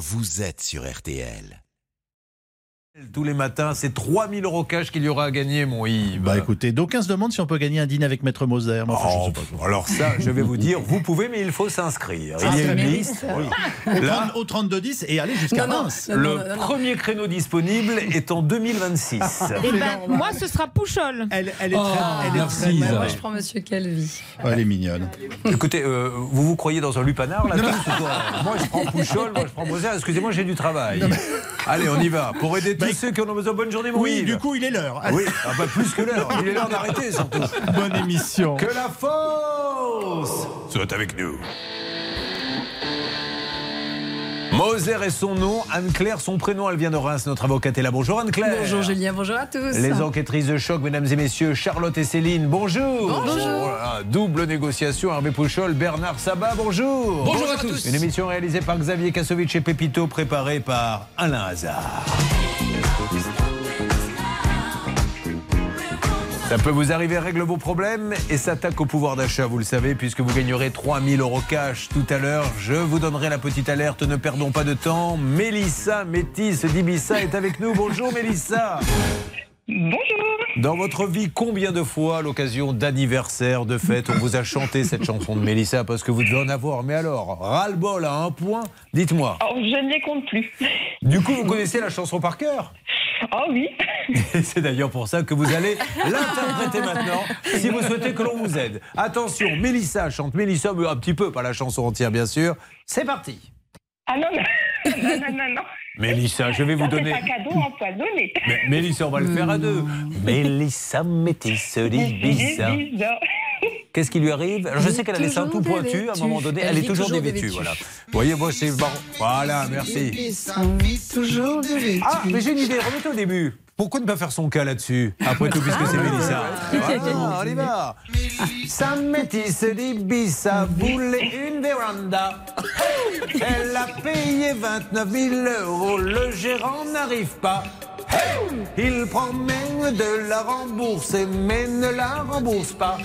vous êtes sur RTL. Tous les matins, c'est 3000 euros cash qu'il y aura à gagner, mon Yves. Bah écoutez, d'aucuns se demandent si on peut gagner un dîner avec Maître Moser. Enfin, Oh, sais pas. alors ça, je vais vous dire, vous pouvez, mais il faut s'inscrire. Ah, Il y a une liste. Au, Là, 30 au 32-10 et aller jusqu'à Non, non, Reims. non, non, le non, non. premier créneau disponible est en 2026. Eh ben, moi, ce sera Pouchol. Elle, elle est très, Oh, elle est merci, très Isa. Moi, je prends Monsieur Calvi. Oh, elle est mignonne. Écoutez, euh, vous vous croyez dans un lupanar là Moi je prends Pouchol, moi je prends Moser. Excusez-moi, j'ai du travail. Allez, on y va. Pour aider tous ceux qui en ont besoin. Bonne journée, mon Oui, Yves. du coup, il est l'heure. Oui, ah bah, plus que l'heure. Il est l'heure d'arrêter surtout. Bonne émission. Que la force soit avec nous. Moser est son nom, Anne-Claire son prénom, elle vient de Reims, notre avocate est là. Bonjour Anne-Claire. Bonjour Julien, bonjour à tous. Les enquêtrices de choc, mesdames et messieurs, Charlotte et Céline, bonjour. Bonjour. Voilà, double négociation, Hervé Pouchol, Bernard Sabat, bonjour. Bonjour à tous. Une émission réalisée par Xavier Kassovitch et Pépito, préparée par Alain Hazard. Ça peut vous arriver, règle vos problèmes et s'attaque au pouvoir d'achat, vous le savez, puisque vous gagnerez 3000 euros cash tout à l'heure. Je vous donnerai la petite alerte, ne perdons pas de temps. Mélissa Métis d'Ibissa est avec nous. Bonjour Mélissa. Bonjour. Dans votre vie, combien de fois, à l'occasion d'anniversaire, de fête, on vous a chanté cette chanson de Mélissa Parce que vous devez en avoir? Mais alors, ras-le-bol à un point Dites-moi. Oh, je ne les compte plus. Du coup, vous connaissez la chanson par cœur? Oh oui. Et c'est d'ailleurs pour ça que vous allez l'interpréter maintenant, si vous souhaitez que l'on vous aide. Attention, Mélissa chante Mélissa, mais un petit peu, pas la chanson entière, bien sûr. C'est parti. Ah non, non, non, non, non. Mélissa, je vais vous Ça, c'est donner. un cadeau empoisonné. Mais, Mélissa, on va le faire à deux. Mélissa Métis. Bizarre. Qu'est-ce qui lui arrive Alors, Je sais qu'elle a laissé un tout Toujours pointu à un dévêtue. moment donné. Elle, Elle est toujours toujours dévêtue. dévêtue. Voilà. Vous voyez, moi, c'est marrant. Voilà, merci. Toujours de Ah, mais j'ai une idée. Remettez au début. Pourquoi ne pas faire son cas là-dessus Après tout, puisque c'est Mélissa. Voilà, on y va. Sa métisse d'Ibissa voulait une véranda. Elle a payé 29 000 euros. Le gérant n'arrive pas. Il promet de la rembourser, mais ne la rembourse pas.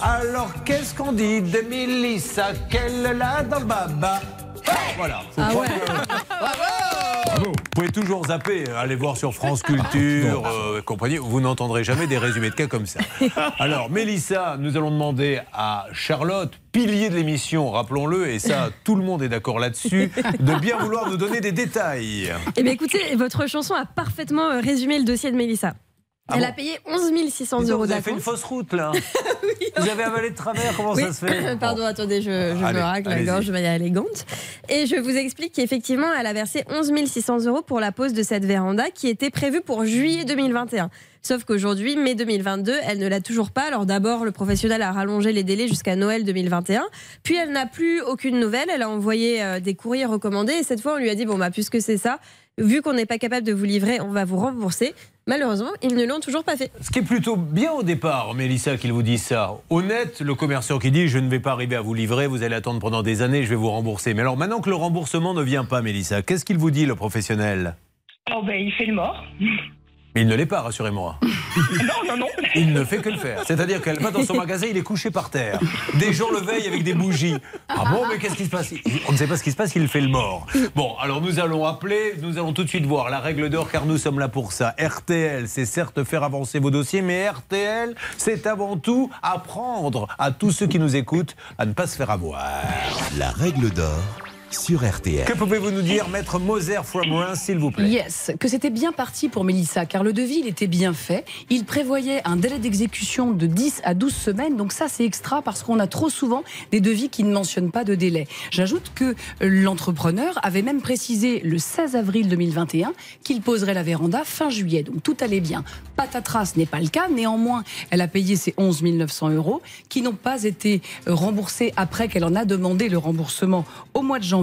Alors qu'est-ce qu'on dit de Mélissa? Qu'elle l'a dans le baba Voilà. Ah ouais. Bravo. Vous pouvez toujours zapper, hein, allez voir sur France Culture, euh, compagnie, vous n'entendrez jamais des résumés de cas comme ça. Alors, Mélissa, nous allons demander à Charlotte, pilier de l'émission, rappelons-le, et ça, tout le monde est d'accord là-dessus, de bien vouloir nous donner des détails. Eh bien écoutez, votre chanson a parfaitement euh, résumé le dossier de Mélissa. Ah Elle bon a payé 11 600 Dis donc, euros vous avez fait une fausse route, là. Vous avez avalé de travers, comment Oui. ça se fait Pardon, attendez, je, je Allez, me racle la gorge de manière élégante. Et je vous explique qu'effectivement, elle a versé 11 600 euros pour la pose de cette véranda qui était prévue pour juillet 2021. Sauf qu'aujourd'hui, mai 2022, elle ne l'a toujours pas. Alors d'abord, le professionnel a rallongé les délais jusqu'à Noël 2021. Puis elle n'a plus aucune nouvelle. Elle a envoyé euh, des courriers recommandés. Et cette fois, on lui a dit, bon, bah, puisque c'est ça, vu qu'on n'est pas capable de vous livrer, on va vous rembourser. Malheureusement, ils ne l'ont toujours pas fait. Ce qui est plutôt bien au départ, Mélissa, qu'il vous dise ça. Honnête, le commerçant qui dit Je ne vais pas arriver à vous livrer, vous allez attendre pendant des années, je vais vous rembourser. Mais alors maintenant que le remboursement ne vient pas, Mélissa, qu'est-ce qu'il vous dit, le professionnel? Oh ben, il fait le mort. Il ne l'est pas, rassurez-moi. Non, non, non. Il ne fait que le faire. C'est-à-dire qu'elle va dans son magasin, il est couché par terre. Des gens le veillent avec des bougies. Ah bon, mais qu'est-ce qui se passe? On ne sait pas ce qui se passe, il fait le mort. Bon, alors nous allons appeler, nous allons tout de suite voir la règle d'or, car nous sommes là pour ça. RTL, c'est certes faire avancer vos dossiers, mais RTL, c'est avant tout apprendre à tous ceux qui nous écoutent à ne pas se faire avoir. La règle d'or sur RTL. Que pouvez-vous nous dire, maître Moser from Reims, s'il vous plaît? Yes, que c'était bien parti pour Mélissa, car le devis, il était bien fait. Il prévoyait un délai d'exécution de 10 à 12 semaines, donc ça, c'est extra parce qu'on a trop souvent des devis qui ne mentionnent pas de délai. J'ajoute que l'entrepreneur avait même précisé le 16 avril 2021 qu'il poserait la véranda fin juillet, donc tout allait bien. Patatras, ce n'est pas le cas, néanmoins, elle a payé ses 11 900 euros qui n'ont pas été remboursés après qu'elle en a demandé le remboursement au mois de janvier,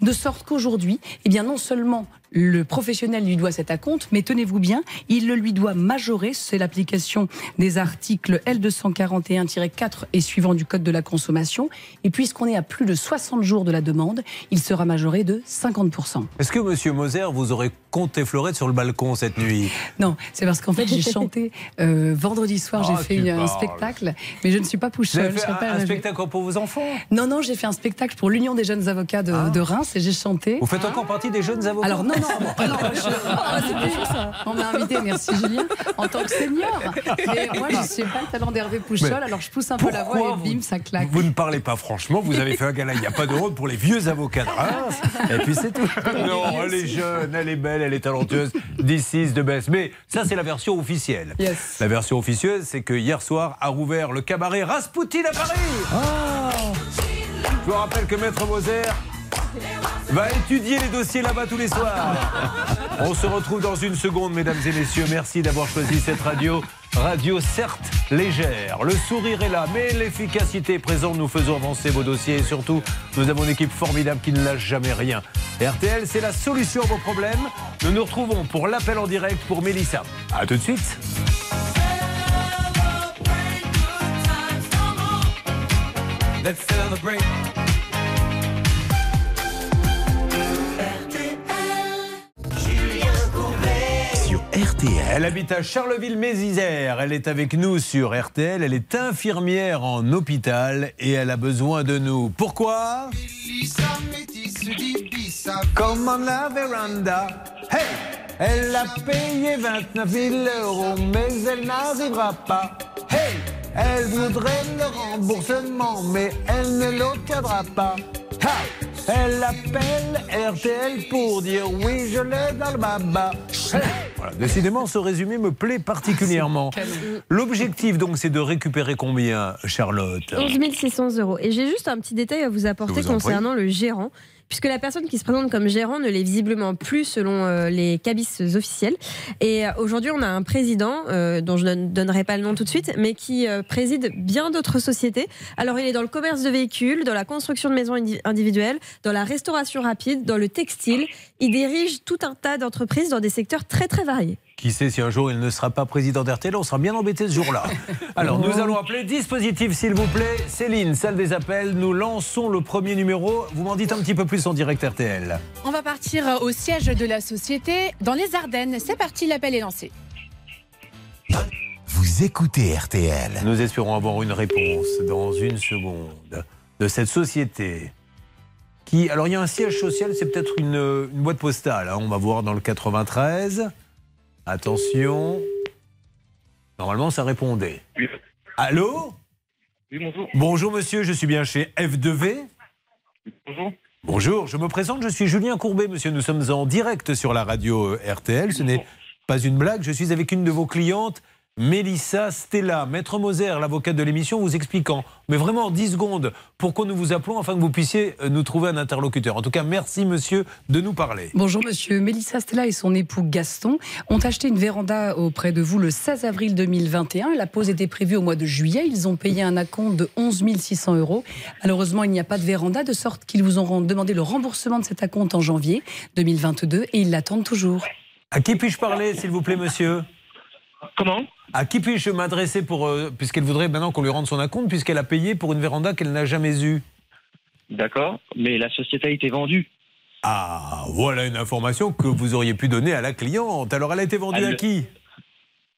de sorte qu'aujourd'hui, eh bien non seulement le professionnel lui doit cet acompte, mais tenez-vous bien, il le lui doit majorer. C'est l'application des articles L241-4 et suivant du Code de la consommation. Et puisqu'on est à plus de 60 jours de la demande, il sera majoré de 50%. Est-ce que Monsieur Moser vous aurait compté fleurer sur le balcon cette nuit? Non, c'est parce qu'en fait j'ai chanté euh, vendredi soir, j'ai Oh, fait une- un spectacle, mais je ne suis pas serai un, pas un spectacle pour vos enfants? Non, non, j'ai fait un spectacle pour l'Union des jeunes avocats de, de Reims et j'ai chanté. Vous faites encore partie des jeunes avocats? Alors non, non, bon, non, je- on m'a invité, merci Julien, en tant que senior. Mais moi, je ne suis pas le talent d'Hervé Pouchol, Mais alors je pousse un peu la voix et bim, vous- ça claque. Vous ne parlez pas franchement, vous avez fait un gala, il n'y a pas de rôle pour les vieux avocats de Reims, et puis c'est tout. Non, elle est jeune, elle est belle, elle est talentueuse, D6 de baisse. Mais ça, c'est la version officielle. Yes. La version officieuse, c'est que hier soir a rouvert le cabaret Rasputin à Paris. Je vous rappelle que Maître Moser va étudier les dossiers là-bas tous les soirs. On se retrouve dans une seconde, mesdames et messieurs. Merci d'avoir choisi cette radio. Radio certes légère, le sourire est là, mais l'efficacité est présente. Nous faisons avancer vos dossiers et surtout, nous avons une équipe formidable qui ne lâche jamais rien. RTL, c'est la solution à vos problèmes. Nous nous retrouvons pour l'appel en direct pour Mélissa. A tout de suite. Let's celebrate. RTL. Elle habite à Charleville-Mézières. Elle est avec nous sur RTL. Elle est infirmière en hôpital et elle a besoin de nous. Pourquoi? Comme on la véranda. Hey Elle a payé 29 000 euros, mais elle n'arrivera pas. Hey Elle voudrait le remboursement, mais elle ne l'obtiendra pas. Ha elle appelle RTL pour dire oui, je l'ai dans le baba. Voilà, décidément, ce résumé me plaît particulièrement. L'objectif, donc, c'est de récupérer combien, Charlotte? 11 600 euros. Et j'ai juste un petit détail à vous apporter vous concernant le gérant. Puisque la personne qui se présente comme gérant ne l'est visiblement plus selon euh, les cabis officiels. Et euh, aujourd'hui, on a un président, euh, dont je ne donnerai pas le nom tout de suite, mais qui préside bien d'autres sociétés. Alors, il est dans le commerce de véhicules, dans la construction de maisons indi- individuelles, dans la restauration rapide, dans le textile. Il dirige tout un tas d'entreprises dans des secteurs très, très variés. Qui sait si un jour il ne sera pas président d'RTL, on sera bien embêté ce jour-là. Alors nous allons appeler dispositif s'il vous plaît. Céline, salle des appels, nous lançons le premier numéro. Vous m'en dites un petit peu plus en direct RTL. On va partir au siège de la société dans les Ardennes. C'est parti, l'appel est lancé. Vous écoutez RTL. Nous espérons avoir une réponse dans une seconde de cette société. Qui, alors il y a un siège social, c'est peut-être une, une boîte postale. hein. On va voir dans le 93. Attention. Normalement, ça répondait. Oui. Allô Oui, bonjour. Bonjour monsieur, je suis bien chez F2V. Bonjour. Bonjour, je me présente, je suis Julien Courbet, monsieur. Nous sommes en direct sur la radio euh, RTL. Ce n'est pas une blague, je suis avec une de vos clientes, Mélissa Stella. Maître Moser, l'avocate de l'émission, vous expliquant, mais vraiment en 10 secondes, pourquoi nous vous appelons afin que vous puissiez euh, nous trouver un interlocuteur? En tout cas, merci monsieur de nous parler. Bonjour monsieur. Mélissa Stella et son époux Gaston ont acheté une véranda auprès de vous le 16 avril 2021. La pose était prévue au mois de juillet. Ils ont payé un acompte de 11 600 euros. Malheureusement, il n'y a pas de véranda, de sorte qu'ils vous ont demandé le remboursement de cet acompte en janvier 2022 et ils l'attendent toujours. À qui puis-je parler, s'il vous plaît, monsieur? Comment? À qui puis-je m'adresser pour, euh, puisqu'elle voudrait maintenant qu'on lui rende son acompte, puisqu'elle a payé pour une véranda qu'elle n'a jamais eue D'accord, mais la société a été vendue. Ah, voilà une information que vous auriez pu donner à la cliente. Alors, elle a été vendue à qui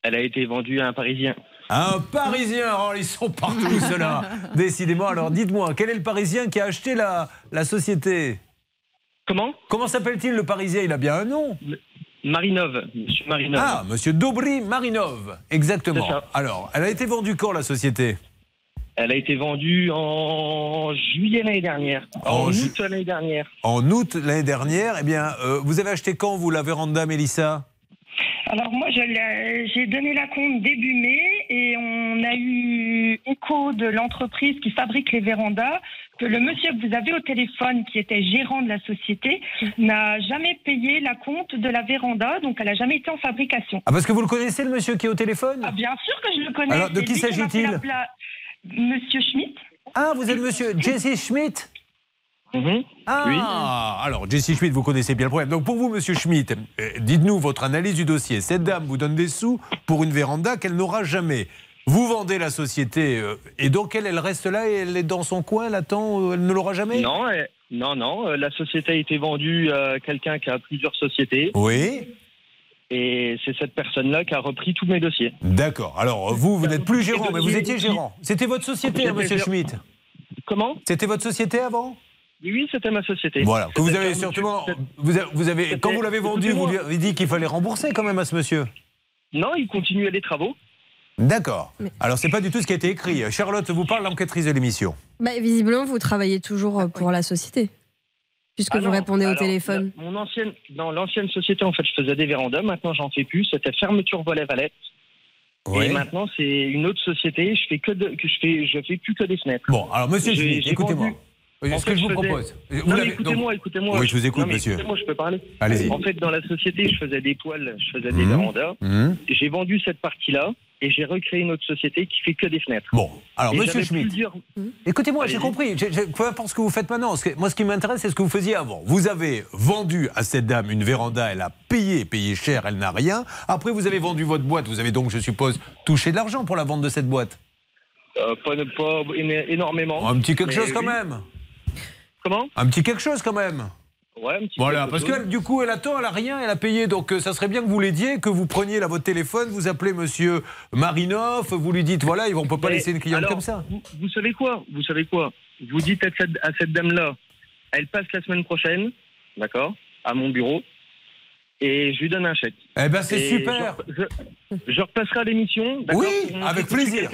Elle a été vendue à un Parisien. Un Parisien. Oh, ils sont partout, ceux-là. Décidément. Alors, dites-moi, quel est le Parisien qui a acheté la, la société Comment? Comment s'appelle-t-il, le Parisien? Il a bien un nom. Marinov, monsieur Marinov. Ah, monsieur Dobry Marinov. Exactement. Alors, elle a été vendue quand, la société? Elle a été vendue en juillet l'année dernière. En En, ju- août l'année dernière. En août l'année dernière. Eh bien, euh, vous avez acheté quand, vous, la véranda, Mélissa? Alors moi, j'ai donné la compte début mai et on a eu écho de l'entreprise qui fabrique les vérandas que le monsieur que vous avez au téléphone, qui était gérant de la société, n'a jamais payé la compte de la véranda, donc elle n'a jamais été en fabrication. Ah, parce que vous le connaissez, le monsieur qui est au téléphone? Ah, bien sûr que je le connais. Alors, de qui s'agit-il? Monsieur Schmitt. Ah, vous êtes monsieur Jesse Schmidt Mhm. Ah, alors Jesse Schmidt, vous connaissez bien le problème. Donc pour vous, monsieur Schmidt, euh, dites-nous votre analyse du dossier. Cette dame vous donne des sous pour une véranda qu'elle n'aura jamais. Vous vendez la société euh, et donc elle, elle reste là et elle est dans son coin, elle attend, euh, elle ne l'aura jamais Non, non, non. euh, La société a été vendue à quelqu'un qui a plusieurs sociétés. Oui. Et c'est cette personne-là qui a repris tous mes dossiers. D'accord. Alors vous, vous n'êtes plus gérant, mais vous étiez gérant. C'était votre société, hein, monsieur. Schmidt. Comment? C'était votre société avant? Oui, c'était ma société. Voilà. Que vous avez certainement. Vous avez, vous avez- quand vous l'avez vendu, vous lui avez dit qu'il fallait rembourser quand même à ce monsieur. Non, il continuait les travaux. D'accord. Alors c'est pas du tout ce qui a été écrit. Charlotte vous parle, l'enquêtrice de l'émission. Bah, visiblement, vous travaillez toujours euh, pour la société. Puisque Ah vous non, répondez au téléphone. la- mon ancienne, dans l'ancienne société, en fait, je faisais des vérandas. Maintenant, j'en fais plus. C'était fermeture volet valette. Oui. Et maintenant, c'est une autre société. Je fais que de, que je fais, je fais plus que des fenêtres. Bon, alors monsieur écoutez-moi. En Ce fait, que je vous faisais- propose. Non, écoutez-moi, donc- écoutez-moi. Oui, je vous écoute, Non, monsieur. Écoutez-moi, je peux parler. Allez-y. En fait, dans la société, je faisais des toiles, je faisais des Mhm. vérandas. Mhm. J'ai vendu cette partie-là et j'ai recréé une autre société qui fait que des fenêtres. Bon, alors Et monsieur Schmitt, plusieurs- écoutez-moi, j'ai compris. J'ai- j'ai- Peu importe ce que vous faites maintenant. Ce que- moi, ce qui m'intéresse, c'est ce que vous faisiez avant. Vous avez vendu à cette dame une véranda, elle a payé, payé cher, elle n'a rien. Après, vous avez vendu votre boîte. Vous avez donc, je suppose, touché de l'argent pour la vente de cette boîte. Euh, pas, pas éno- énormément. Un petit quelque chose quand oui. même. Comment Un petit quelque chose quand même. Ouais, un petit Voilà, parce que du coup, elle attend, elle a rien, elle a payé. Donc, euh, ça serait bien que vous l'aidiez, que vous preniez là votre téléphone, vous appelez Monsieur Marinoff, vous lui dites voilà, on peut pas Mais laisser une cliente alors, comme ça. Vous, vous savez quoi Vous savez quoi? Vous dites à cette, à cette dame-là, elle passe la semaine prochaine, d'accord, à mon bureau, et je lui donne un chèque. Eh ben, c'est super. Je, je- je repasserai à l'émission, Oui, avec plaisir.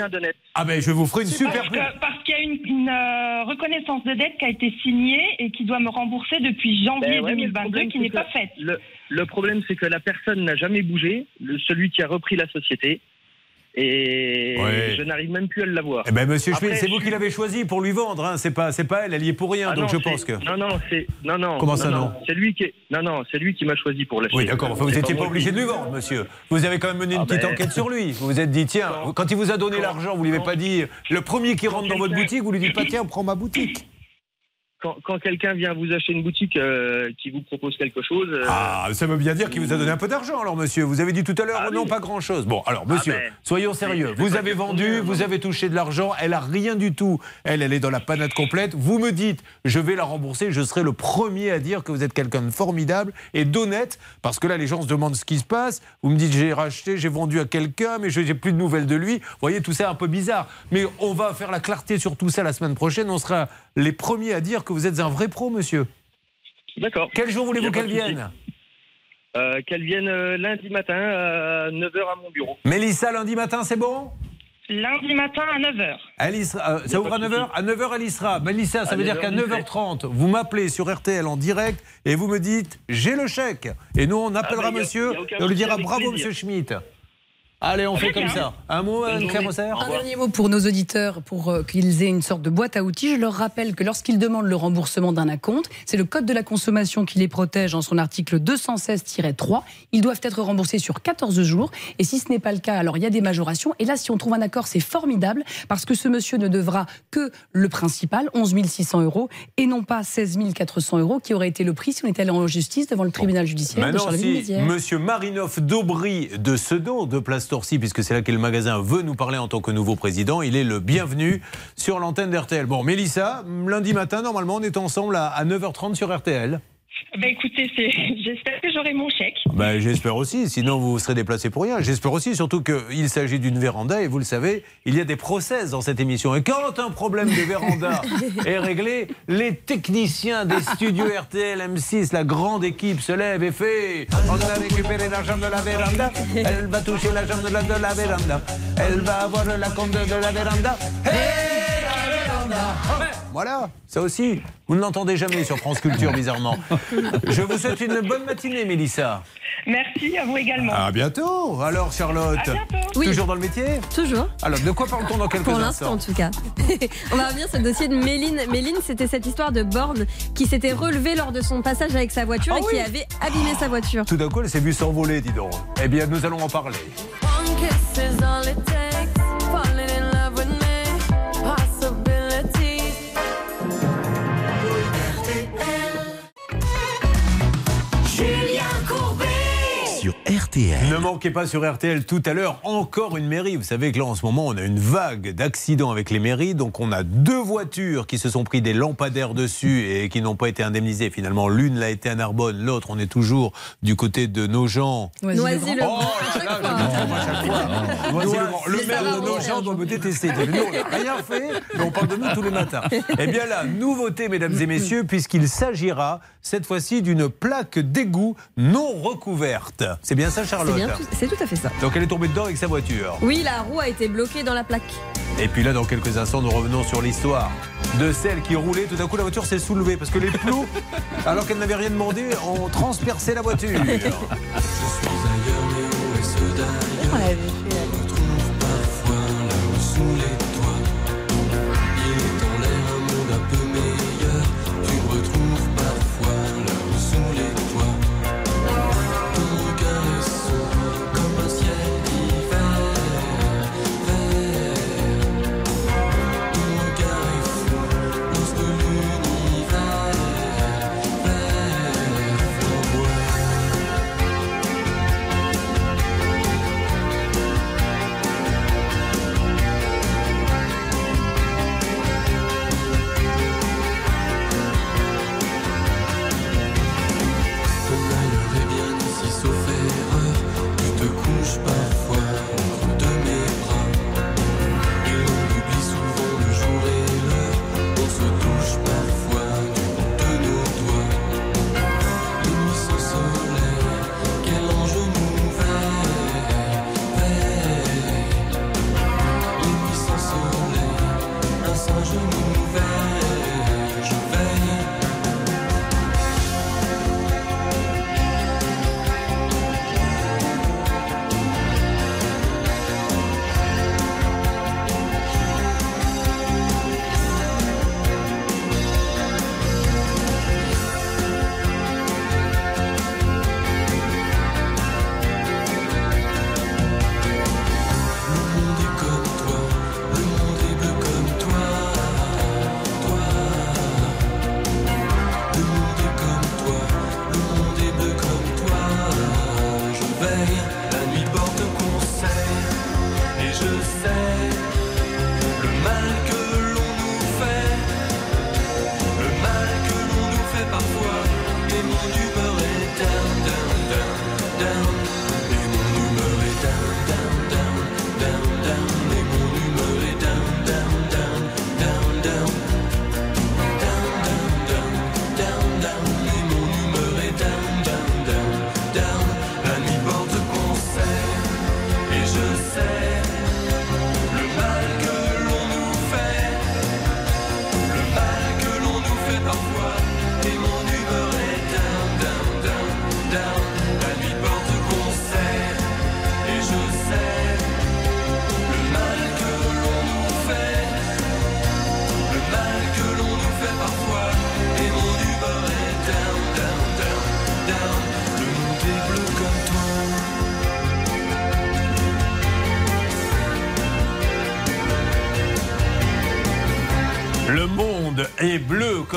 Ah ben, je vous ferai une super Parce que- parce qu'il y a une, une, euh, reconnaissance de dette qui a été signée et qui doit me rembourser depuis janvier Ben ouais, mais le 2022 problème, qui n'est pas faite. Le, le problème, c'est que la personne n'a jamais bougé, le, celui qui a repris la société, et Ouais. je n'arrive même plus à l'avoir. Eh ben, Monsieur Schmitt, c'est vous suis- qui l'avez choisi pour lui vendre. Hein. C'est pas, c'est pas elle. Elle y est pour rien. Ah donc, non, je pense que. Non, non, c'est. Non, non. Comment ça, non C'est lui qui. Non, non, c'est lui qui m'a choisi pour l'acheter. Oui, d'accord. Enfin, vous n'étiez pas obligé de lui vendre, monsieur. Vous avez quand même mené une Ah petite ben- enquête sur lui. Vous vous êtes dit, tiens, Quand- quand il vous a donné l'argent, vous lui avez pas dit, le premier qui rentre dans votre boutique, vous lui dites pas, tiens, prends ma boutique. Quand, quand quelqu'un vient vous acheter une boutique euh, qui vous propose quelque chose. euh, Ah, ça veut bien dire qu'il vous a donné un peu d'argent, alors, monsieur. Vous avez dit tout à l'heure, Ah non, oui. pas grand-chose. Bon, alors, monsieur, ben, soyons sérieux. Vous avez vendu, vous avez touché de l'argent, elle a rien du tout. Elle, elle est dans la panade complète. Vous me dites, je vais la rembourser, je serai le premier à dire que vous êtes quelqu'un de formidable et d'honnête, parce que là, les gens se demandent ce qui se passe. Vous me dites, j'ai racheté, j'ai vendu à quelqu'un, mais je n'ai plus de nouvelles de lui. Vous voyez, tout ça est un peu bizarre. Mais on va faire la clarté sur tout ça la semaine prochaine. On sera les premiers à dire que vous êtes un vrai pro, monsieur. D'accord. Quel jour voulez-vous pas qu'elle vienne Euh, Qu'elle vienne euh, lundi matin à 9h à mon bureau. Mélissa, lundi matin, c'est bon? Lundi matin à 9h. Elle y sera- euh, ça ouvre à de 9h À 9h, elle y sera. Mélissa, ça À veut dire 9h, qu'à j'y serai. 9h30, vous m'appelez sur RTL en direct et vous me dites j'ai le chèque. Et nous, on appellera Ah, a- monsieur et on lui dira bravo, plaisir. monsieur Schmitt. Allez, on fait comme ça. Un mot, Anne Au Un dernier mot pour nos auditeurs, pour euh, qu'ils aient une sorte de boîte à outils. Je leur rappelle que lorsqu'ils demandent le remboursement d'un acompte, c'est le Code de la consommation qui les protège en son article 216-3. Ils doivent être remboursés sur 14 jours. Et si ce n'est pas le cas, alors il y a des majorations. Et là, si on trouve un accord, c'est formidable parce que ce monsieur ne devra que le principal, 11 600 euros, et non pas 16 400 euros, qui aurait été le prix si on était allé en justice devant le tribunal judiciaire de Maintenant, si. Monsieur Marinoff d'Aubry de Sedan, de Place Puisque c'est là que le magasin veut nous parler en tant que nouveau président, il est le bienvenu sur l'antenne d'RTL. Bon, Mélissa, lundi matin, normalement, on est ensemble à 9h30 sur RTL. Ben écoutez, j'espère que j'aurai mon chèque. Ben, J'espère aussi, sinon vous serez déplacé pour rien. J'espère aussi, surtout qu'il s'agit d'une véranda, et vous le savez, il y a des process dans cette émission. Et quand un problème de véranda est réglé, les techniciens des studios RTL M6, la grande équipe, se lève et fait On a récupéré l'argent de la véranda, elle va toucher l'argent de la, de la véranda, elle va avoir la compte de la véranda. Hey, Voilà, ça aussi, vous ne l'entendez jamais sur France Culture, bizarrement. Je vous souhaite une bonne matinée, Mélissa. Merci à vous également. À bientôt. Alors, Charlotte, À bientôt. Oui. toujours dans le métier Toujours. Alors, de quoi parle-t-on dans quelques Pour l'instant, en instants tout cas. On va revenir sur le dossier de Méline. Méline, c'était cette histoire de borne qui s'était relevée lors de son passage avec sa voiture Ah et oui. qui avait abîmé sa voiture. Tout d'un coup, elle s'est vue s'envoler, dis donc. Eh bien, nous allons en parler. One kiss is all it takes. Sur RTL. Ne manquez pas sur RTL tout à l'heure encore une mairie. Vous savez que là en ce moment on a une vague d'accidents avec les mairies. Donc on a deux voitures qui se sont pris des lampadaires dessus et qui n'ont pas été indemnisées. Finalement l'une l'a été à Narbonne, l'autre on est toujours du côté de nos gens. Noisy-le-Grand. Oh là là, je me trompe à chaque fois. Noisy-le-Grand. Le maire de nos gens doit me détester. Nous, on n'a rien fait, mais on parle de nous tous les matins. Eh bien là, nouveauté, mesdames et messieurs, puisqu'il s'agira cette fois-ci d'une plaque d'égout non recouverte. C'est bien ça, Charlotte tout- c'est tout à fait ça. Donc elle est tombée dedans avec sa voiture. Oui, la roue a été bloquée dans la plaque. Et puis là, dans quelques instants, nous revenons sur l'histoire de celle qui roulait. Tout d'un coup, la voiture s'est soulevée parce que les plots, alors qu'elle n'avait rien demandé, ont transpercé la voiture. Le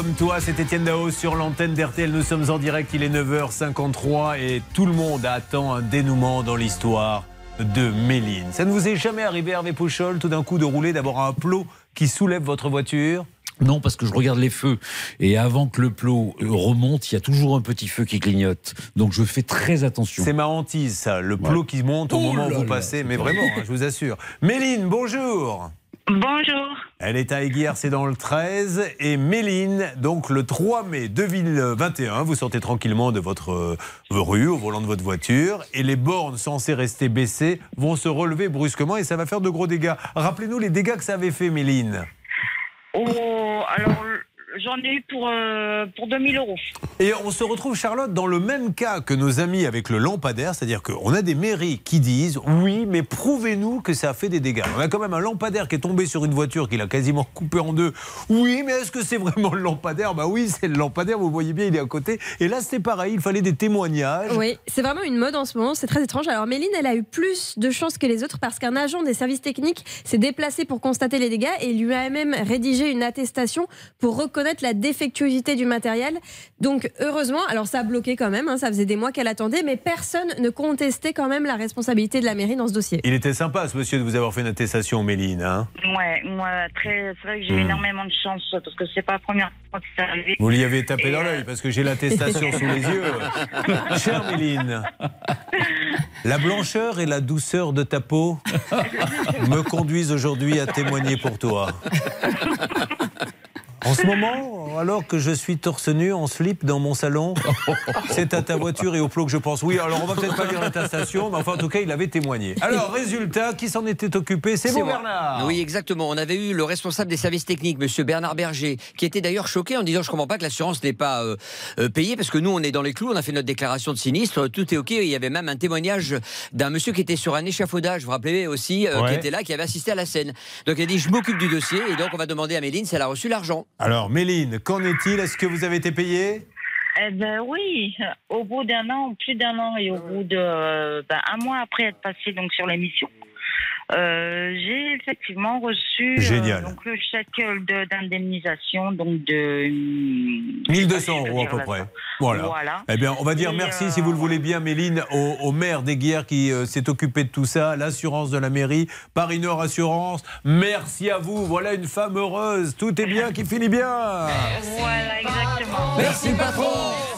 comme toi, c'est Étienne Dao sur l'antenne d'RTL. Nous sommes en direct, il est 9h53 et tout le monde attend un dénouement dans l'histoire de Méline. Ça ne vous est jamais arrivé, Hervé Pouchol, tout d'un coup de rouler, d'avoir un plot qui soulève votre voiture? Non, parce que je regarde les feux. Et avant que le plot euh, remonte, il y a toujours un petit feu qui clignote. Donc je fais très attention. C'est ma hantise, ça, le plot qui monte au Oh moment où vous passez. Mais vraiment, hein, je vous assure. Méline, bonjour Bonjour. Elle est à Aiguière, c'est dans le 13. Et Méline, donc le 3 mai 2021, vous sortez tranquillement de votre euh, rue au volant de votre voiture et les bornes censées rester baissées vont se relever brusquement et ça va faire de gros dégâts. Rappelez-nous les dégâts que ça avait fait, Méline. Oh, alors, j'en ai eu pour, euh, pour 2000 euros. Et on se retrouve, Charlotte, dans le même cas que nos amis avec le lampadaire, c'est-à-dire qu'on a des mairies qui disent oui, mais prouvez-nous que ça a fait des dégâts. On a quand même un lampadaire qui est tombé sur une voiture qui l'a quasiment coupé en deux. Oui, mais est-ce que c'est vraiment le lampadaire? Bah oui, c'est le lampadaire, vous voyez bien, il est à côté. Et là, c'était pareil, il fallait des témoignages. Oui, c'est vraiment une mode en ce moment, c'est très étrange. Alors Méline, elle a eu plus de chance que les autres parce qu'un agent des services techniques s'est déplacé pour constater les dégâts et lui a même rédigé une attestation pour reconnaître connaître la défectuosité du matériel. Donc heureusement, alors ça a bloqué quand même, hein, ça faisait des mois qu'elle attendait, mais personne ne contestait quand même la responsabilité de la mairie dans ce dossier. Il était sympa, ce monsieur, de vous avoir fait une attestation, Méline. Hein Ouais, moi, très, c'est vrai que j'ai eu Hmm. énormément de chance parce que c'est pas la première fois que c'est arrivé. vous lui avez tapé Et, dans euh, l'œil parce que j'ai l'attestation sous les yeux. Chère Méline, la blancheur et la douceur de ta peau me conduisent aujourd'hui à témoigner pour toi. En ce moment, alors que je suis torse nu en slip dans mon salon, c'est à ta voiture et au plot que je pense. Oui, alors on va peut-être pas lire l'attestation, mais enfin en tout cas, il avait témoigné. Alors, résultat, qui s'en était occupé? C'est vous. Bernard Oui, exactement. On avait eu le responsable des services techniques, Monsieur Bernard Berger, qui était d'ailleurs choqué en disant je comprends pas que l'assurance n'est pas euh, euh, payée parce que nous on est dans les clous, on a fait notre déclaration de sinistre, tout est ok. Il y avait même un témoignage d'un monsieur qui était sur un échafaudage, vous vous rappelez aussi, euh, Ouais. qui était là, qui avait assisté à la scène. Donc il a dit je m'occupe du dossier et donc on va demander à Méline si elle a reçu l'argent. Alors, Méline, qu'en est-il? Est-ce que vous avez été payé Eh ben oui, au bout d'un an, plus d'un an et au bout de euh, ben, mois après être passé donc sur l'émission, euh, j'ai effectivement reçu euh, donc le chèque de- d'indemnisation donc de 1200 euros à peu près. Voilà. Voilà. Eh bien, on va dire Et, merci, euh, si vous le voulez bien, Méline, au, au maire des Guiers qui euh, s'est occupé de tout ça, l'assurance de la mairie, Paris-Nord Assurance. Merci à vous. Voilà une femme heureuse. Tout est bien qui finit bien. Voilà, exactement. Merci, patron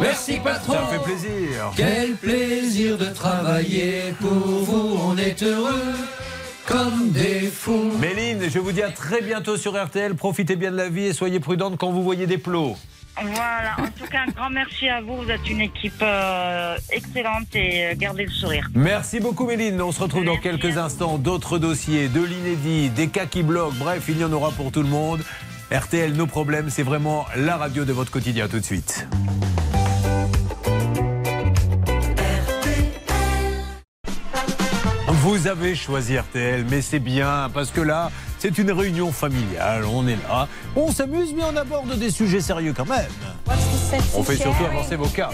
Merci patron Ça me fait plaisir. Quel plaisir de travailler pour vous, on est heureux comme des fous. Méline, je vous dis à très bientôt sur RTL. Profitez bien de la vie et soyez prudente quand vous voyez des plots. Voilà, en tout cas, un grand merci à vous. Vous êtes une équipe euh, excellente et euh, gardez le sourire. Merci beaucoup Méline. On se retrouve dans quelques instants. D'autres dossiers, de l'inédit, des cas qui bloquent. Bref, il y en aura pour tout le monde. RTL, nos problèmes, c'est vraiment la radio de votre quotidien tout de suite. Vous avez choisi RTL, mais c'est bien parce que là, c'est une réunion familiale. On est là, on s'amuse, mais on aborde des sujets sérieux quand même. On fait surtout avancer vos cas.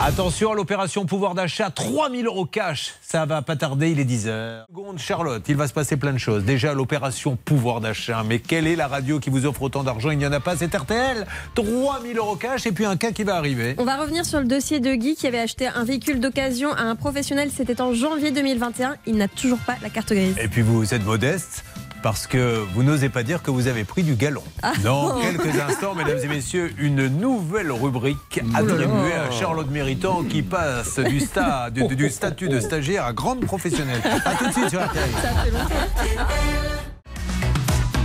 Attention à l'opération pouvoir d'achat, 3000 euros cash. Ça va pas tarder, il est 10h. Seconde, Charlotte, il va se passer plein de choses. Déjà, l'opération pouvoir d'achat. Mais quelle est la radio qui vous offre autant d'argent? Il n'y en a pas, c'est RTL. 3000 euros cash et puis un cas qui va arriver. On va revenir sur le dossier de Guy qui avait acheté un véhicule d'occasion à un professionnel. C'était en janvier 2021. Il n'a toujours pas la carte grise. Et puis vous êtes modeste parce que vous n'osez pas dire que vous avez pris du galon. Ah. Dans quelques instants, mesdames et messieurs, une nouvelle rubrique Oh attribuée à Charlotte Méritant qui passe du, sta- du, du statut de stagiaire à grande professionnelle. A tout de suite sur RTL.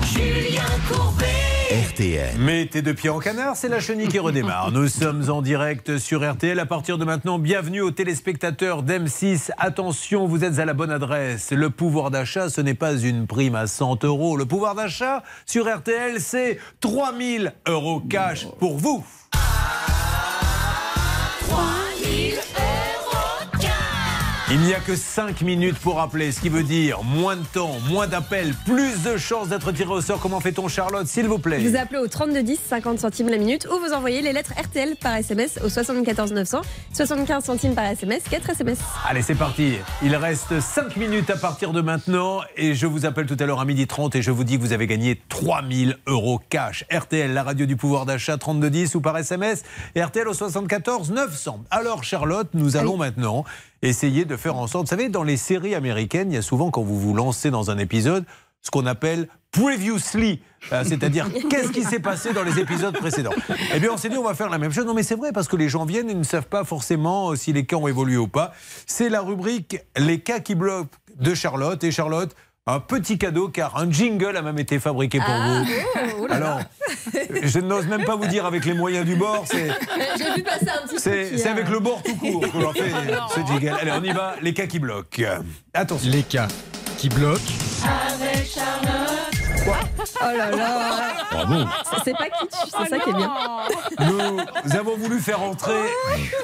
Julien Courbet. RTL. Mettez deux pieds en canard, c'est la chenille qui redémarre. Nous sommes en direct sur RTL. À partir de maintenant, bienvenue aux téléspectateurs d'M6. Attention, vous êtes à la bonne adresse. Le pouvoir d'achat, ce n'est pas une prime à 100 euros. Le pouvoir d'achat sur RTL, c'est 3000 euros cash pour vous. Il n'y a que 5 minutes pour appeler, ce qui veut dire moins de temps, moins d'appels, plus de chances d'être tiré au sort. Comment fait-on, Charlotte, s'il vous plaît Vous appelez au 3210, 50 centimes la minute, ou vous envoyez les lettres RTL par SMS au 74 900, 75 centimes par SMS, 4 SMS. Allez, c'est parti. Il reste 5 minutes à partir de maintenant et je vous appelle tout à l'heure à 12h30 et je vous dis que vous avez gagné 3000 euros cash. RTL, la radio du pouvoir d'achat 3210 ou par SMS et RTL au 74 900. Alors Charlotte, nous allons maintenant essayer de faire en sorte, vous savez, dans les séries américaines, il y a souvent quand vous vous lancez dans un épisode, ce qu'on appelle previously, Euh, c'est-à-dire qu'est-ce qui s'est passé dans les épisodes précédents. Eh bien, on s'est dit on va faire la même chose. Non, mais c'est vrai parce que les gens viennent et ne savent pas forcément euh, si les cas ont évolué ou pas. C'est la rubrique les cas qui bloquent de Charlotte et Charlotte. Un petit cadeau car un jingle a même été fabriqué pour Ah, vous. oh, oh là là. Alors, je n'ose même pas vous dire avec les moyens du bord. C'est J'ai vu passer un petit c'est avec le bord tout court qu'on leur fait ce jingle. Allez, on y va. Les cas qui bloquent. Attention. Les cas qui bloquent. Avec Charlotte. Oh là là Bravo. C'est- pas kitsch, c'est ça qui est bien. Nous avons voulu faire entrer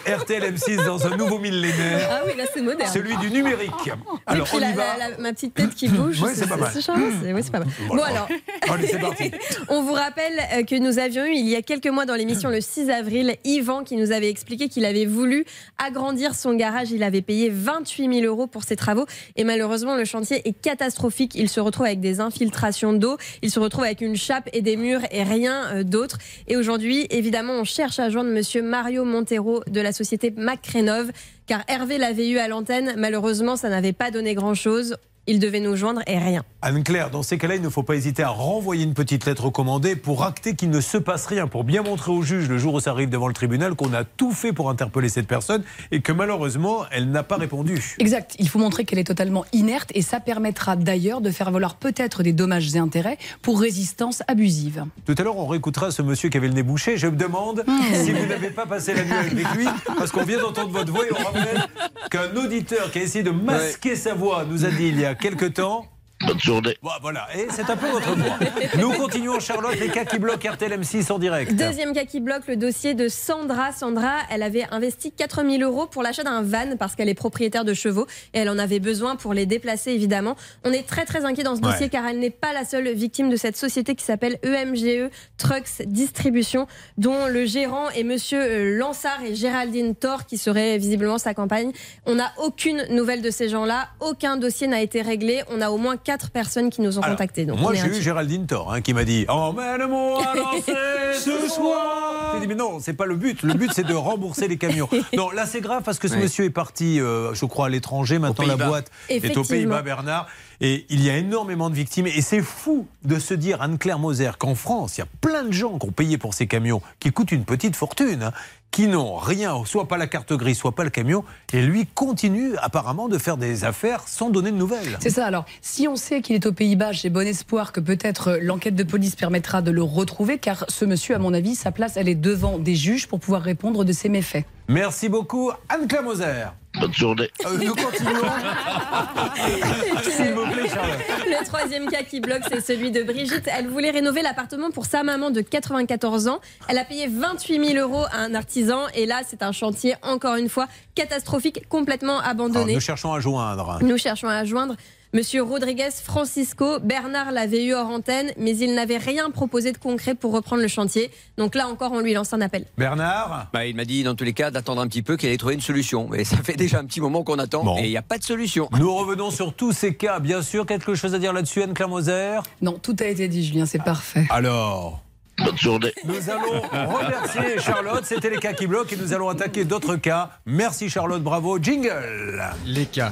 RTL M6 dans un nouveau millénaire. Ah oui, là c'est moderne. Celui du numérique. Et Alors, on la- y va. la- la- ma petite tête qui bouge. Ouais, c'est pas mal. charmant, c'est- oui, c'est pas mal. Bon alors, Allez, c'est parti. on vous rappelle euh, que nous avions eu il y a quelques mois dans l'émission le 6 avril Yvan qui nous avait expliqué qu'il avait voulu agrandir son garage. Il avait payé 28 000 euros pour ses travaux et malheureusement le chantier est catastrophique. Il se retrouve avec des infiltrations d'eau Il se retrouve avec une chape et des murs et rien euh, d'autre. Et aujourd'hui, évidemment, on cherche à joindre monsieur Mario Montero de la société Macrénov, car Hervé l'avait eu à l'antenne. Malheureusement, ça n'avait pas donné grand-chose. Il devait nous joindre et rien. Anne-Claire, dans ces cas-là, il ne faut pas hésiter à renvoyer une petite lettre recommandée pour acter qu'il ne se passe rien, pour bien montrer au juge le jour où ça arrive devant le tribunal qu'on a tout fait pour interpeller cette personne et que malheureusement, elle n'a pas répondu. Exact. Il faut montrer qu'elle est totalement inerte et ça permettra d'ailleurs de faire valoir peut-être des dommages et intérêts pour résistance abusive. Tout à l'heure, on réécoutera ce monsieur qui avait le nez bouché. Je me demande si vous n'avez pas passé la nuit avec lui, parce qu'on vient d'entendre votre voix et on rappelle qu'un auditeur qui a essayé de masquer sa voix nous a dit il y a quelque temps. Bonne journée. Bon, voilà, et c'est un peu votre voix. Nous continuons, Charlotte, les cas qui bloquent RTL M6 en direct. Deuxième cas qui bloque le dossier de Sandra. Sandra, elle avait investi 4000 euros pour l'achat d'un van parce qu'elle est propriétaire de chevaux et elle en avait besoin pour les déplacer évidemment. On est très très inquiet dans ce dossier Ouais. car elle n'est pas la seule victime de cette société qui s'appelle E EMGE Trucks Distribution dont le gérant est monsieur euh, Lansard et Géraldine Thor qui serait visiblement sa campagne. On n'a aucune nouvelle de ces gens-là, aucun dossier n'a été réglé. On a au moins quatre personnes qui nous ont Alors, contactés. Donc moi, j'ai eu. Géraldine Thor hein, qui m'a dit Emmène-moi danser ce soir. J'ai dit Mais non, c'est pas le but. Le but, c'est de rembourser les camions. Non, là, c'est grave parce que ce monsieur est parti, euh, je crois, à l'étranger. Maintenant, la boîte est aux. Pays-Bas, Bernard. Et il y a énormément de victimes. Et c'est fou de se dire, Anne-Claire Moser, qu'en France, il y a plein de gens qui ont payé pour ces camions, qui coûtent une petite fortune, hein, qui n'ont rien, soit pas la carte grise, soit pas le camion. Et lui continue apparemment de faire des affaires sans donner de nouvelles. C'est ça. Alors, si on sait qu'il est aux Pays-Bas, j'ai bon espoir que peut-être euh, l'enquête de police permettra de le retrouver, car ce monsieur, à mon avis, sa place, elle est devant des juges pour pouvoir répondre de ses méfaits. Merci beaucoup, Anne-Claire Moser. Bonne journée. Euh, nous continuons. S'il vous plaît, Charlotte. Le troisième cas qui bloque, c'est celui de Brigitte. Elle voulait rénover l'appartement pour sa maman de 94 ans. Elle a payé 28 000 euros à un artisan. Et là, c'est un chantier, encore une fois, catastrophique, complètement Alors, abandonné. nous cherchons à joindre. Nous cherchons à joindre Monsieur Rodriguez Francisco. Bernard l'avait eu hors antenne, mais il n'avait rien proposé de concret pour reprendre le chantier. Donc là encore, on lui lance un appel. Bernard Bah, il m'a dit dans tous les cas d'attendre un petit peu qu'il allait trouver une solution. Mais ça fait déjà un petit moment qu'on attend Bon. et il n'y a pas de solution. Nous revenons sur tous ces cas. Bien sûr, quelque chose à dire là-dessus, Anne-Claire Moser Non, tout a été dit, Julien, c'est parfait. Alors Bonne journée. Nous allons remercier Charlotte. C'était les cas qui bloquent et nous allons attaquer d'autres cas. Merci Charlotte, bravo. Jingle. Les cas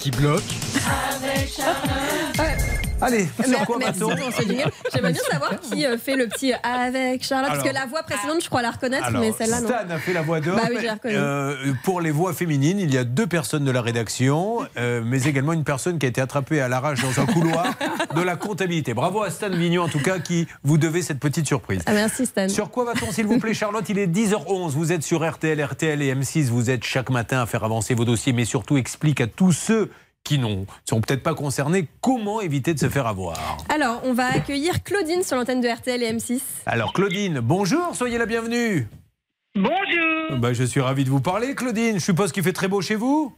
qui bloquent. Allez, sur quoi Merci va-t-on pour ce jingle. J'aimerais bien savoir qui euh, fait le petit avec Charlotte, parce que la voix précédente, je crois la reconnaître, Alors, mais celle-là non. Stan a fait la voix d'homme. Bah oui. Euh, pour les voix féminines, il y a deux personnes de la rédaction, euh, mais également une personne qui a été attrapée à l'arrache dans un couloir de la comptabilité. Bravo à Stan Vignon, en tout cas, qui vous devait cette petite surprise. Ah, merci Stan. Sur quoi va-t-on, s'il vous plaît, Charlotte? Il est 10h11. Vous êtes sur RTL, RTL et M6. Vous êtes chaque matin à faire avancer vos dossiers, mais surtout explique à tous ceux qui ne sont peut-être pas concernés comment éviter de se faire avoir. Alors, on va accueillir Claudine sur l'antenne de RTL et M6. Alors, Claudine, bonjour, soyez la bienvenue. Bonjour. Bah, je suis ravi de vous parler, Claudine. Je suppose qu'il fait très beau chez vous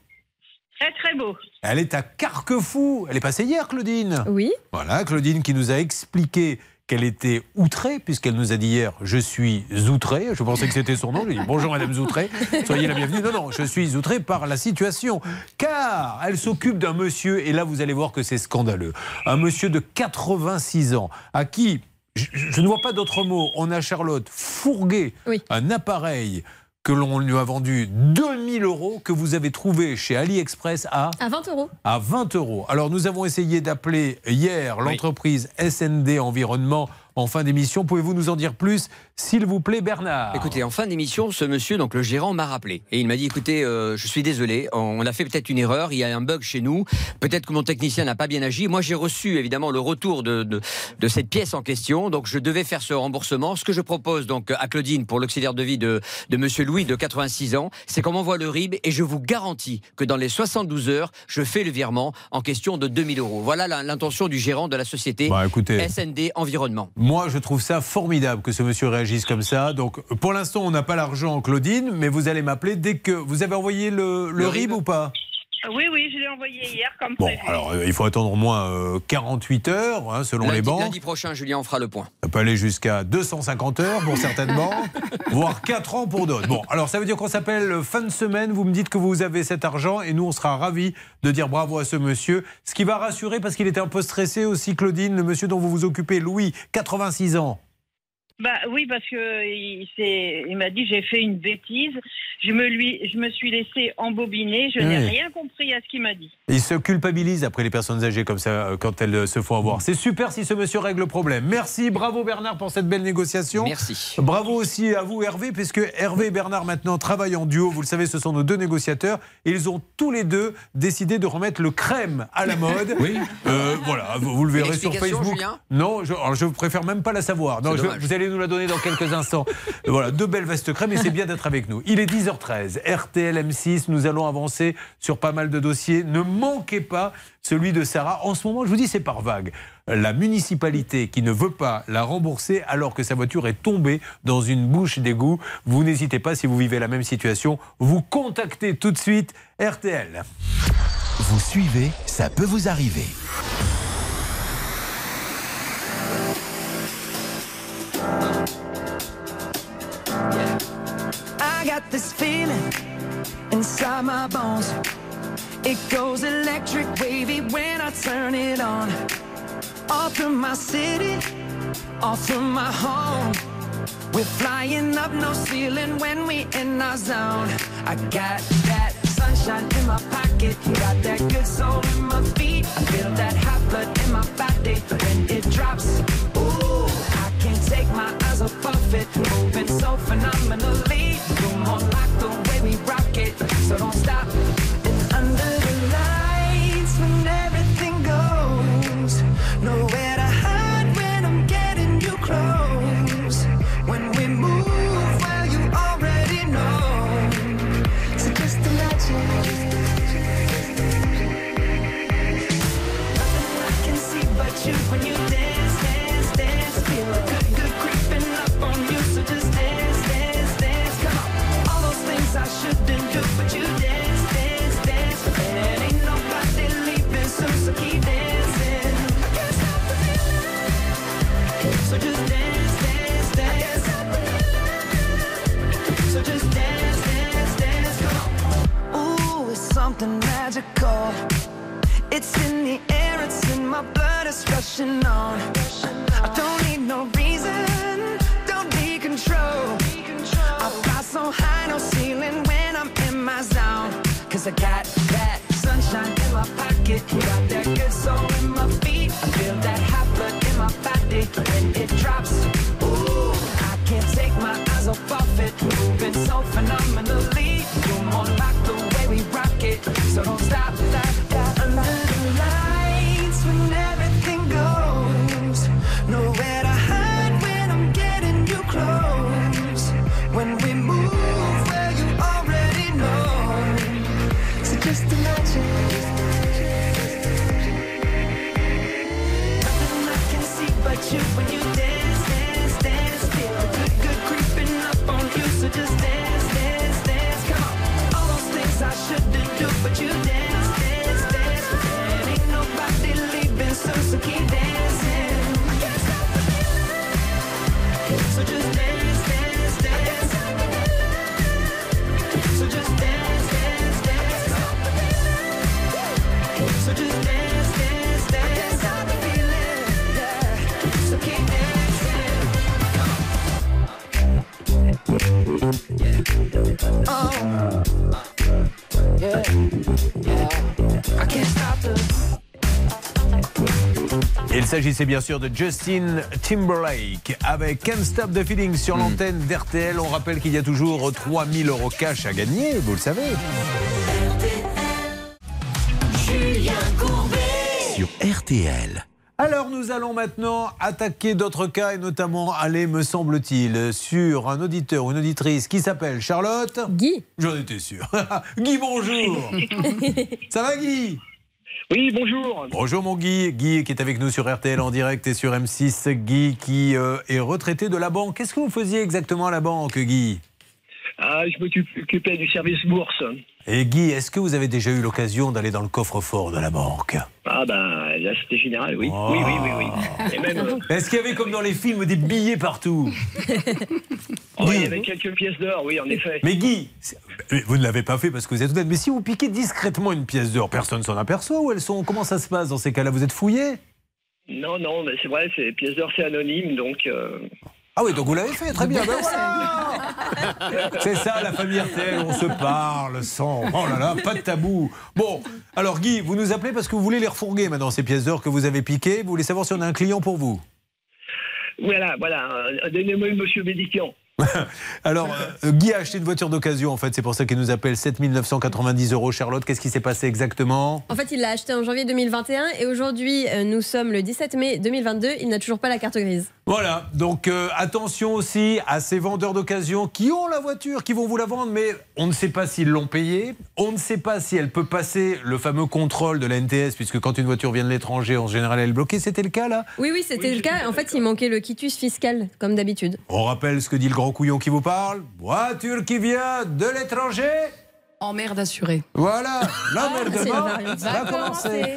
Très très beau. Elle est à Carquefou. Elle est passée hier, Claudine. Oui. Voilà, Claudine qui nous a expliqué qu'elle était outrée, puisqu'elle nous a dit hier Je suis outrée. Je pensais que c'était son nom. Je lui ai dit Bonjour, Madame Outrée. Soyez la bienvenue. Non, non, je suis outrée par la situation. Car elle s'occupe d'un monsieur, et là, vous allez voir que c'est scandaleux. Un monsieur de 86 ans, à qui. Je, je ne vois pas d'autre mot. On a Charlotte fourgué Oui. un appareil que l'on lui a vendu 2000 euros, que vous avez trouvé chez AliExpress à À 20 euros. à 20 euros. Alors nous avons essayé d'appeler hier l'entreprise SND Environnement en fin d'émission. Pouvez-vous nous en dire plus, s'il vous plaît, Bernard Écoutez, en fin d'émission, ce monsieur, donc le gérant, m'a rappelé. Et il m'a dit écoutez, euh, je suis désolé, on a fait peut-être une erreur, il y a un bug chez nous, peut-être que mon technicien n'a pas bien agi. Moi, j'ai reçu évidemment le retour de, de, de cette pièce en question, donc je devais faire ce remboursement. Ce que je propose donc à Claudine pour l'auxiliaire de vie de, de monsieur Louis, de 86 ans, c'est qu'on m'envoie le RIB et je vous garantis que dans les 72 heures, je fais le virement en question de 2000 euros. Voilà l'intention du gérant de la société Bah, écoutez. SND Environnement. Moi, je trouve ça formidable que ce monsieur réagisse comme ça. Donc, pour l'instant, on n'a pas l'argent, Claudine, mais vous allez m'appeler dès que vous avez envoyé le, le Le RIB RIB ou pas? Oui, oui, je l'ai envoyé hier comme Bon, prévu. alors euh, il faut attendre au moins euh, 48 heures, hein, selon les banques. lundi prochain, Julien, on fera le point. Ça peut aller jusqu'à 250 heures pour certaines banques, voire 4 ans pour d'autres. Bon, alors ça veut dire qu'on s'appelle fin de semaine, vous me dites que vous avez cet argent et nous on sera ravis de dire bravo à ce monsieur. Ce qui va rassurer parce qu'il était un peu stressé aussi, Claudine, le monsieur dont vous vous occupez, Louis, 86 ans. Bah oui, parce que il, m'a dit j'ai fait une bêtise. Je me lui, je me suis laissé embobiner. Je n'ai rien compris à ce qu'il m'a dit. Il se culpabilise après les personnes âgées comme ça euh, quand elles euh, se font avoir. C'est super si ce monsieur règle le problème. Merci, bravo Bernard pour cette belle négociation. Merci. Bravo aussi à vous Hervé, puisque Hervé et Bernard maintenant travaillent en duo. Vous le savez, ce sont nos deux négociateurs. Et ils ont tous les deux décidé de remettre le crème à la mode. Oui. Euh, voilà, vous, vous le verrez sur Facebook. Julien non, je, alors je préfère même pas la savoir. Non, je- vous allez nous la donner dans quelques instants. voilà, deux belles vestes crème et c'est bien d'être avec nous. Il est 10h13, RTL M6, nous allons avancer sur pas mal de dossiers. Ne manquez pas celui de Sarah. En ce moment, je vous dis, c'est par vague. La municipalité qui ne veut pas la rembourser alors que sa voiture est tombée dans une bouche d'égout. Vous n'hésitez pas, si vous vivez la même situation, vous contactez tout de suite RTL. Vous suivez, ça peut vous arriver. I got this feeling inside my bones. It goes electric wavy when I turn it on. All through my city, all through my home. We're flying up no ceiling when we in our zone. I got that sunshine in my pocket, got that good soul in my feet. I feel that hot blood in my body when it drops. Take my eyes off of it, moving so phenomenally. You're more like the way we rock it, so don't stop. S'agissait bien sûr de Justin Timberlake avec Can't Stop the Feeling sur l'antenne d'RTL. On rappelle qu'il y a toujours 3000 euros cash à gagner, vous le savez. Julien Courbet sur RTL. Alors nous allons maintenant attaquer d'autres cas et notamment aller, me semble-t-il, sur un auditeur ou une auditrice qui s'appelle Charlotte. Guy. J'en étais sûr. Guy, bonjour. Ça va Guy? Oui, bonjour. Bonjour mon Guy. Guy qui est avec nous sur RTL en direct et sur M6. Guy qui euh, est retraité de la banque. Qu'est-ce que vous faisiez exactement à la banque, Guy? Ah, je m'occupais du service bourse. Et Guy, est-ce que vous avez déjà eu l'occasion d'aller dans le coffre-fort de la banque? Ah ben, là, c'était général, oui. Oui, oui, oui, oui. Et même, euh, Est-ce qu'il y avait comme dans les films des billets partout? Oh, il y avait quelques pièces d'or, oui, en effet. Mais Guy, vous ne l'avez pas fait parce que vous êtes honnête, mais si vous piquez discrètement une pièce d'or, personne s'en aperçoit ou elles sont Comment ça se passe dans ces cas-là? Vous êtes fouillé? Non, non, mais c'est vrai, c'est pièces d'or, c'est anonyme, donc... euh, Ah oui, donc vous l'avez fait, très bien. ben voilà. C'est ça la famille RTL, on se parle sans. Oh là là, pas de tabou. Bon, alors Guy, vous nous appelez parce que vous voulez les refourguer maintenant, ces pièces d'or que vous avez piquées. Vous voulez savoir si on a un client pour vous? Voilà, voilà, euh, donnez-moi le monsieur Bédiquian. Alors, euh, Guy a acheté une voiture d'occasion, en fait, c'est pour ça qu'il nous appelle 7990 euros. Charlotte, qu'est-ce qui s'est passé exactement? En fait, il l'a acheté en janvier 2021 et aujourd'hui, euh, nous sommes le 17 mai 2022. Il n'a toujours pas la carte grise. Voilà, donc euh, attention aussi à ces vendeurs d'occasion qui ont la voiture, qui vont vous la vendre, mais on ne sait pas s'ils l'ont payée, on ne sait pas si elle peut passer le fameux contrôle de la NTS, puisque quand une voiture vient de l'étranger, en général, elle est bloquée. C'était le cas là? Oui, oui, c'était le cas. En fait, il manquait le quitus fiscal, comme d'habitude. On rappelle ce que dit le grand couillon qui vous parle. Voiture qui vient de l'étranger En merde assurée. Voilà, l'emmerdement Ah, va commencer.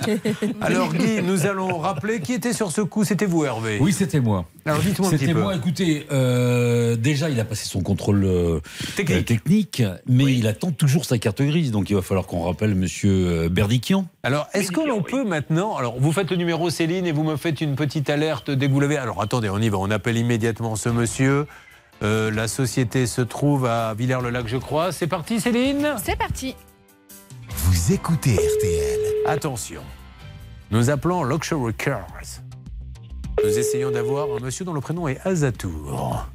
Alors Guy, nous allons rappeler qui était sur ce coup. C'était vous Hervé Oui, c'était moi. Alors dites-moi un petit C'était peu. moi. Écoutez, euh, déjà, il a passé son contrôle euh, Technique. euh, technique, mais il attend toujours sa carte grise. Donc, il va falloir qu'on rappelle Monsieur Berdikian. Alors, est-ce que l'on peut maintenant. Alors, vous faites le numéro Céline et vous me faites une petite alerte dès que vous l'avez. Alors, attendez, on y va. On appelle immédiatement ce monsieur. Euh, la société se trouve à Villers-le-Lac, je crois. C'est parti, Céline C'est parti. Vous écoutez RTL. Attention. Nous appelons Luxury Cars. Nous essayons d'avoir un monsieur dont le prénom est Azatour.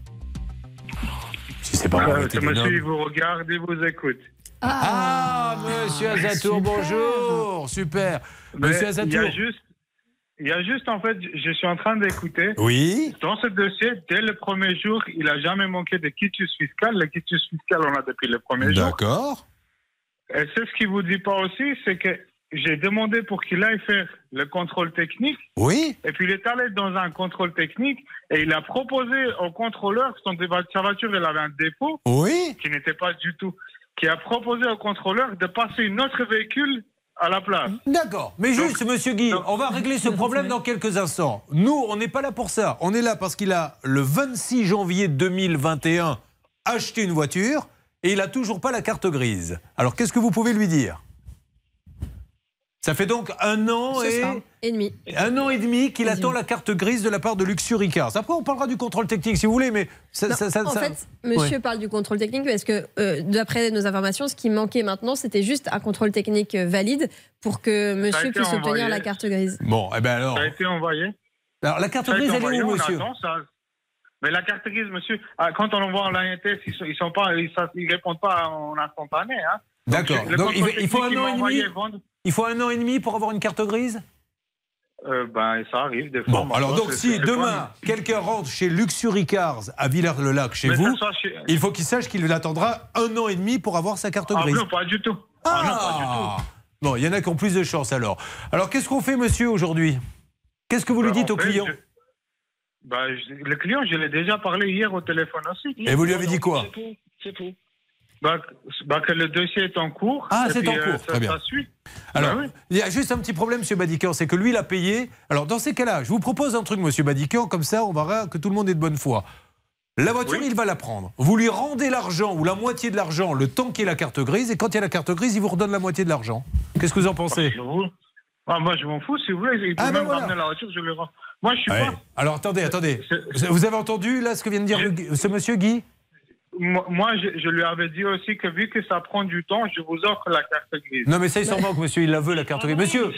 Si c'est pas Euh, arrêtez ce monsieur, il vous regarde et vous écoute. Ah, monsieur Azatour, bonjour. Super. Mais Monsieur Il y Azatour. a juste, il y a juste, en fait, je suis en train d'écouter. Oui. Dans ce dossier, dès le premier jour, il n'a jamais manqué de quitus fiscal. Le quitus fiscal, on a depuis le premier jour. D'accord. Et c'est ce qu'il vous dit pas aussi, c'est que j'ai demandé pour qu'il aille faire le contrôle technique. Oui. Et puis il est allé dans un contrôle technique et il a proposé au contrôleur, son, sa voiture, elle avait un défaut. Oui. Qui n'était pas du tout. Qui a proposé au contrôleur de passer une autre véhicule à la place. D'accord. Mais juste, monsieur Guy, on va régler ce problème dans quelques instants. Nous, on n'est pas là pour ça. On est là parce qu'il a, le 26 janvier 2021, acheté une voiture et il n'a toujours pas la carte grise. Alors, qu'est-ce que vous pouvez lui dire? Ça fait donc un an et... ça. Et demi. Un an et demi qu'il attend la carte grise de la part de Luxury Cars. Après, on parlera du contrôle technique si vous voulez, mais ça. Non, ça- ça- en ça- fait, monsieur Ouais. parle du contrôle technique parce que, euh, d'après nos informations, ce qui manquait maintenant, c'était juste un contrôle technique euh, valide pour que monsieur puisse obtenir la carte grise. Bon, eh ben alors. Ça a été envoyé. Alors, la carte grise, elle est où, on monsieur Mais la carte grise, monsieur, ah, quand on envoie en l'INTS, ils ils sont pas, ils, ça- ils répondent pas en instantané. Hein. D'accord. Donc, il faut- un an et demi vendre. Il faut un an et demi pour avoir une carte grise? Euh, ben, ça arrive des fois. Bon, alors donc c'est- si demain quelqu'un rentre chez Luxury Cars à Villers-le-Lac chez Mais vous, chez- il faut qu'il sache qu'il attendra un an et demi pour avoir sa carte Ah grise. non, pas du tout. Ah, non, pas du tout. Bon, il y en a qui ont plus de chance alors. Alors qu'est-ce qu'on fait monsieur aujourd'hui? Qu'est-ce que vous lui Ben, dites au fait, client? je- ben, je- Le client, je l'ai déjà parlé hier au téléphone aussi. Et vous lui avez dit quoi? C'est faux. Ben, ben, que le dossier est en cours. Ah, c'est en euh, cours, ça- très bien. Ça suit. Alors, Ben oui. il y a juste un petit problème, Monsieur Badican, c'est que lui, il a payé. Alors, dans ces cas-là, je vous propose un truc, Monsieur Badican, comme ça, on verra que tout le monde est de bonne foi. La voiture, il va la prendre. Vous lui rendez l'argent ou la moitié de l'argent le temps qu'il y ait la carte grise, et quand il y a la carte grise, il vous redonne la moitié de l'argent. Qu'est-ce que vous en pensez Ah, moi, je m'en fous. Si vous voulez, il peut Ah, ben même voilà. ramener la voiture, je le rends. Moi, je suis Ouais. pas. Alors, attendez, attendez. Vous avez entendu, là, ce que vient de dire ce monsieur Guy? Moi, moi, je, je lui avais dit aussi que vu que ça prend du temps, je vous offre la carte grise. Non, mais ça, il s'en manque, monsieur. Il la veut, la carte grise. Monsieur,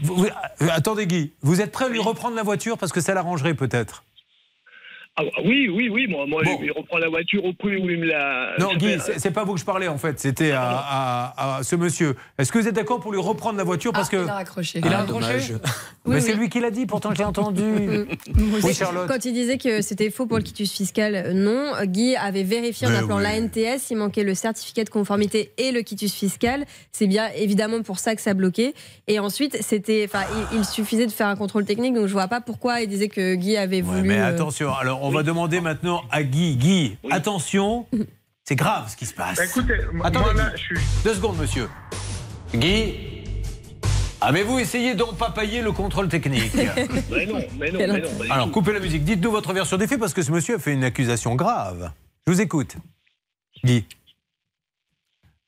vous- vous- euh, attendez, Guy. Vous êtes prêt à lui reprendre la voiture parce que ça l'arrangerait peut-être? Ah, oui, oui, oui, moi, moi il reprend la voiture au prix où il me l'a. Non, Guy, c'est pas vous que je parlais en fait, c'était à, à- à ce monsieur. Est-ce que vous êtes d'accord pour lui reprendre la voiture parce que il a raccroché. Il a Ah. Mais Oui, c'est lui qui l'a dit, pourtant je l'ai entendu. Oui, Charlotte. Quand il disait que c'était faux pour le quitus fiscal, non. Guy avait vérifié en Mais appelant oui. l'ANTS, il manquait le certificat de conformité et le quitus fiscal. C'est bien évidemment pour ça que ça bloquait. Et ensuite, c'était, enfin, il, il suffisait de faire un contrôle technique, donc je vois pas pourquoi il disait que Guy avait voulu. Mais euh, attention, alors on va demander maintenant à Guy. Guy, attention, C'est grave ce qui se passe. Écoutez, moi, Attendez, là, Guy. je suis. Deux secondes, monsieur. Guy Avez-vous essayé d'empapailler le contrôle technique Mais non, mais non, mais Alors, coupez la musique. Dites-nous votre version des faits parce que ce monsieur a fait une accusation grave. Je vous écoute. Guy.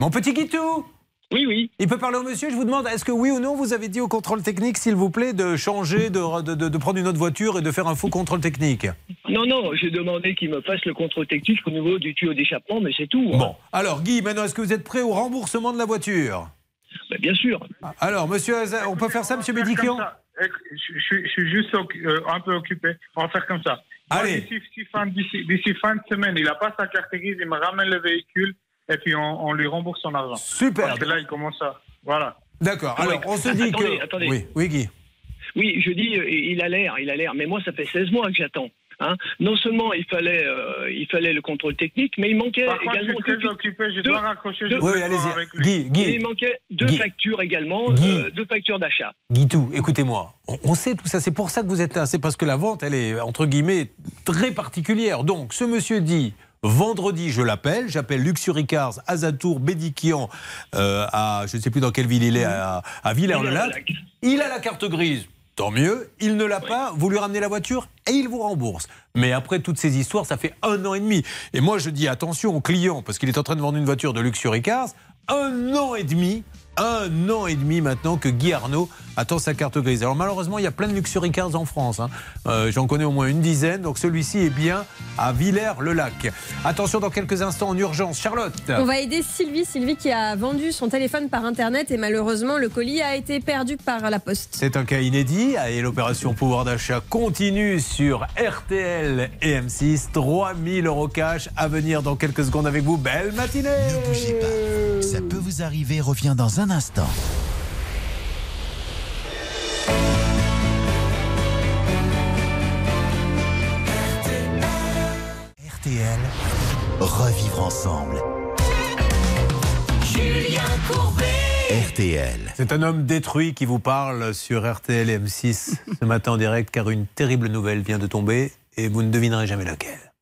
Mon petit Guitou Oui, oui. Il peut parler au monsieur Je vous demande, est-ce que oui ou non vous avez dit au contrôle technique, s'il vous plaît, de changer, de, de- de- de prendre une autre voiture et de faire un faux contrôle technique? Non, non, j'ai demandé qu'il me fasse le contrôle technique au niveau du tuyau d'échappement, mais c'est tout. hein. Bon. Alors, Guy, maintenant, est-ce que vous êtes prêt au remboursement de la voiture? Bah, bien sûr. Alors, monsieur Hazard, on peut faire ça, monsieur Bédiquian Je, je suis- je suis juste euh, un peu occupé. On va faire comme ça. Allez. D'ici d'ici fin, d'ici- d'ici fin de semaine, il n'a pas sa carte grise, il me ramène le véhicule et puis on, on lui rembourse son argent. Super. Parce que là, il commence à. Voilà. D'accord. Ouais. Alors, on se dit Attendez, que... attendez. Oui, oui, Guy. Oui, je dis, euh, il a l'air, il a l'air. Mais moi, ça fait 16 mois que j'attends. hein. Non seulement il fallait, euh, il fallait le contrôle technique, mais il manquait Par contre, je suis très occupé, je deux- dois raccrocher. Deux- Oui, avec lui. Guy, et Guy, il manquait deux Guy. factures également, Guy. euh, deux factures d'achat. Guitou, écoutez-moi, on, on sait tout ça, c'est pour ça que vous êtes là, c'est parce que la vente, elle est, entre guillemets, très particulière. Donc, ce monsieur dit, vendredi, je l'appelle, j'appelle Luxury Cars, Azatour, Bédiquian, euh, à, je ne sais plus dans quelle ville il est, à, à Villers-le-Lac. Il a la carte grise, tant mieux. Il ne l'a pas, vous lui ramenez la voiture et il vous rembourse. Mais après toutes ces histoires, ça fait un an et demi. Et moi, je dis attention au client, parce qu'il est en train de vendre une voiture de Luxury Cars, un an et demi un an et demi maintenant que Guy Arnaud attend sa carte grise. Alors malheureusement, il y a plein de luxury cars en France. hein. Euh, J'en connais au moins une dizaine. Donc celui-ci est bien à Villers-le-Lac. Attention, dans quelques instants en urgence. Charlotte. On va aider Sylvie, Sylvie qui a vendu son téléphone par internet et malheureusement le colis a été perdu par la poste. C'est un cas inédit et l'opération pouvoir d'achat continue sur RTL et M6. 3000 euros cash à venir dans quelques secondes avec vous. Belle matinée Ne bougez pas. Ça peut vous arriver. Reviens dans un instant. RTL. Revivre ensemble. Julien Courbet. RTL. C'est un homme détruit qui vous parle sur RTL et M6 ce matin en direct car une terrible nouvelle vient de tomber et vous ne devinerez jamais laquelle.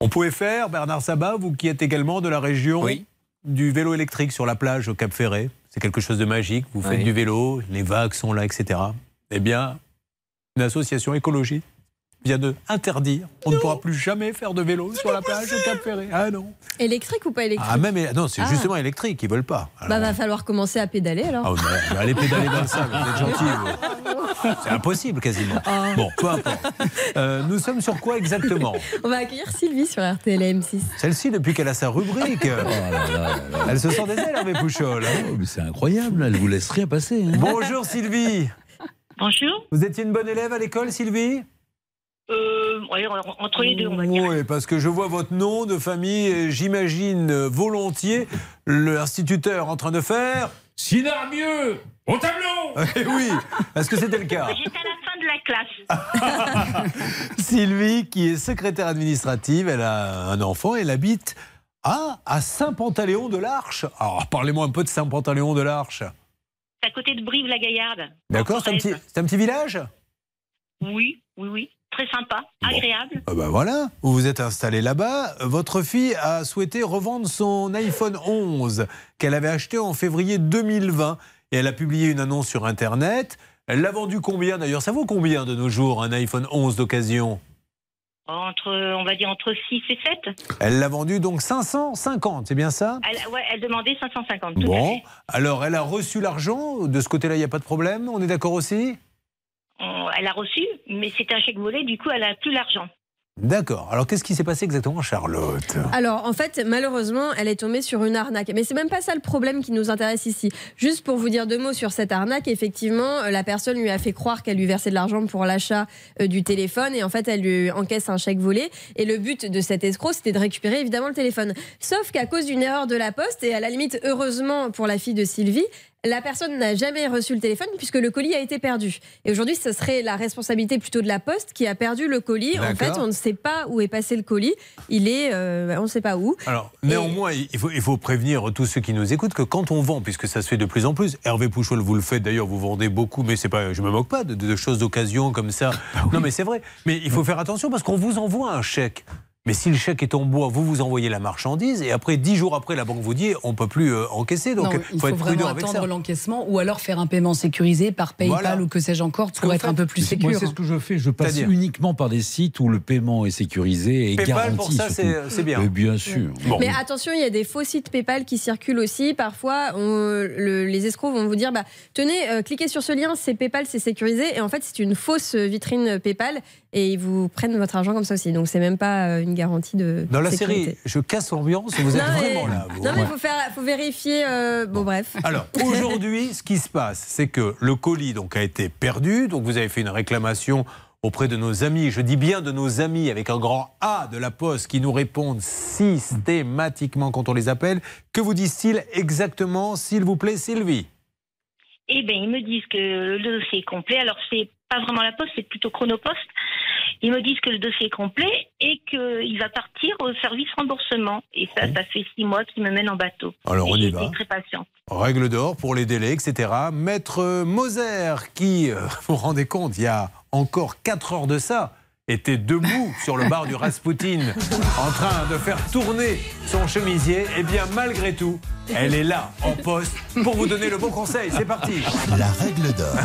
On pouvait faire, Bernard Sabat, vous qui êtes également de la région, Oui. Du vélo électrique sur la plage au Cap Ferré. C'est quelque chose de magique. Vous faites Oui. du vélo, les vagues sont là, etc. Eh bien, une association écologie vient de interdire. On ne pourra plus jamais faire de vélo sur la plage au Cap Ferré. Ah non. Électrique ou pas électrique Ah même non, c'est Ah. justement électrique. Ils veulent pas. Bah va falloir commencer à pédaler alors. Ah, mais, mais allez pédaler dans le sable, vous êtes gentil. vous. C'est impossible quasiment. Ah. Bon, peu importe. Euh, nous sommes sur quoi exactement? On va accueillir Sylvie sur RTL et M6. Celle-ci, depuis qu'elle a sa rubrique, elle se sort des ailes, Hervé Pouchol. hein. Oh, c'est incroyable, elle vous laisse rien passer. hein. Bonjour Sylvie. Bonjour. Vous étiez une bonne élève à l'école, Sylvie? Euh, ouais, entre les deux, on va dire. Oui, parce que je vois votre nom de famille et j'imagine volontiers l'instituteur en train de faire. Sinarmieux Au tableau Eh oui, est-ce que c'était le cas J'étais à la fin de la classe. Sylvie, qui est secrétaire administrative, elle a un enfant, elle habite à, à Saint-Pantaléon de l'Arche. Alors, parlez-moi un peu de Saint-Pantaléon de l'Arche. C'est à côté de Brive-la-Gaillarde. D'accord, c'est un, petit, c'est un petit village? Oui, oui, oui. Très sympa, agréable. Ah ben voilà, vous vous êtes installé là-bas. Votre fille a souhaité revendre son iPhone 11 qu'elle avait acheté en février 2020 et elle a publié une annonce sur Internet. Elle l'a vendu combien? D'ailleurs Ça vaut combien de nos jours un iPhone 11 d'occasion? Entre, on va dire entre 6 et 7. Elle l'a vendu donc 550, c'est bien ça? Elle, ouais, elle demandait 550. Tout à Bon, fait. alors elle a reçu l'argent. De ce côté-là, il n'y a pas de problème? On est d'accord aussi? On- elle a reçu, mais c'était un chèque volé, du coup, elle a plus l'argent. D'accord. Alors qu'est-ce qui s'est passé exactement, Charlotte? Alors en fait, malheureusement, elle est tombée sur une arnaque. Mais c'est même pas ça le problème qui nous intéresse ici. Juste pour vous dire deux mots sur cette arnaque, effectivement, euh, la personne lui a fait croire qu'elle lui versait de l'argent pour l'achat euh, du téléphone et en fait, elle lui encaisse un chèque volé. Et le but de cet escroc, c'était de récupérer évidemment le téléphone. Sauf qu'à cause d'une erreur de la poste et à la limite, heureusement pour la fille de Sylvie, la personne n'a jamais reçu le téléphone puisque le colis a été perdu. Et aujourd'hui, ce serait la responsabilité plutôt de la poste qui a perdu le colis. En fait, on ne sait pas où est passé le colis. Il est, euh, on ne sait pas où. Alors, néanmoins, il faut, il faut prévenir tous ceux qui nous écoutent que quand on vend, puisque ça se fait de plus en plus, Hervé Pouchol, vous le faites d'ailleurs, vous vendez beaucoup, mais c'est pas, je me moque pas de, de choses d'occasion comme ça. Non, mais c'est vrai. Mais il faut faire attention parce qu'on vous envoie un chèque. Mais si le chèque est en bois, vous vous envoyez la marchandise et après, dix jours après, la banque vous dit on peut plus euh, encaisser. Donc Non, il faut être prudent vraiment avec ça. attendre l'encaissement ou alors faire un paiement sécurisé par PayPal Voilà. ou que sais-je encore pour être un peu plus Moi, sécure. c'est ce que je fais. Je passe uniquement par des sites où le paiement est sécurisé et PayPal, garanti. pour ça, c'est- bien. Et bien sûr. Mais attention, il y a des faux sites PayPal qui circulent aussi. Parfois, on- le- les escrocs vont vous dire bah, tenez, euh, cliquez sur ce lien, c'est PayPal, c'est sécurisé. Et en fait, c'est une fausse vitrine PayPal et ils vous prennent votre argent comme ça aussi. Donc, c'est même pas euh, une garantie de. Dans la sécurité. série, je casse l'ambiance, vous êtes Non, mais- vraiment là. vous. Non, mais il Ouais. faut, faire- faut vérifier. euh, bon, bref. Alors aujourd'hui, ce qui se passe, c'est que le colis donc a été perdu. Donc vous avez fait une réclamation auprès de nos amis. Je dis bien de nos amis avec un grand A de la Poste qui nous répondent systématiquement quand on les appelle. Que vous disent-ils exactement, s'il vous plaît, Sylvie? Eh bien, ils me disent que le dossier est complet. Alors, c'est pas vraiment la poste, c'est plutôt Chronopost. Ils me disent que le dossier est complet et qu'il va partir au service remboursement. Et ça, ça fait six mois qu'il me mène en bateau. Alors, on y va. très patiente. Règle d'or pour les délais, etc. Maître Moser, qui, euh, vous vous rendez compte, il y a encore 4 heures de ça, était debout sur le bar du Rasputin, en train de faire tourner son chemisier, et bien malgré tout, elle est là, en poste, pour vous donner le bon conseil. C'est parti. La règle d'or.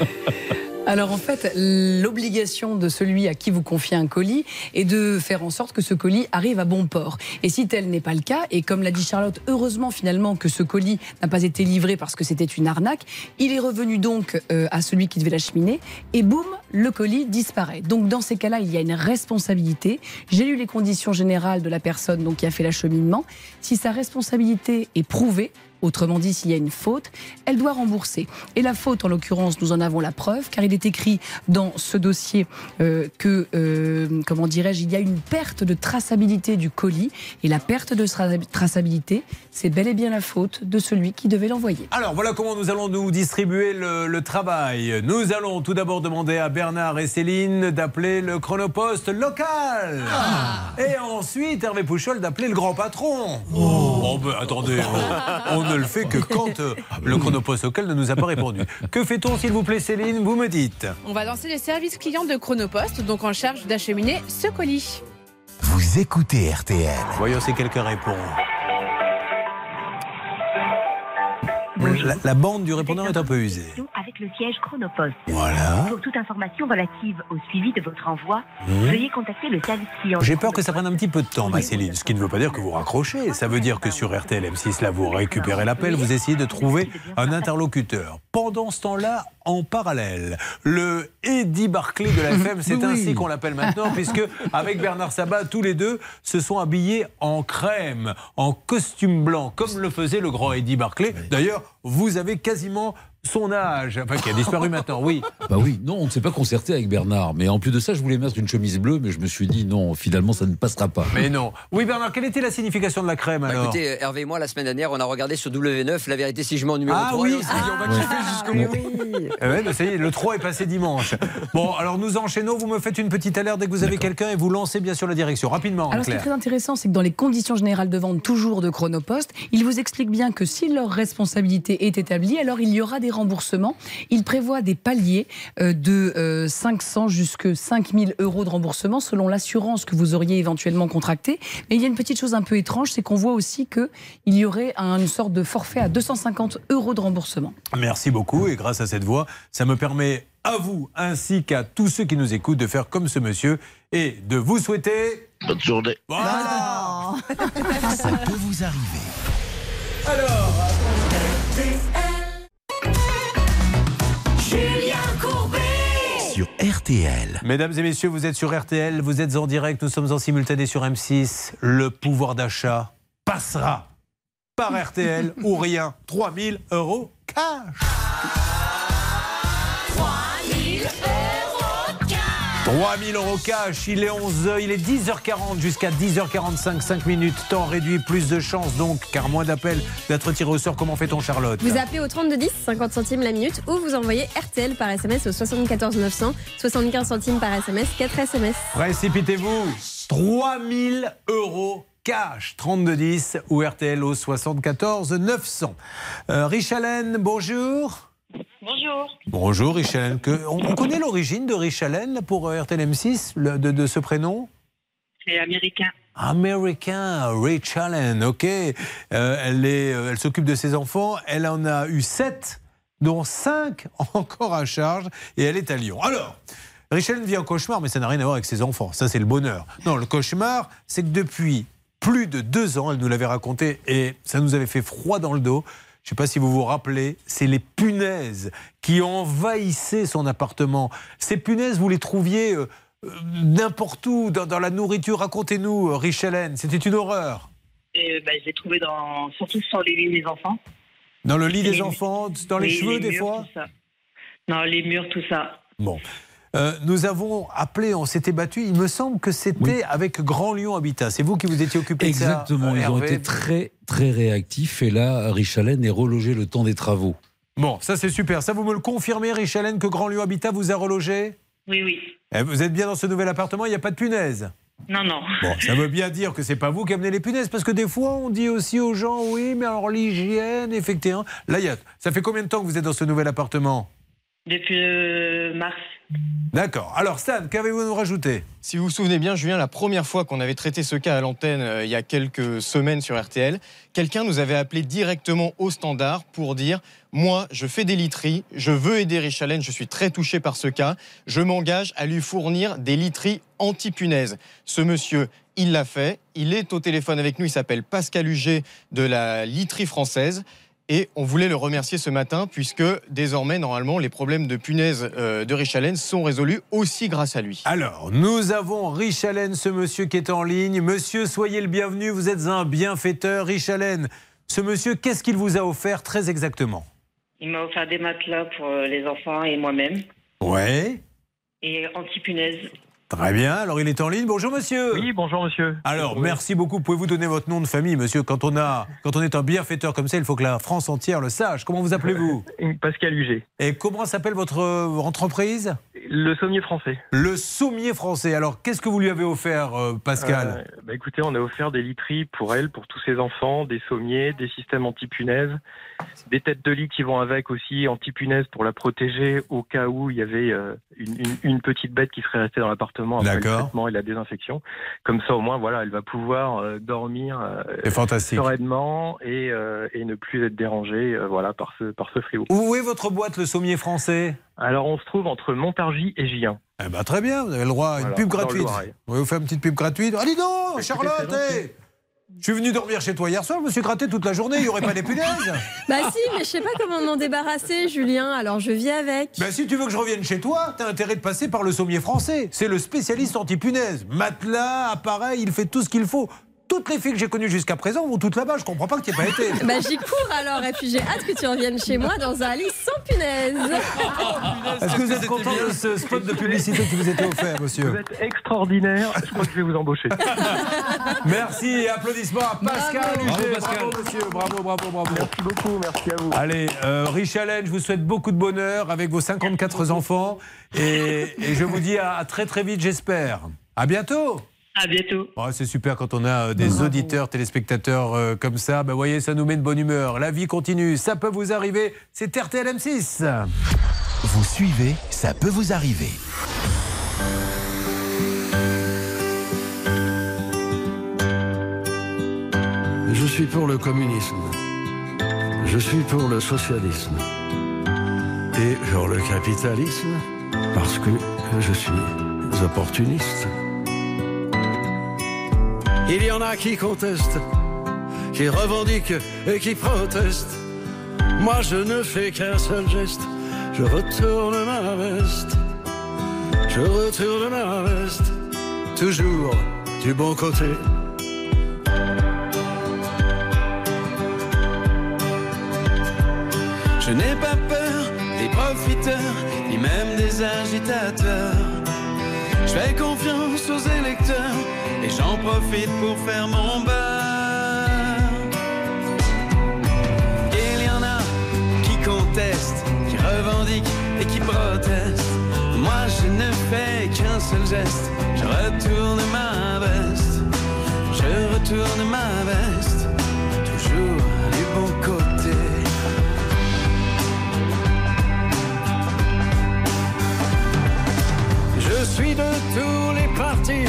Alors en fait, l'obligation de celui à qui vous confiez un colis est de faire en sorte que ce colis arrive à bon port. Et si tel n'est pas le cas, et comme l'a dit Charlotte, heureusement finalement que ce colis n'a pas été livré parce que c'était une arnaque, il est revenu donc euh, à celui qui devait l'acheminer, et boum, le colis disparaît. Donc dans ces cas-là, il y a une responsabilité. J'ai lu les conditions générales de la personne donc, qui a fait l'acheminement. Si sa responsabilité est prouvée, Autrement dit, s'il y a une faute, elle doit rembourser. Et la faute, en l'occurrence, nous en avons la preuve, car il est écrit dans ce dossier euh, que, euh, comment dirais-je, il y a une perte de traçabilité du colis. Et la perte de tra- traçabilité, c'est bel et bien la faute de celui qui devait l'envoyer. Alors voilà comment nous allons nous distribuer le, le travail. Nous allons tout d'abord demander à Bernard et Céline d'appeler le chronopost local. Et ensuite Hervé Pouchol d'appeler le grand patron. Oh, ben, attendez, on, on ne le fait que quand euh, le chronopost local ne nous a pas répondu. Que fait-on s'il vous plaît Céline Vous me dites. On va lancer le service client de Chronopost, donc en charge d'acheminer ce colis. Vous écoutez RTL. Voyons si quelqu'un répond. La, la bande du répondeur est un peu usée. avec le siège Chronopost. Voilà. Pour toute information relative au suivi de votre envoi, Mmh. veuillez contacter le service client. J'ai peur que ça prenne un petit peu de temps, ma Céline. Ce qui ne veut pas dire que vous raccrochez. Ça veut dire que sur RTL M6, là, vous récupérez l'appel, vous essayez de trouver un interlocuteur. Pendant ce temps-là, en parallèle, le Eddie Barclay de la FM, c'est Oui. ainsi qu'on l'appelle maintenant, puisque avec Bernard Sabat, tous les deux se sont habillés en crème, en costume blanc, comme le faisait le grand Eddie Barclay. D'ailleurs, vous avez quasiment son âge, enfin qui a disparu maintenant, oui. Bah oui, non, on ne s'est pas concerté avec Bernard. Mais en plus de ça, je voulais mettre une chemise bleue, mais je me suis dit non, finalement, ça ne passera pas. Mais non. Oui, Bernard, quelle était la signification de la crème Bah, alors écoutez, Hervé et moi, la semaine dernière, on a regardé sur W9 La vérité si je mens numéro Ah 3. oui. et on s'est dit, on va Ah, kiffer jusqu'au mais bout. Eh ouais, bah, ça y est, le 3 est passé dimanche. Bon, alors nous enchaînons. Vous me faites une petite alerte dès que vous avez quelqu'un et vous lancez bien sûr la direction. Rapidement, Alors, ce qui est très intéressant, c'est que dans les conditions générales de vente, toujours de Chronopost, ils vous expliquent bien que si leur responsabilité est établie, alors il y aura des remboursements. Ils prévoient des paliers euh, de euh, 500 jusqu'à 5000 euros de remboursement selon l'assurance que vous auriez éventuellement contractée. Mais il y a une petite chose un peu étrange, c'est qu'on voit aussi qu'il y aurait un- une sorte de forfait à 250 euros de remboursement. Merci beaucoup. Et grâce à cette voix, ça me permet à vous ainsi qu'à tous ceux qui nous écoutent de faire comme ce monsieur et de vous souhaiter. Bonne journée. Voilà. Ça peut vous arriver. Alors. Mesdames et messieurs, vous êtes sur RTL, vous êtes en direct, nous sommes en simultané sur M6. Le pouvoir d'achat passera par RTL ou rien. 3000 euros cash. 3000 euros cash, il est 11h, il est 10h40 jusqu'à 10h45, 5 minutes, temps réduit, plus de chances donc, car moins d'appels d'être tiré au sort. Comment fait-on Charlotte? Vous appelez au 3210, 50 centimes la minute, ou vous envoyez RTL par SMS au 74 900, 75 centimes par SMS, 4 SMS. Précipitez-vous 3000 euros cash 3210 ou RTL au 74 900. Euh, Richalen, bonjour. Bonjour. Bonjour Richalen. Que, on, on connaît l'origine de Richalen pour euh, RTL M6, le- de, de ce prénom? C'est américain. Américain, Rich Allen, ok. Euh, elle est, euh, elle s'occupe de ses enfants. Elle en a eu sept, dont cinq encore à charge, et elle est à Lyon. Alors, Rich Allen vit en cauchemar, mais ça n'a rien à voir avec ses enfants. Ça, c'est le bonheur. Non, le cauchemar, c'est que depuis plus de deux ans, elle nous l'avait raconté, et ça nous avait fait froid dans le dos. Je ne sais pas si vous vous rappelez, c'est les punaises qui envahissaient son appartement. Ces punaises, vous les trouviez euh, euh, n'importe où, dans, dans la nourriture. Racontez-nous, euh, Rich Allen, c'était une horreur. Bah, je l'ai trouvé dans, surtout sur les lits des enfants. Dans le lit des Les- enfants, dans les cheveux des murs, fois tout ça. Non, les murs, tout ça. Bon. Euh, nous avons appelé, on s'était battu. Il me semble que c'était avec Grand Lyon Habitat. C'est vous qui vous étiez occupé de ça Exactement, ils ont été très très réactifs et là, Rich Allen est relogé le temps des travaux. Bon, ça c'est super. Ça, vous me le confirmez, Rich Allen, que Grand Lyon Habitat vous a relogé? Oui, oui. Eh, Vous êtes bien dans ce nouvel appartement, il n'y a pas de punaise Non, non. Bon, ça veut bien dire que c'est pas vous qui amenez les punaises, parce que des fois on dit aussi aux gens, oui, mais alors l'hygiène, effectivement. Là, ça fait combien de temps que vous êtes dans ce nouvel appartement? Depuis euh, mars. D'accord. Alors Stan, qu'avez-vous nous rajouter? Si vous vous souvenez bien, Julien, la première fois qu'on avait traité ce cas à l'antenne euh, il y a quelques semaines sur RTL, quelqu'un nous avait appelé directement au standard pour dire Moi, je fais des literies, je veux aider Rich Allen, je suis très touché par ce cas, je m'engage à lui fournir des literies anti-punaises. Ce monsieur, il l'a fait, il est au téléphone avec nous, il s'appelle Pascal Huget de la literie française. Et on voulait le remercier ce matin puisque désormais, normalement, les problèmes de punaises euh, de Rich Allen sont résolus aussi grâce à lui. Alors, nous avons Rich Allen, ce monsieur qui est en ligne. Monsieur, soyez le bienvenu, vous êtes un bienfaiteur. Rich Allen, ce monsieur, qu'est-ce qu'il vous a offert très exactement? Il m'a offert des matelas pour euh, les enfants et moi-même. Ouais. Et anti-punaise. Très bien, alors il est en ligne. Bonjour monsieur. Oui, bonjour monsieur. Alors, merci beaucoup. Pouvez-vous donner votre nom de famille, monsieur quand on, a, quand on est un bienfaiteur comme ça, il faut que la France entière le sache. Comment vous appelez-vous Pascal Huget. Et comment s'appelle votre euh, entreprise Le sommier français. Le Sommier français. Alors, qu'est-ce que vous lui avez offert, euh, Pascal Euh, bah écoutez, on a offert des literies pour elle, pour tous ses enfants, des sommiers, des systèmes anti-punaises, des têtes de lit qui vont avec aussi, anti-punaises pour la protéger au cas où il y avait euh, une, une- une petite bête qui serait restée dans l'appartement après le traitement et la désinfection. Comme ça, au moins, voilà, elle va pouvoir euh, dormir euh, sereinement et, et ne plus être dérangée voilà, par ce, par ce fléau. Où est votre boîte, le Sommier français? Alors, on se trouve entre Montargis et Gien. Eh ben, très bien, vous avez le droit à une Voilà, pub gratuite. Va vous faire une petite pub gratuite. Dis donc, Charlotte Je suis venu dormir chez toi hier soir, je me suis gratté toute la journée, il n'y aurait pas des punaises Bah si, mais je sais pas comment m'en débarrasser, Julien, alors je vis avec. Ben, si tu veux que je revienne chez toi, t'as intérêt de passer par le sommier français. C'est le spécialiste anti-punaise. Matelas, appareil, il fait tout ce qu'il faut. Toutes les filles que j'ai connues jusqu'à présent vont toutes là-bas. Je comprends pas que tu aies pas été. Bah j'y cours alors, et puis j'ai hâte que tu reviennes chez moi dans un lit sans punaise. Est-ce que vous êtes content de ce spot de publicité qui vous était offert, monsieur Vous êtes extraordinaire. Je crois que je vais vous embaucher. Merci et applaudissements à Pascal Bravo. Bravo, Pascal. Bravo, monsieur. Bravo, bravo, bravo. Merci beaucoup, merci à vous. Allez, euh, Rich Allen, je vous souhaite beaucoup de bonheur avec vos 54 enfants. Et, et je vous dis à, à très très vite, j'espère. À bientôt. À bientôt. Oh, c'est super quand on a euh, des auditeurs, téléspectateurs euh, comme ça. Ben, voyez, ça nous met de bonne humeur. La vie continue. Ça peut vous arriver. C'est RTL M6. Vous suivez, ça peut vous arriver. Je suis pour le communisme. Je suis pour le socialisme. Et pour le capitalisme, parce que je suis opportuniste. Il y en a qui contestent, qui revendiquent et qui protestent. Moi, je ne fais qu'un seul geste. Je retourne ma veste. Je retourne ma veste. Toujours du bon côté. Je n'ai pas peur des profiteurs, ni même des agitateurs. Je fais confiance aux électeurs et j'en profite pour faire mon beurre. Il y en a qui contestent, qui revendiquent et qui protestent. Moi je ne fais qu'un seul geste, je retourne ma veste. Je retourne ma veste, toujours du bon côté. Je suis de tous les partis,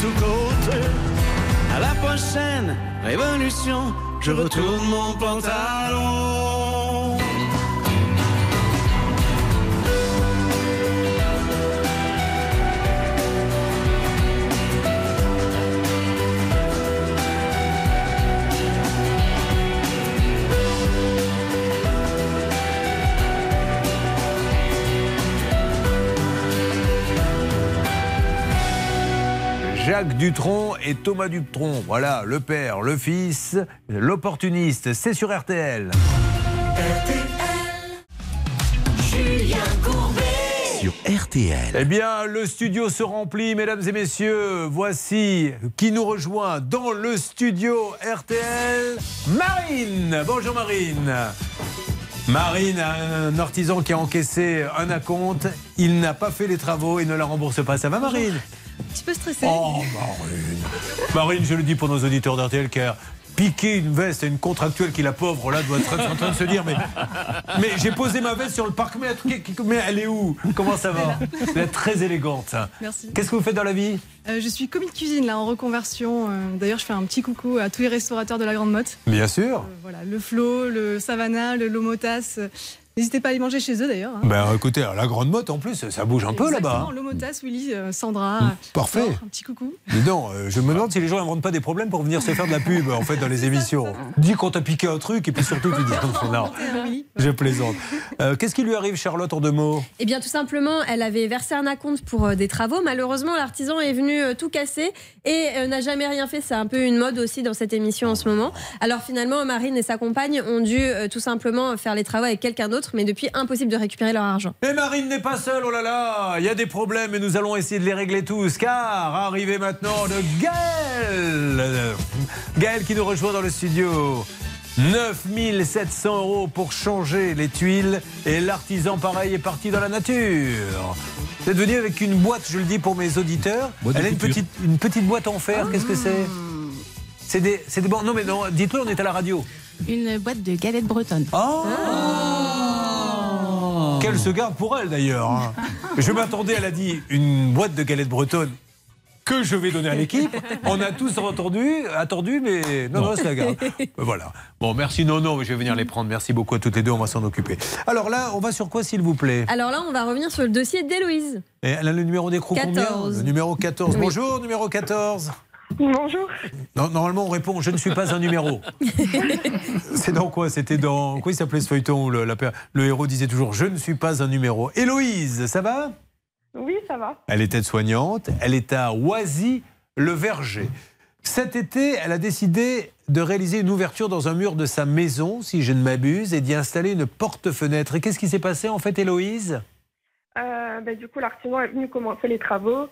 tous côtés. À la prochaine révolution, je retourne mon pantalon. Jacques Dutronc et Thomas Dutronc. Voilà, le père, le fils, l'opportuniste. C'est sur RTL. Julien Courbet. Sur RTL. Eh bien, le studio se remplit, mesdames et messieurs. Voici qui nous rejoint dans le studio RTL, Marine. Bonjour Marine. Marine, un artisan qui a encaissé un acompte, il n'a pas fait les travaux et ne la rembourse pas. Ça va Marine? Petit peu stressé. Oh, Marine. Marine, je le dis pour nos auditeurs d'RTL, car piquer une veste à une contractuelle qui, la pauvre, là, doit être en train de se dire Mais, mais j'ai posé ma veste sur le parc, mais, mais elle est où? Comment ça va? Elle est très élégante. Merci. Qu'est-ce que vous faites dans la vie? Euh, je suis commis de cuisine là en reconversion. Euh, D'ailleurs, je fais un petit coucou à tous les restaurateurs de la Grande Motte. Bien sûr. Voilà, le Flo, le Savannah, le Lomotas. N'hésitez pas à aller manger chez eux d'ailleurs. hein. Ben écoutez, la grande motte en plus, ça bouge un peu là-bas. Hein. Lomotas, Willy, euh, Sandra. Parfait. Laure, un petit coucou. Dis donc, euh, je me demande si les gens n'inventent pas des problèmes pour venir se faire de la pub en fait dans les émissions. Dis qu'on t'a piqué un truc et puis surtout tu dis non, je plaisante. Euh, Qu'est-ce qui lui arrive Charlotte en deux mots? Eh bien, tout simplement, elle avait versé un acompte pour euh, des travaux. Malheureusement, l'artisan est venu euh, tout casser et euh, n'a jamais rien fait. C'est un peu une mode aussi dans cette émission en ce moment. Alors finalement, Marine et sa compagne ont dû euh, tout simplement faire les travaux avec quelqu'un d'autre, mais depuis, impossible de récupérer leur argent. Et Marine n'est pas seule, oh là là Il y a des problèmes et nous allons essayer de les régler tous, car arrivé maintenant de Gaël Gaël qui nous rejoint dans le studio. 9700 euros pour changer les tuiles et l'artisan pareil est parti dans la nature. Vous êtes venu avec une boîte, je le dis pour mes auditeurs. Boîte Elle a une petite, une petite boîte en fer, qu'est-ce que c'est C'est des, c'est des bon, Non mais non, dites-le, on est à la radio. Une boîte de galettes bretonnes. Oh Qu'elle se garde pour elle d'ailleurs. hein. Je m'attendais, elle a dit une boîte de galettes bretonnes que je vais donner à l'équipe. On a tous entendu, attendu, mais non, non, se la garde. Voilà. Bon, merci. Non, non, je vais venir les prendre. Merci beaucoup à toutes les deux. On va s'en occuper. Alors là, on va sur quoi, s'il vous plaît? Alors là, on va revenir sur le dossier d'Héloïse. Elle a le numéro d'écrou combien? 14. Le numéro 14. Oui. Bonjour, numéro 14. Bonjour. Non, normalement, on répond Je ne suis pas un numéro. C'est dans quoi? C'était dans. Quoi il s'appelait ce feuilleton où le, la per- le héros disait toujours Je ne suis pas un numéro. Héloïse, ça va? Oui, ça va. Elle est aide-soignante. Elle est à Oisy-le-Verger. Cet été, elle a décidé de réaliser une ouverture dans un mur de sa maison, si je ne m'abuse, et d'y installer une porte-fenêtre. Et qu'est-ce qui s'est passé en fait, Héloïse? Euh, bah, du coup, l'artisan est venu commencer les travaux.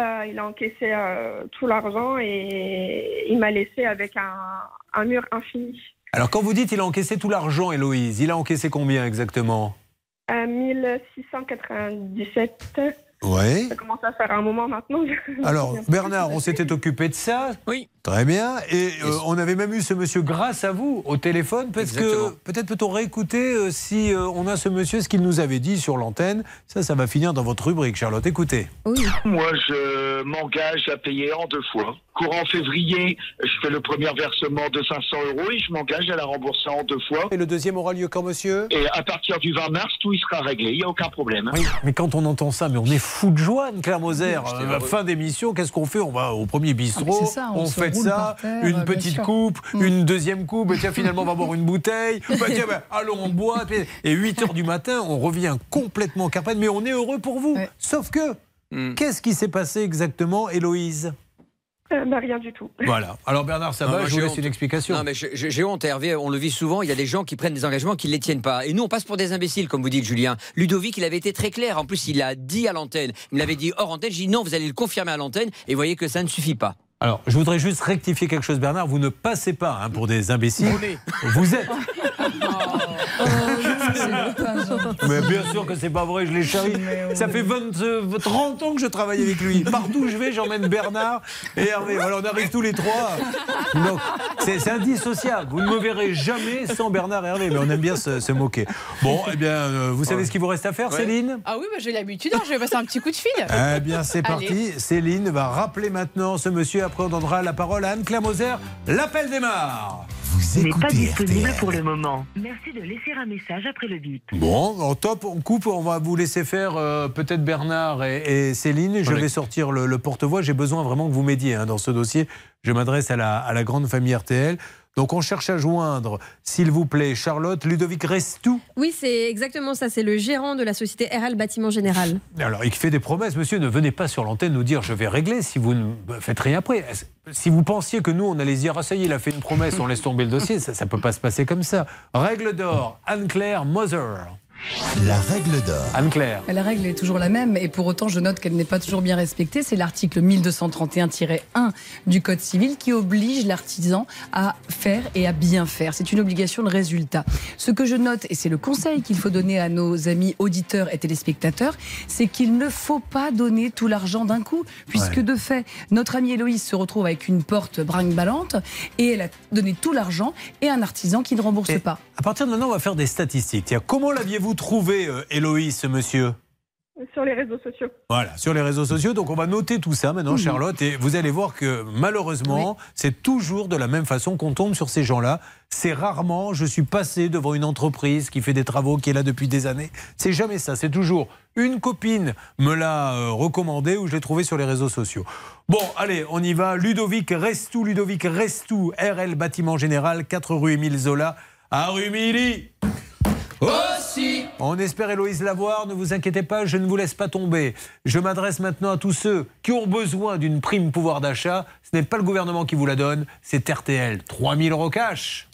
Euh, il a encaissé euh, tout l'argent et il m'a laissé avec un, un mur infini. Alors, quand vous dites il a encaissé tout l'argent, Héloïse, il a encaissé combien exactement? À 1697. Ouais. Ça commence à faire un moment maintenant. Alors, Bernard, on s'était occupé de ça. Oui. Très bien. Et euh, on avait même eu ce monsieur grâce à vous au téléphone. Parce que peut-être peut-on réécouter euh, si euh, on a ce monsieur, ce qu'il nous avait dit sur l'antenne. Ça, ça va finir dans votre rubrique, Charlotte. Écoutez. Moi, je m'engage à payer en deux fois. Courant février, je fais le premier versement de 500 euros et je m'engage à la rembourser en deux fois. Et le deuxième aura lieu quand, monsieur? Et à partir du 20 mars, tout y sera réglé. Il n'y a aucun problème. Oui, mais quand on entend ça, mais on est fou de joie, Anne-Claire Moser. Euh, heureux. fin d'émission, qu'est-ce qu'on fait? On va au premier bistrot, Ah, ça, on fait ça, terre, une petite coupe, Mm. une deuxième coupe, et tiens, finalement, on va boire une bouteille. Bah, tiens, bah, allons, on boit. Et 8 heures du matin, on revient complètement carpette, mais on est heureux pour vous. Sauf que, Hmm. qu'est-ce qui s'est passé exactement, Héloïse? Euh, bah, rien du tout. Voilà. Alors, Bernard, ça Non, va moi, Je vous j'ai laisse honte. une explication. Non, mais j'ai- honte, Hervé. On le vit souvent. Il y a des gens qui prennent des engagements qui ne les tiennent pas. Et nous, on passe pour des imbéciles, comme vous dites, Julien. Ludovic, il avait été très clair. En plus, il l'a dit à l'antenne. Il me l'avait dit hors antenne. J'ai dit non, vous allez le confirmer à l'antenne. Et vous voyez que ça ne suffit pas. Alors, je voudrais juste rectifier quelque chose, Bernard. Vous ne passez pas hein, pour des imbéciles. Vous êtes. Mais bien sûr que c'est pas vrai, je l'ai charrie. Ça fait 20, euh, 30 ans que je travaille avec lui. Partout où je vais, j'emmène Bernard et Hervé. Alors on arrive tous les trois. Donc, c'est indissociable. Vous ne me verrez jamais sans Bernard et Hervé, mais on aime bien se, se moquer. Bon, eh bien, euh, vous savez ce qu'il vous reste à faire, Céline? Ah oui, bah, j'ai l'habitude, hein, je vais passer un petit coup de fil. eh bien, c'est Allez. parti. Céline va rappeler maintenant ce monsieur. Après, on donnera la parole à Anne-Claire Moser. L'appel démarre. Vous n'est pas disponible RTL. pour le moment. Merci de laisser un message après le bip. Bon, en top, on coupe, on va vous laisser faire euh, peut-être Bernard et, et Céline. Je vais sortir le, le porte-voix. J'ai besoin vraiment que vous m'aidiez hein, dans ce dossier. Je m'adresse à la, à la grande famille RTL. Donc on cherche à joindre, s'il vous plaît, Charlotte, Ludovic Restou. Oui, c'est exactement ça. C'est le gérant de la société RL Bâtiment Général. Alors, il fait des promesses. Monsieur, ne venez pas sur l'antenne nous dire je vais régler si vous ne faites rien après. Si vous pensiez que nous, on allait se dire ah, ça y est, il a fait une promesse, on laisse tomber le dossier, ça ne peut pas se passer comme ça. Règle d'or, Anne-Claire Moser. La règle d'or. Anne-Claire. La règle est toujours la même et pour autant je note qu'elle n'est pas toujours bien respectée. C'est l'article 1231-1 du Code civil qui oblige l'artisan à faire et à bien faire. C'est une obligation de résultat. Ce que je note, et c'est le conseil qu'il faut donner à nos amis auditeurs et téléspectateurs, c'est qu'il ne faut pas donner tout l'argent d'un coup, puisque Ouais. de fait, notre amie Héloïse se retrouve avec une porte brinque-ballante et elle a donné tout l'argent et un artisan qui ne rembourse pas. À partir de maintenant, on va faire des statistiques. Tiens, comment l'aviez-vous trouvé, euh, Héloïse, ce monsieur Sur les réseaux sociaux. Voilà, sur les réseaux sociaux. Donc on va noter tout ça maintenant, Charlotte, et vous allez voir que malheureusement, c'est toujours de la même façon qu'on tombe sur ces gens-là. C'est rarement, je suis passé devant une entreprise qui fait des travaux, qui est là depuis des années. C'est jamais ça. C'est toujours une copine me l'a euh, recommandé ou je l'ai trouvé sur les réseaux sociaux. Bon, allez, on y va. Ludovic Restou, Ludovic Restou, RL Bâtiment Général, 4 rue Émile Zola, à Rumilly. Aussi On espère Héloïse l'avoir, ne vous inquiétez pas, je ne vous laisse pas tomber. Je m'adresse maintenant à tous ceux qui ont besoin d'une prime pouvoir d'achat. Ce n'est pas le gouvernement qui vous la donne, c'est RTL. 3000 euros cash.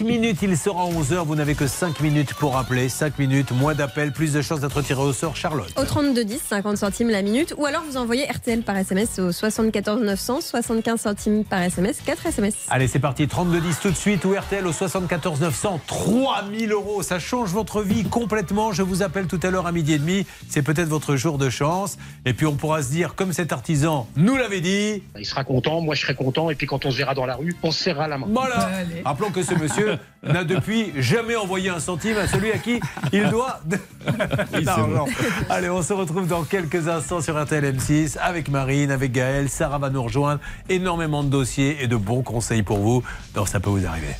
5 minutes, il sera 11h. Vous n'avez que 5 minutes pour appeler. 5 minutes, moins d'appels, plus de chances d'être tiré au sort. Charlotte. Au 32 10, 50 centimes la minute. Ou alors vous envoyez RTL par SMS au 74 900, 75 centimes par SMS, 4 SMS. Allez, c'est parti. 3210 tout de suite ou RTL au 74 900. 3000 euros. Ça change votre vie complètement. Je vous appelle tout à l'heure à midi et demi. C'est peut-être votre jour de chance. Et puis on pourra se dire, comme cet artisan nous l'avait dit. Il sera content, moi je serai content, et puis quand on se verra dans la rue, on se serrera la main. Voilà. Rappelons que ce monsieur n'a depuis jamais envoyé un centime à celui à qui il doit de l'argent. Allez, on se retrouve dans quelques instants sur RTL M6 avec Marine, avec Gaël. Sarah va nous rejoindre. Énormément de dossiers et de bons conseils pour vous. Donc ça peut vous arriver.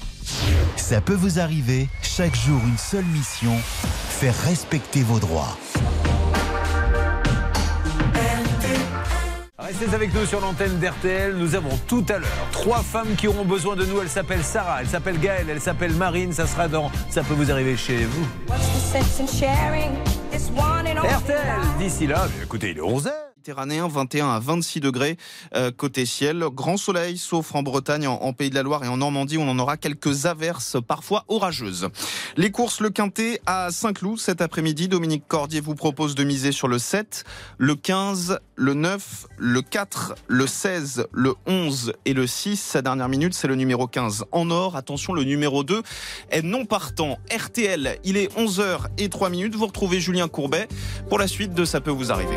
Ça peut vous arriver, chaque jour une seule mission, faire respecter vos droits. Restez avec nous sur l'antenne d'RTL. Nous avons tout à l'heure trois femmes qui auront besoin de nous. Elle s'appelle Sarah, elle s'appelle Gaëlle, elle s'appelle Marine. Ça sera dans Ça peut vous arriver chez vous. RTL, d'ici là, écoutez, il est 11h. Méditerranéen, 21 à 26 degrés euh, côté ciel. Grand soleil, sauf en Bretagne, en, Pays de la Loire et en Normandie, où on en aura quelques averses parfois orageuses. Les courses, le quintet à Saint-Cloud cet après-midi. Dominique Cordier vous propose de miser sur le 7, le 15, le 9, le 4, le 16, le 11 et le 6. Sa dernière minute, c'est le numéro 15 en or. Attention, le numéro 2 est non partant. RTL, il est 11h et 3 minutes. Vous retrouvez Julien Courbet pour la suite de Ça peut vous arriver.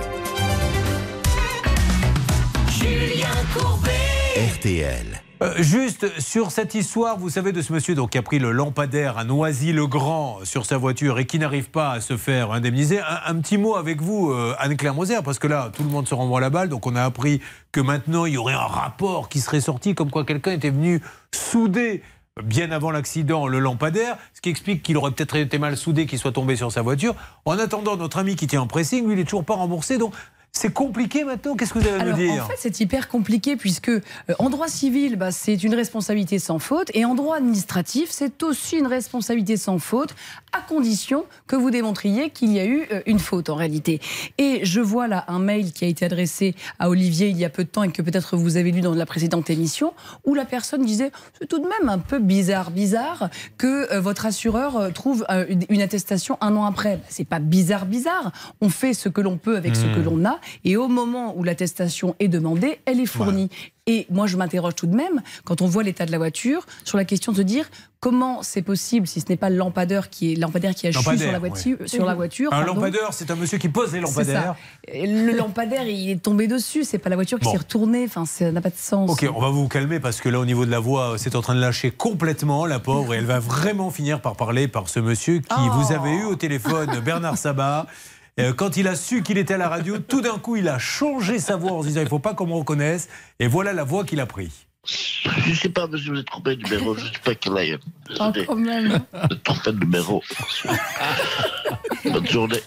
RTL. Euh, juste sur cette histoire, vous savez, de ce monsieur donc, qui a pris le lampadaire à Noisy-le-Grand sur sa voiture et qui n'arrive pas à se faire indemniser. Un, un petit mot avec vous, euh, Anne-Claire Moser, parce que là, tout le monde se renvoie la balle. Donc, on a appris que maintenant, il y aurait un rapport qui serait sorti, comme quoi quelqu'un était venu souder bien avant l'accident le lampadaire, ce qui explique qu'il aurait peut-être été mal soudé, qu'il soit tombé sur sa voiture. En attendant, notre ami qui tient en pressing, lui, il n'est toujours pas remboursé. Donc, c'est compliqué maintenant. Qu'est-ce que vous avez à Alors, nous dire En fait, c'est hyper compliqué puisque euh, en droit civil, bah, c'est une responsabilité sans faute et en droit administratif, c'est aussi une responsabilité sans faute à condition que vous démontriez qu'il y a eu euh, une faute en réalité. Et je vois là un mail qui a été adressé à Olivier il y a peu de temps et que peut-être vous avez lu dans la précédente émission où la personne disait c'est tout de même un peu bizarre, bizarre que euh, votre assureur euh, trouve euh, une, attestation un an après. C'est pas bizarre, bizarre. On fait ce que l'on peut avec ce Hmm. que l'on a et au moment où l'attestation est demandée, elle est fournie. Et moi, je m'interroge tout de même, quand on voit l'état de la voiture, sur la question de se dire comment c'est possible, si ce n'est pas le lampadaire qui est lampadaire qui a chu sur Lampadaire, la voiture, oui. sur la voiture. Un pardon. lampadaire, c'est un monsieur qui pose les lampadaires. Le lampadaire, il est tombé dessus. C'est pas la voiture qui Bon. s'est retournée. Enfin, ça n'a pas de sens. Ok, on va vous calmer parce que là, au niveau de la voix, c'est en train de lâcher complètement, la pauvre, et elle va vraiment finir par parler par ce monsieur qui Oh. vous avez eu au téléphone, Bernard Sabat. Euh, Quand il a su qu'il était à la radio, tout d'un coup, il a changé sa voix en se disant il ne faut pas qu'on me reconnaisse. Et voilà la voix qu'il a pris. Je ne sais pas, monsieur, vous êtes trompé de numéro. Je ne sais pas quel âge. Oh, quand même. Vous trompé de numéro. Bonne journée.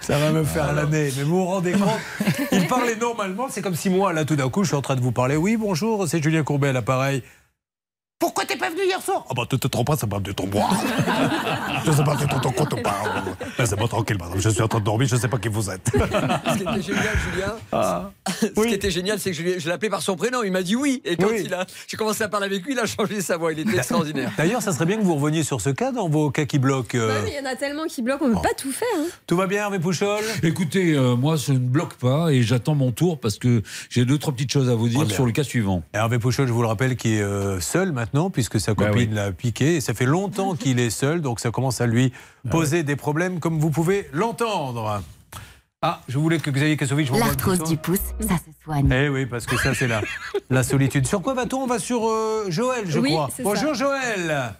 Ça va me faire l'année. Mais vous vous rendez compte Il parlait normalement. C'est comme si moi, là, tout d'un coup, je suis en train de vous parler. Oui, bonjour, c'est Julien Courbet à l'appareil. Pourquoi t'es pas venu hier soir? Ah bah, te, te trompe pas, ça parle de ton bois. je sais pas de ton, compte parle. Laissez-moi tranquille, madame. Je suis en train de dormir, je sais pas qui vous êtes. Ce qui était génial, Julien, Ah. ce qui était génial, c'est que je, je l'ai appelé par son prénom. Il m'a dit oui. Et quand Oui. il a, j'ai commencé à parler avec lui, il a changé sa voix. Il était extraordinaire. D'ailleurs, ça serait bien que vous reveniez sur ce cas dans vos cas qui bloquent. euh. Il y en a tellement qui bloquent, on ne peut pas tout faire. hein. Tout va bien, Hervé Pouchol Écoutez, euh, moi, je ne bloque pas et j'attends mon tour parce que j'ai deux, trois petites choses à vous dire bien. sur le cas suivant. Hervé Pouchol, je vous le rappelle, qui est euh, seul maintenant, puisque sa Bah copine oui. l'a piqué. Et ça fait longtemps qu'il est seul, donc ça commence à lui poser des problèmes, comme vous pouvez l'entendre. Ah, je voulais que Xavier Kassovitch vous L'arthrose du pouce, ça se soigne. Eh oui, parce que ça, c'est la, la solitude. Sur quoi va-t-on? On va sur euh, Joël, je Oui, crois. Bonjour, ça. Joël.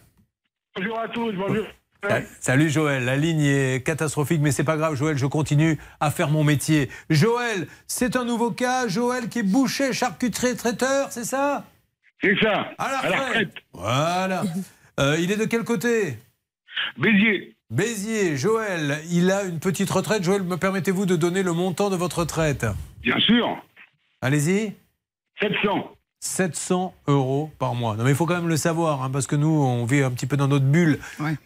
Bonjour à tous, bonjour. Ah, Salut Joël, la ligne est catastrophique, mais c'est pas grave, Joël, je continue à faire mon métier. Joël, c'est un nouveau cas, Joël qui est boucher, charcuterie, traiteur, c'est ça? C'est ça. À la À la retraite. retraite. Voilà. Euh, il est de quel côté? Béziers. Béziers, Joël, il a une petite retraite. Joël, me permettez-vous de donner le montant de votre retraite? Bien sûr. Allez-y. 700. 700 euros par mois. Non mais il faut quand même le savoir, hein, parce que nous, on vit un petit peu dans notre bulle,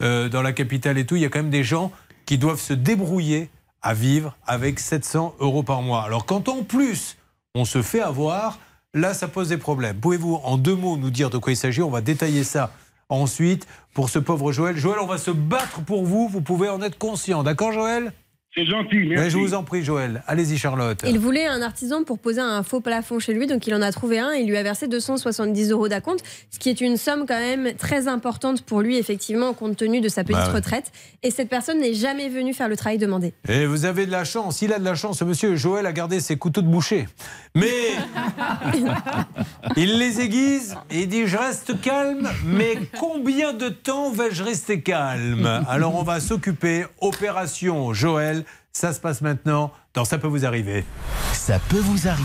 euh, dans la capitale et tout. Il y a quand même des gens qui doivent se débrouiller à vivre avec 700 euros par mois. Alors quand en plus, on se fait avoir, là, ça pose des problèmes. Pouvez-vous, en deux mots, nous dire de quoi il s'agit? On va détailler ça ensuite pour ce pauvre Joël. Joël, on va se battre pour vous. Vous pouvez en être conscient. D'accord, Joël? C'est gentil, Mais je vous en prie, Joël. Allez-y, Charlotte. Il voulait un artisan pour poser un faux plafond chez lui, donc il en a trouvé un et il lui a versé 270 euros d'acompte, ce qui est une somme quand même très importante pour lui, effectivement, compte tenu de sa petite Bah ouais. retraite. Et cette personne n'est jamais venue faire le travail demandé. Et vous avez de la chance. Il a de la chance, ce monsieur. Joël a gardé ses couteaux de boucher. Mais il les aiguise et il dit Je reste calme, mais combien de temps vais-je rester calme? Alors on va s'occuper. Opération Joël. Ça se passe maintenant dans Ça peut vous arriver. Ça peut vous arriver.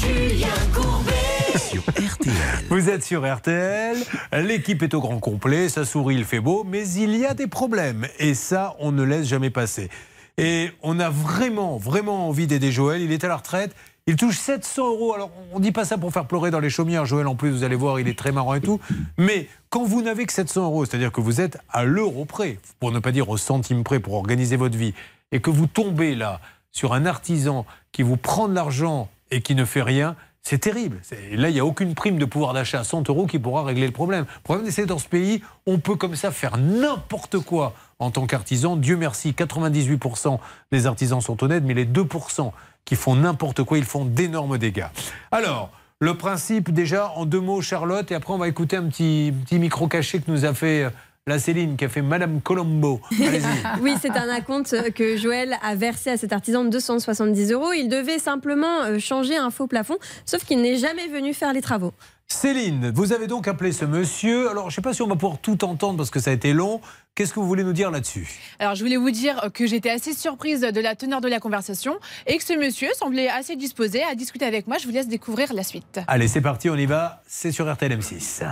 Julien Courbet. Sur RTL. Vous êtes sur RTL, l'équipe est au grand complet, ça sourit, il fait beau, mais il y a des problèmes. Et ça, on ne laisse jamais passer. Et on a vraiment, vraiment envie d'aider Joël. Il est à la retraite. Il touche 700 euros. Alors, on dit pas ça pour faire pleurer dans les chaumières. Joël, en plus, vous allez voir, il est très marrant et tout. Mais quand vous n'avez que 700 euros, c'est-à-dire que vous êtes à l'euro près, pour ne pas dire au centime près pour organiser votre vie, et que vous tombez là sur un artisan qui vous prend de l'argent et qui ne fait rien, c'est terrible. Là, il n'y a aucune prime de pouvoir d'achat à 100 euros qui pourra régler le problème. Le problème, c'est dans ce pays, on peut comme ça faire n'importe quoi en tant qu'artisan. Dieu merci, 98% des artisans sont honnêtes, mais les 2% qui font n'importe quoi, ils font d'énormes dégâts. Alors, le principe, déjà, en deux mots, Charlotte, et après, on va écouter un petit, petit micro caché que nous a fait euh, la Céline, qui a fait Madame Colombo. Oui, c'est un acompte que Joël a versé à cet artisan de 270 euros. Il devait simplement euh, changer un faux plafond, sauf qu'il n'est jamais venu faire les travaux. Céline, vous avez donc appelé ce monsieur. Alors, je ne sais pas si on va pouvoir tout entendre parce que ça a été long. Qu'est-ce que vous voulez nous dire là-dessus? Alors, je voulais vous dire que j'étais assez surprise de la teneur de la conversation et que ce monsieur semblait assez disposé à discuter avec moi. Je vous laisse découvrir la suite. Allez, c'est parti, on y va. C'est sur RTL M6.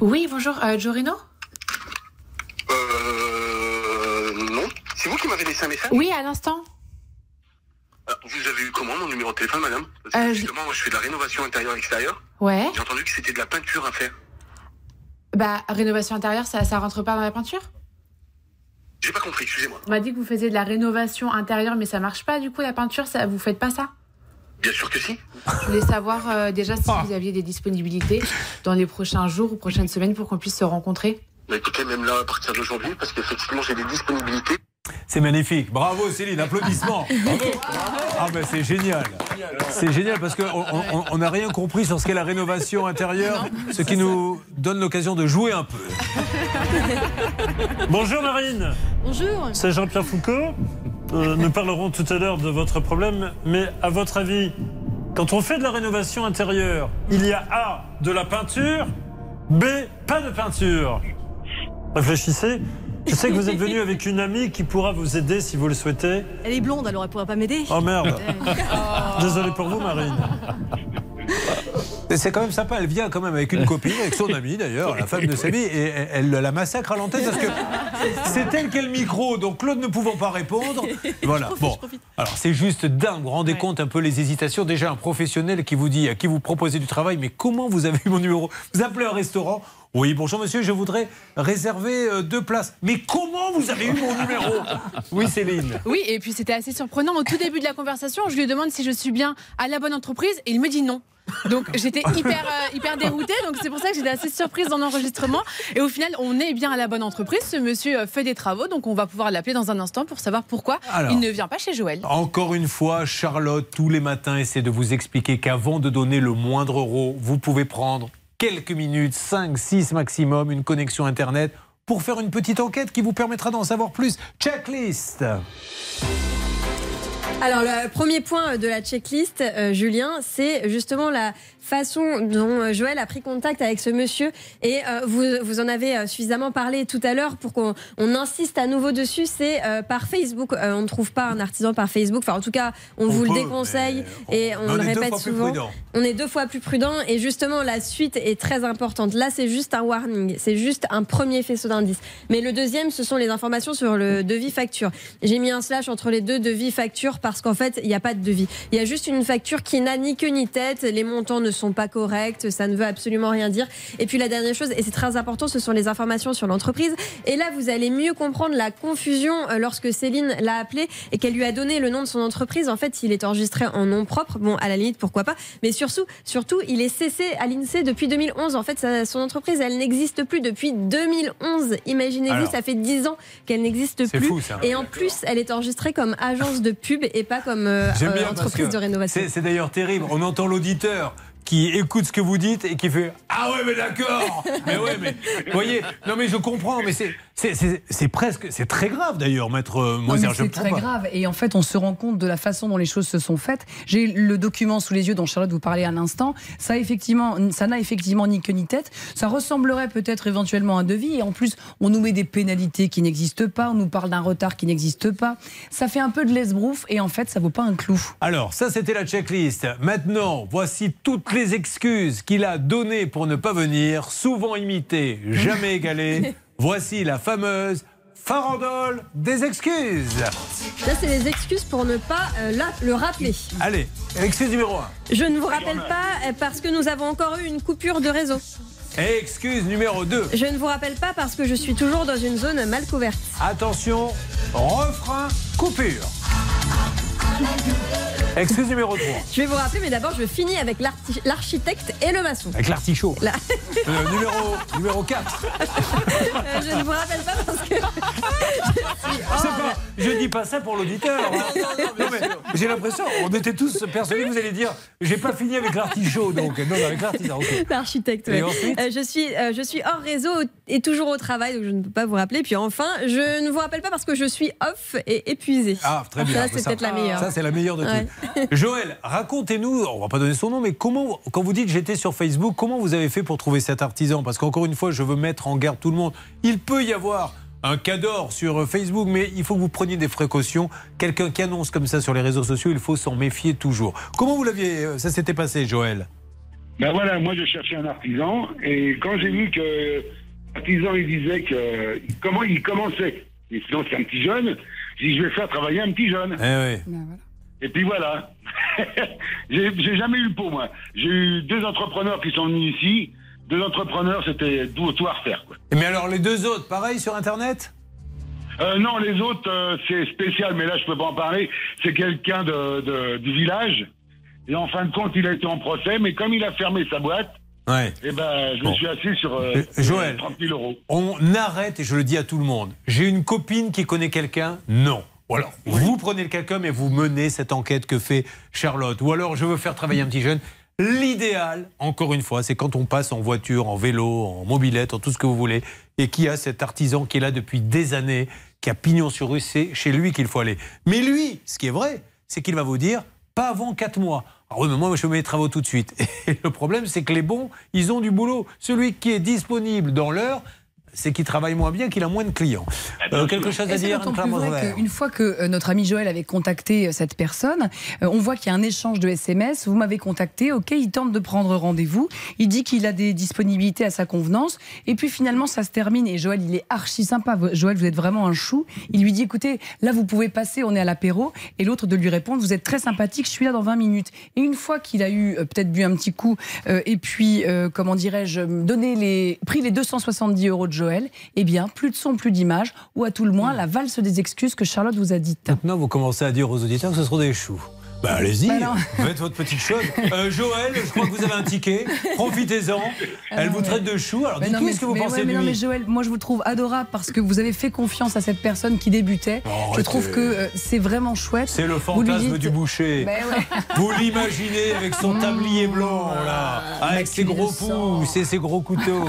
Oui, bonjour, euh, Jorino Euh. Non. C'est vous qui m'avez laissé un message? Oui, à l'instant. Vous avez eu comment mon numéro de téléphone, madame Parce que Euh, justement, moi, je fais de la rénovation intérieure-extérieure. Ouais. J'ai entendu que c'était de la peinture à faire. Bah, rénovation intérieure, ça, ça rentre pas dans la peinture? J'ai pas compris, excusez-moi. On m'a dit que vous faisiez de la rénovation intérieure, mais ça marche pas du coup, la peinture, ça, vous faites pas ça? Bien sûr que si. Je voulais savoir euh, déjà si vous aviez des disponibilités dans les prochains jours ou prochaines semaines pour qu'on puisse se rencontrer. Bah, écoutez, même là, à partir d'aujourd'hui, parce qu'effectivement, j'ai des disponibilités. C'est magnifique. Bravo Céline, applaudissements. Bravo. Ah ben c'est génial. C'est génial parce qu'on n'a rien compris sur ce qu'est la rénovation intérieure, ce qui nous donne l'occasion de jouer un peu. Bonjour Marine. Bonjour. C'est Jean-Pierre Foucault. Euh, nous parlerons tout à l'heure de votre problème, mais à votre avis, quand on fait de la rénovation intérieure, il y a A, de la peinture, B, pas de peinture. Réfléchissez. Je sais que vous êtes venu avec une amie qui pourra vous aider si vous le souhaitez. Elle est blonde, alors elle pourra pas m'aider. Oh merde. Désolé pour vous Marine. Et C'est quand même sympa, elle vient quand même avec une copine, avec son amie d'ailleurs, la femme de Samy, et elle, elle la massacre à l'antenne parce que c'est elle qui a le micro, donc Claude ne pouvant pas répondre. Voilà, bon. Alors c'est juste dingue, vous vous rendez compte un peu les hésitations. Déjà un professionnel qui vous dit à qui vous proposez du travail, mais comment vous avez eu mon numéro? Vous appelez un restaurant oui, bonjour monsieur, je voudrais réserver euh, deux places. Mais comment vous avez eu mon numéro? Oui, Céline. Oui, et puis c'était assez surprenant. Au tout début de la conversation, je lui demande si je suis bien à la bonne entreprise et il me dit non. Donc j'étais hyper, euh, hyper déroutée, donc c'est pour ça que j'étais assez surprise dans l'enregistrement. Et au final, on est bien à la bonne entreprise. Ce monsieur euh, fait des travaux, donc on va pouvoir l'appeler dans un instant pour savoir pourquoi Alors. il ne vient pas chez Joël. Encore une fois, Charlotte, tous les matins, essaie de vous expliquer qu'avant de donner le moindre euro, vous pouvez prendre quelques minutes, 5, 6 maximum, une connexion Internet pour faire une petite enquête qui vous permettra d'en savoir plus. Checklist Alors, le premier point de la checklist, euh, Julien, c'est justement la façon dont euh, Joël a pris contact avec ce monsieur. Et euh, vous, vous en avez euh, suffisamment parlé tout à l'heure pour qu'on on insiste à nouveau dessus. C'est euh, par Facebook. Euh, on ne trouve pas un artisan par Facebook. Enfin, en tout cas, on, On vous le déconseille. Et on, on le est deux répète fois plus souvent. prudent. On est deux fois plus prudent. Et justement, la suite est très importante. Là, c'est juste un warning. C'est juste un premier faisceau d'indices. Mais le deuxième, ce sont les informations sur le devis facture. J'ai mis un slash entre les deux devis facture parce qu'en fait, il n'y a pas de devis. Il y a juste une facture qui n'a ni queue ni tête. Les montants ne sont pas corrects. Ça ne veut absolument rien dire. Et puis la dernière chose, et c'est très important, ce sont les informations sur l'entreprise. Et là, vous allez mieux comprendre la confusion euh, lorsque Céline l'a appelé et qu'elle lui a donné le nom de son entreprise. En fait, il est enregistré en nom propre. Bon, à la limite, pourquoi pas. Mais surtout, surtout, il est cessé à l'INSEE depuis 2011. En fait, son entreprise, elle n'existe plus depuis 2011. Imaginez-vous, ça fait 10 ans qu'elle n'existe plus. fou, ça. Et en plus, elle est enregistrée comme agence de pub et pas comme euh, euh, entreprise de rénovation. C'est d'ailleurs terrible. On entend l'auditeur qui écoute ce que vous dites et qui fait Ah ouais, mais d'accord Mais ouais, mais. Vous voyez Non, mais je comprends, mais c'est- c'est presque. C'est très grave d'ailleurs, maître euh, Moser. c'est très pas. grave. Et en fait, on se rend compte de la façon dont les choses se sont faites. J'ai le document sous les yeux dont Charlotte vous parlait à l'instant. Ça, effectivement, ça n'a effectivement ni queue ni tête. Ça ressemblerait peut-être éventuellement à un devis. Et en plus, on nous met des pénalités qui n'existent pas. On nous parle d'un retard qui n'existe pas. Ça fait un peu de l'esbrouf. Et en fait, ça vaut pas un clou. Alors, ça, c'était la checklist. Maintenant, voici toutes les excuses qu'il a données pour ne pas venir, souvent imitées, jamais égalées. Voici la fameuse farandole des excuses. Ça, c'est les excuses pour ne pas euh, la- le rappeler. Allez, excuse numéro 1. Je ne vous rappelle pas euh, parce que nous avons encore eu une coupure de réseau. Excuse numéro 2. Je ne vous rappelle pas parce que je suis toujours dans une zone mal couverte. Attention, refrain, coupure. Excuse numéro 3. Je vais vous rappeler, mais d'abord, je finis avec l'architecte et le maçon. Avec l'artichaut. La- Euh, numéro, numéro 4. Euh, je ne vous rappelle pas parce que. C'est pas- je dis pas ça pour l'auditeur. hein. J'ai l'impression, on était tous persuadés que vous allez dire j'ai pas fini avec l'artichaut. Donc, non, avec l'artichaut. ok. L'architecte. Ensuite Euh, je, suis, euh, je suis hors réseau et toujours au travail, donc je ne peux pas vous rappeler. Puis enfin, je ne vous rappelle pas parce que je suis off et épuisée. Ah, très bien. Ça, Mais c'est peut-être la meilleure. Ça, c'est la meilleure de Ouais. toutes. Joël, racontez-nous, on va pas donner son nom, mais comment, quand vous dites j'étais sur Facebook, comment vous avez fait pour trouver cet artisan? Parce qu'encore une fois, je veux mettre en garde tout le monde. Il peut y avoir un cador sur Facebook, mais il faut que vous preniez des précautions. Quelqu'un qui annonce comme ça sur les réseaux sociaux, il faut s'en méfier toujours. Comment vous l'aviez, euh, ça s'était passé, Joël? Ben voilà, moi je cherchais un artisan et quand j'ai vu que l'artisan il disait que comment il commençait, et sinon c'est un petit jeune, j'ai dit je vais faire travailler un petit jeune. Eh Et puis voilà. j'ai jamais eu le pot moi. J'ai eu deux entrepreneurs qui sont venus ici. Deux entrepreneurs, c'était tout, tout à refaire. Quoi. Mais alors les deux autres, pareil sur Internet? Euh, non, les autres, euh, c'est spécial, mais là, je peux pas en parler. C'est quelqu'un de, de- du village. Et en fin de compte, il a été en procès, mais comme il a fermé sa boîte, Ouais. eh ben, je Bon. me suis assis sur euh, Euh, Joël. 30 000 euros. On arrête, et je le dis à tout le monde, j'ai une copine qui connaît quelqu'un? Non. Ou alors, vous prenez le quelqu'un, mais vous menez cette enquête que fait Charlotte. Ou alors, je veux faire travailler un petit jeune. L'idéal, encore une fois, c'est quand on passe en voiture, en vélo, en mobilette, en tout ce que vous voulez, et qui a cet artisan qui est là depuis des années, qui a pignon sur rue, c'est chez lui qu'il faut aller. Mais lui, ce qui est vrai, c'est qu'il va vous dire, pas avant 4 mois. Alors oui, mais moi, je mets les travaux tout de suite. Et le problème, c'est que les bons, ils ont du boulot. Celui qui est disponible dans l'heure, c'est qu'il travaille moins bien, qu'il a moins de clients. Euh, quelque chose à dire, qu'une fois que euh, notre ami Joël avait contacté euh, cette personne, on voit qu'il y a un échange de SMS. Vous m'avez contacté, ok, il tente de prendre rendez-vous. Il dit qu'il a des disponibilités à sa convenance. Et puis finalement, ça se termine. Et Joël, il est archi sympa. Joël, vous êtes vraiment un chou. Il lui dit, écoutez, là, vous pouvez passer, on est à l'apéro. Et l'autre de lui répondre, vous êtes très sympathique, je suis là dans 20 minutes. Et une fois qu'il a eu peut-être bu un petit coup, euh, et puis, euh, comment dirais-je, donné les, pris les 270 euros de Joël, eh bien, plus de son, plus d'image, ou à tout le moins la valse des excuses que Charlotte vous a dites. Maintenant, vous commencez à dire aux auditeurs que ce seront des choux. Bah allez-y, Bah non. faites votre petite chose. Euh, Joël, je crois que vous avez un ticket. Profitez-en. Elle vous traite de chou. Alors non, dites-nous ce que vous mais pensez ouais, de mais non, lui. mais Joël, moi je vous trouve adorable parce que vous avez fait confiance à cette personne qui débutait. je trouve que euh, c'est vraiment chouette. C'est le fantasme dites- du boucher. Ouais. Vous l'imaginez avec son tablier blanc, là, avec ses gros pouces et ses gros couteaux.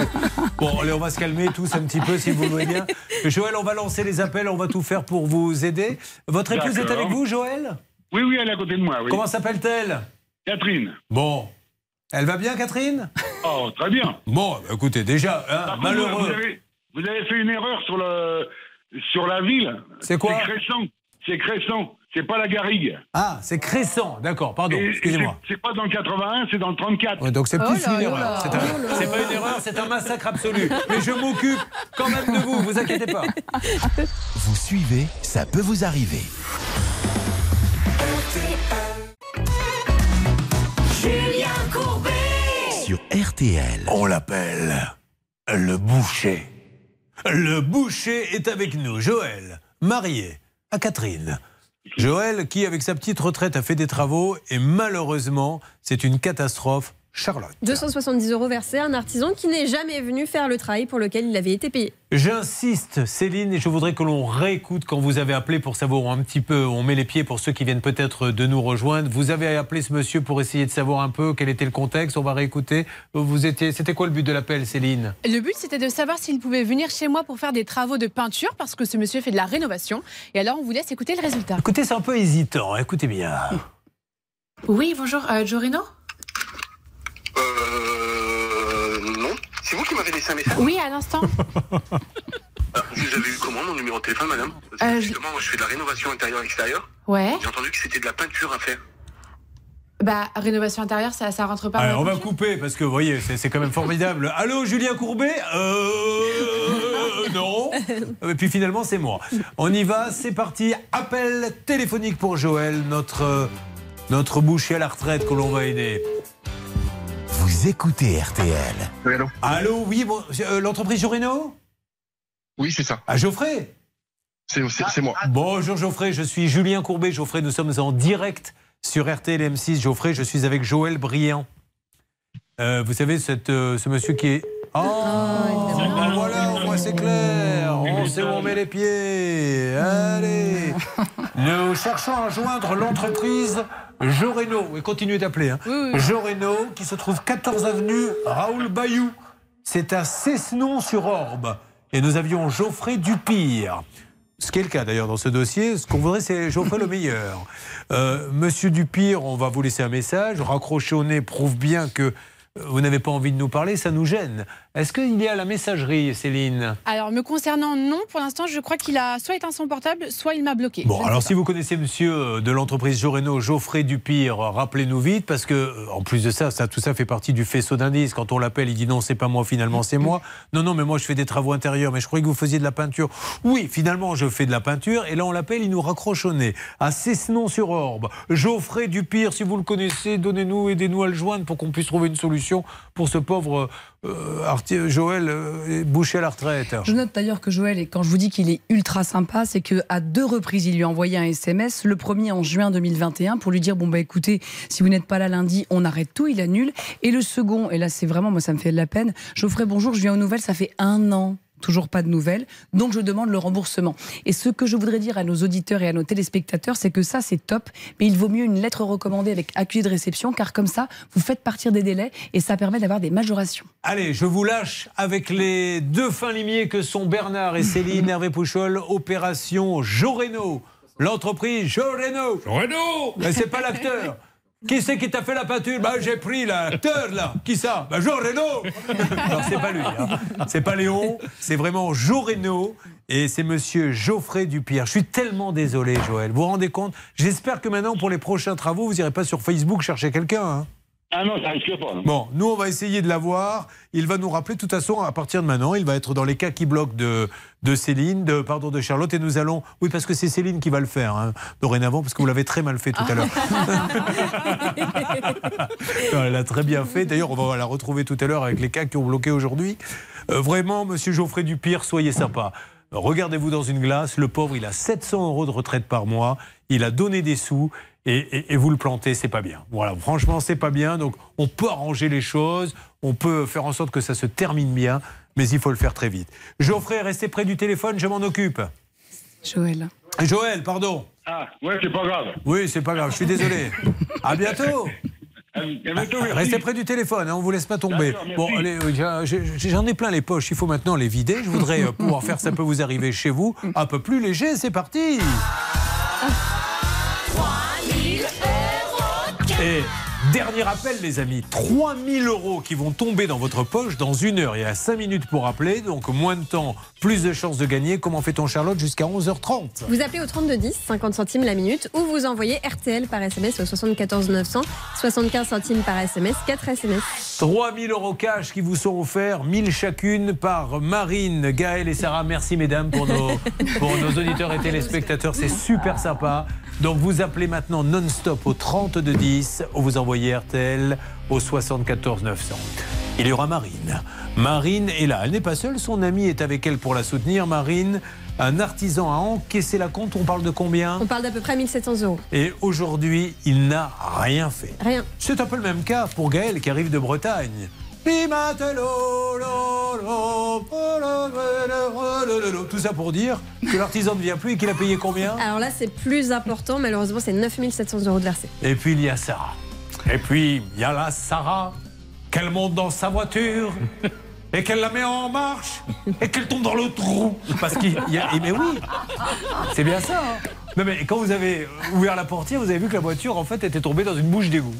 Bon, allez, on va se calmer tous un petit peu, si vous voulez bien. Joël, on va lancer les appels, on va tout faire pour vous aider. Votre épouse est avec vous, Joël? Oui, oui, elle est à côté de moi. Oui. Comment s'appelle-t-elle? Catherine. Bon. Elle va bien, Catherine? Oh, très bien. Bon, bah, écoutez, déjà, hein, contre, malheureux. Vous avez, vous avez fait une erreur sur, le, sur la ville. C'est quoi? C'est Cresson. C'est Cresson. C'est pas la Garrigue. Ah, c'est Crescent, d'accord, pardon, excusez-moi. c'est- pas dans le 81, c'est dans le 34. Ouais, donc c'est Oh plus là une là erreur. là. C'est un- Oh C'est pas une erreur, c'est un massacre absolu. Mais je m'occupe quand même de vous, vous inquiétez pas. Vous suivez, ça peut vous arriver. Julien Courbet Sur RTL. On l'appelle le boucher. Le boucher est avec nous, Joël, marié à Catherine. Joël, qui avec sa petite retraite a fait des travaux et malheureusement, c'est une catastrophe. Charlotte. 270 euros versés à un artisan qui n'est jamais venu faire le travail pour lequel il avait été payé. J'insiste, Céline, et je voudrais que l'on réécoute quand vous avez appelé pour savoir un petit peu, on met les pieds pour ceux qui viennent peut-être de nous rejoindre. Vous avez appelé ce monsieur pour essayer de savoir un peu quel était le contexte. On va réécouter. Vous étiez, c'était quoi le but de l'appel, Céline? Le but, c'était de savoir s'il pouvait venir chez moi pour faire des travaux de peinture, parce que ce monsieur fait de la rénovation. Et alors, on vous laisse écouter le résultat. Écoutez, c'est un peu hésitant. Écoutez bien. Oui, bonjour, euh, Jorino Euh. Non. C'est vous qui m'avez laissé un message Oui, à l'instant. Ah, Vous avez eu comment mon numéro de téléphone, madame Parce que Euh, je- Justement, moi, je fais de la rénovation intérieure-extérieure. Ouais. J'ai entendu que c'était de la peinture à faire. Bah, rénovation intérieure, ça, ça rentre pas. Alors, on la va couper parce que vous voyez, c'est c'est quand même formidable. Allô, Julien Courbet Euh, non. Et puis finalement, c'est moi. On y va, c'est parti. Appel téléphonique pour Joël, notre, euh, notre boucher à la retraite que l'on va aider. Vous écoutez RTL. allô Allô, oui, bon, euh, l'entreprise Joreno Oui, c'est ça. Ah, Geoffrey C'est c'est- c'est moi. Bonjour Geoffrey, je suis Julien Courbet. Geoffrey, nous sommes en direct sur RTL M6. Geoffrey, je suis avec Joël Briand. Euh, vous savez, cette, euh, ce monsieur qui est. Oh, ben voilà, au moins c'est clair. On sait où on met les pieds? Allez. Nous cherchons à joindre l'entreprise Joreno. Et continuez d'appeler. Hein. Joreno, qui se trouve 14 avenue Raoul Bayou. C'est à Cessenon-sur-Orbe. Et nous avions Geoffrey Dupire. Ce qui est le cas d'ailleurs dans ce dossier. Ce qu'on voudrait, c'est Geoffrey le meilleur. Euh, Monsieur Dupire, on va vous laisser un message. Raccrocher au nez prouve bien que euh, vous n'avez pas envie de nous parler, ça nous gêne. Est-ce qu'il y a la messagerie, Céline? Alors, me concernant, non. Pour l'instant, je crois qu'il a soit éteint son portable, soit il m'a bloqué. Bon, Je alors si vous connaissez monsieur euh, de l'entreprise Joreno, Geoffrey Dupire, rappelez-nous vite, parce que euh, en plus de ça, ça, tout ça fait partie du faisceau d'indices. Quand on l'appelle, il dit non, c'est pas moi, finalement, c'est moi. Non, non, mais moi, je fais des travaux intérieurs, mais je croyais que vous faisiez de la peinture. Oui, finalement, je fais de la peinture, et là, on l'appelle, il nous raccroche au nez. À Cessenon-sur-Orbe, Geoffrey Dupire, si vous le connaissez, donnez-nous, aidez-nous à le joindre pour qu'on puisse trouver une solution pour ce pauvre euh, Joël euh, à la retraite. Je note d'ailleurs que Joël, et quand je vous dis qu'il est ultra sympa, c'est qu'à deux reprises, il lui a envoyé un SMS. Le premier en juin 2021 pour lui dire bon bah écoutez, si vous n'êtes pas là lundi, on arrête tout, il annule. Et le second, et là c'est vraiment moi ça me fait de la peine. Geoffrey, bonjour, je viens aux nouvelles, ça fait un an. Toujours pas de nouvelles, donc je demande le remboursement. Et ce que je voudrais dire à nos auditeurs et à nos téléspectateurs, c'est que ça c'est top, mais il vaut mieux une lettre recommandée avec accusé de réception, car comme ça, vous faites partir des délais et ça permet d'avoir des majorations. Allez, je vous lâche avec les deux fins limiers que sont Bernard et Céline Hervé Pouchol, opération Joreno. L'entreprise Joreno. Joreno Mais c'est pas l'acteur. Qui c'est qui t'a fait la peinture Bah j'ai pris l'acteur là. Qui ça Bah Joreno. Alors c'est pas lui. hein. C'est pas Léon. C'est vraiment Joreno. Et c'est monsieur Geoffrey Dupierre. Je suis tellement désolé, Joël. Vous vous rendez compte? J'espère que maintenant, pour les prochains travaux, vous irez pas sur Facebook chercher quelqu'un. hein. Ah non, ça risque pas. non. Bon, nous, on va essayer de l'avoir. Il va nous rappeler, de toute façon, à partir de maintenant, il va être dans les cas qui bloquent de, de Céline, de, pardon, de Charlotte, et nous allons. Oui, parce que c'est Céline qui va le faire, hein, dorénavant, parce que vous l'avez très mal fait tout à l'heure. Elle l'a très bien fait. D'ailleurs, on va la retrouver tout à l'heure avec les cas qui ont bloqué aujourd'hui. Euh, vraiment, monsieur Geoffrey Dupire, soyez sympa. Regardez-vous dans une glace. Le pauvre, il a 700 euros de retraite par mois. Il a donné des sous. Et, et- et vous le plantez, c'est pas bien. Voilà, franchement, c'est pas bien. Donc, on peut arranger les choses, on peut faire en sorte que ça se termine bien, mais il faut le faire très vite. Geoffrey, restez près du téléphone, je m'en occupe. Joël. Joël, pardon. Ah, ouais, c'est pas grave. Oui, c'est pas grave, je suis désolé. À bientôt. À bientôt, merci. Restez près du téléphone, hein, on vous laisse pas tomber. Bon, allez, euh, j'en ai plein les poches, il faut maintenant les vider. Je voudrais euh, pouvoir faire ça peut vous arriver chez vous un peu plus léger. C'est parti. Et dernier appel, les amis 3000 euros qui vont tomber dans votre poche dans une heure. Il y a 5 minutes pour appeler, donc moins de temps, plus de chances de gagner. Comment fait-on, Charlotte, jusqu'à 11h30 Vous appelez au 3210, 50 centimes la minute, ou vous envoyez RTL par SMS au 74 900, 75 centimes par SMS, 4 SMS. 3000 euros cash qui vous sont offerts, 1000 chacune par Marine, Gaël et Sarah. Merci mesdames pour nos, pour nos auditeurs et téléspectateurs, c'est super sympa. Donc vous appelez maintenant non-stop au 3210 ou vous envoyez RTL au 74 900. Il y aura Marine. Marine est là, elle n'est pas seule, son amie est avec elle pour la soutenir. Marine, un artisan a encaissé la compte, on parle de combien? On parle d'à peu près 1700 euros. Et aujourd'hui, il n'a rien fait. Rien. C'est un peu le même cas pour Gaël qui arrive de Bretagne. Tout ça pour dire que l'artisan ne vient plus et qu'il a payé combien Alors là, c'est plus important, malheureusement, c'est 9700 euros de versé. Et puis il y a Sarah. Et puis il y a la Sarah qu'elle monte dans sa voiture et qu'elle la met en marche et qu'elle tombe dans le trou. Parce qu'il y a. Mais oui C'est bien ça hein. Non mais quand vous avez ouvert la portière, vous avez vu que la voiture en fait était tombée dans une bouche d'égout.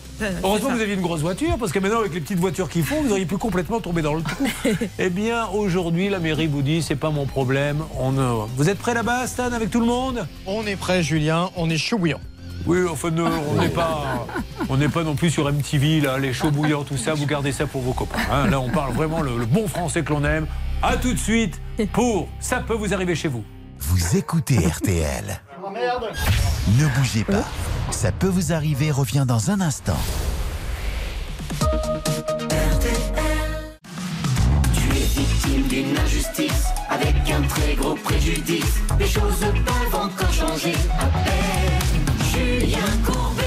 Heureusement que vous aviez une grosse voiture parce que maintenant avec les petites voitures qu'ils font, vous auriez pu complètement tomber dans le trou. eh bien aujourd'hui la mairie vous dit c'est pas mon problème. On, euh, Vous êtes prêts là-bas Stan avec tout le monde? On est prêt, Julien. On est chaud bouillant. Oui, enfin, ne- on n'est pas, on n'est pas non plus sur MTV, là, les chauds bouillants, tout ça. Vous gardez ça pour vos copains. hein. Là, on parle vraiment le, le bon français que l'on aime. À tout de suite pour Ça peut vous arriver chez vous. Vous écoutez RTL. Ne bougez pas. Ça peut vous arriver revient dans un instant. Tu es victime d'une injustice avec un très gros préjudice. Les choses peuvent encore changer. Appelle Julien Courbet.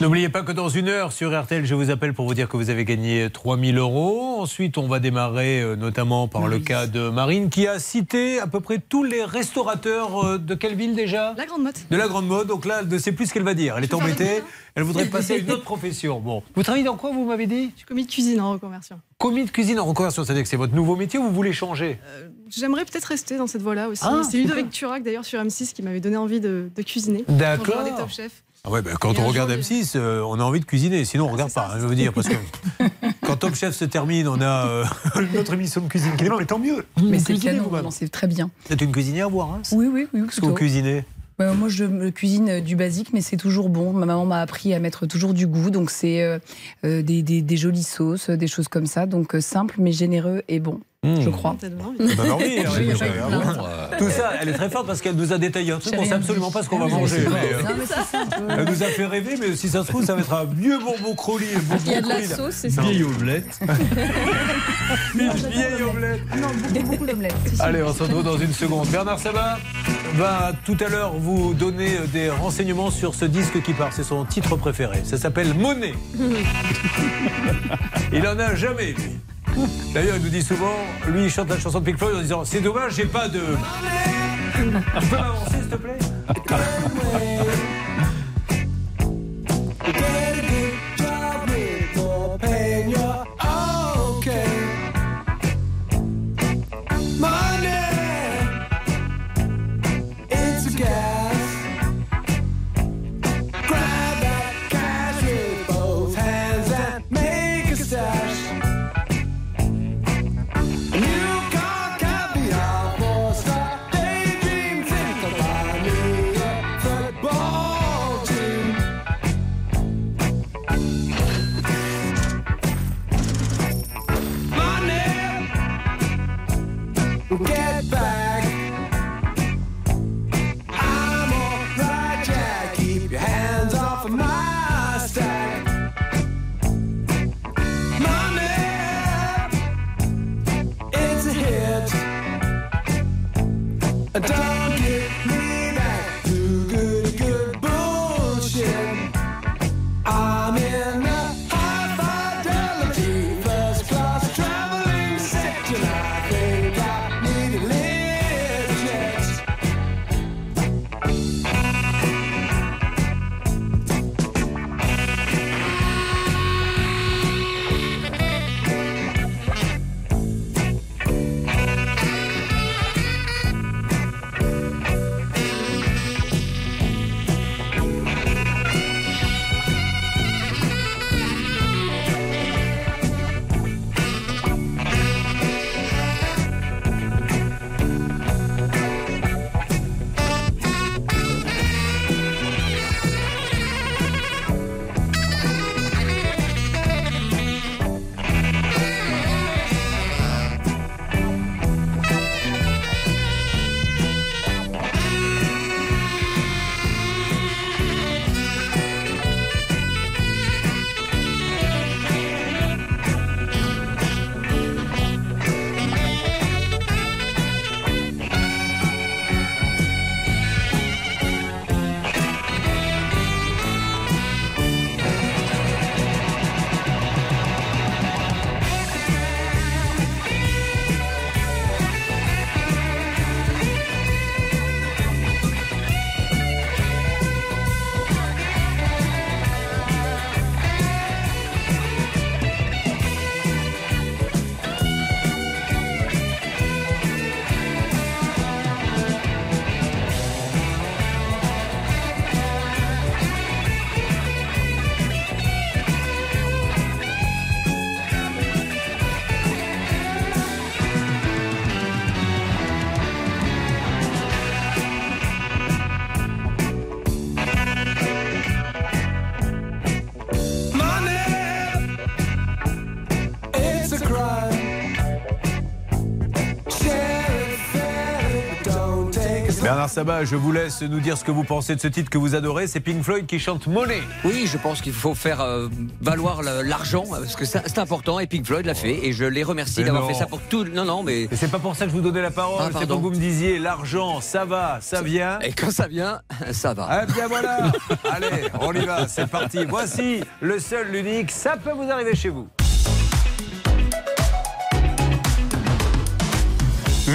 N'oubliez pas que dans une heure sur RTL, je vous appelle pour vous dire que vous avez gagné 3000 euros. Ensuite, on va démarrer euh, notamment par le cas de Marine qui a cité à peu près tous les restaurateurs euh, de quelle ville déjà? La Grande Motte. De la Grande Mode. Donc là, elle ne sait plus ce qu'elle va dire. Elle est embêtée. Elle voudrait passer à une autre profession. Bon. Vous travaillez dans quoi, vous m'avez dit? Je suis commis de cuisine en reconversion. Commis de cuisine en reconversion, c'est-à-dire que c'est votre nouveau métier ou vous voulez changer? J'aimerais peut-être rester dans cette voie-là aussi. Ah, c'est Ludovic Turac d'ailleurs sur M6 qui m'avait donné envie de, de cuisiner. D'accord. Regardais Top Chef. Ah ouais, ben, quand Et on regarde jour, M6, euh, on a envie de cuisiner. Sinon, on regarde pas, hein, je veux dire. Parce que quand Top Chef se termine, on a euh, notre émission de cuisine qui démarre. Mais tant mieux. Mais c'est canon, c'est très bien. C'est une cuisinière, vous, hein Oui, oui, oui. Qu'est-ce que vous cuisinez? Ouais, moi, je cuisine euh, du basique, mais c'est toujours bon. Ma maman m'a appris à mettre toujours du goût, donc c'est euh, des, des- des jolies sauces, des choses comme ça. Donc simple, mais généreux et bon, Mmh. je crois. Hein. Tout ça, elle est très forte parce qu'elle nous a détaillé un truc. On sait rien absolument pas ce qu'on va Ah, manger. Elle nous a fait rêver, mais si ça se trouve, ça va être un vieux bonbon croli. Il y a de la sauce, c'est ça. Vieille omelette. Une vieille omelette. Non, beaucoup, beaucoup d'omelettes. Allez, on se retrouve dans une seconde. Bernard Sabat va tout à l'heure vous donner des renseignements sur ce disque qui part. C'est son titre préféré. Ça s'appelle Monet. Il en a jamais, lui. D'ailleurs, il nous dit souvent, lui, il chante la chanson de Pink Floyd en disant C'est dommage, j'ai pas de. Tu peux m'avancer, s'il te plaît Sabat, je vous laisse nous dire ce que vous pensez de ce titre que vous adorez. C'est Pink Floyd qui chante Money. Oui, je pense qu'il faut faire euh, valoir l'argent parce que c'est important et Pink Floyd l'a fait et je les remercie d'avoir fait ça pour tout. Non, non, mais. C'est pas pour ça que je vous donnais la parole, Ah, c'est pour que vous me disiez l'argent, ça va, ça vient. Et quand ça vient, ça va. Eh bien voilà Allez, on y va, c'est parti. Voici le seul, l'unique, ça peut vous arriver chez vous.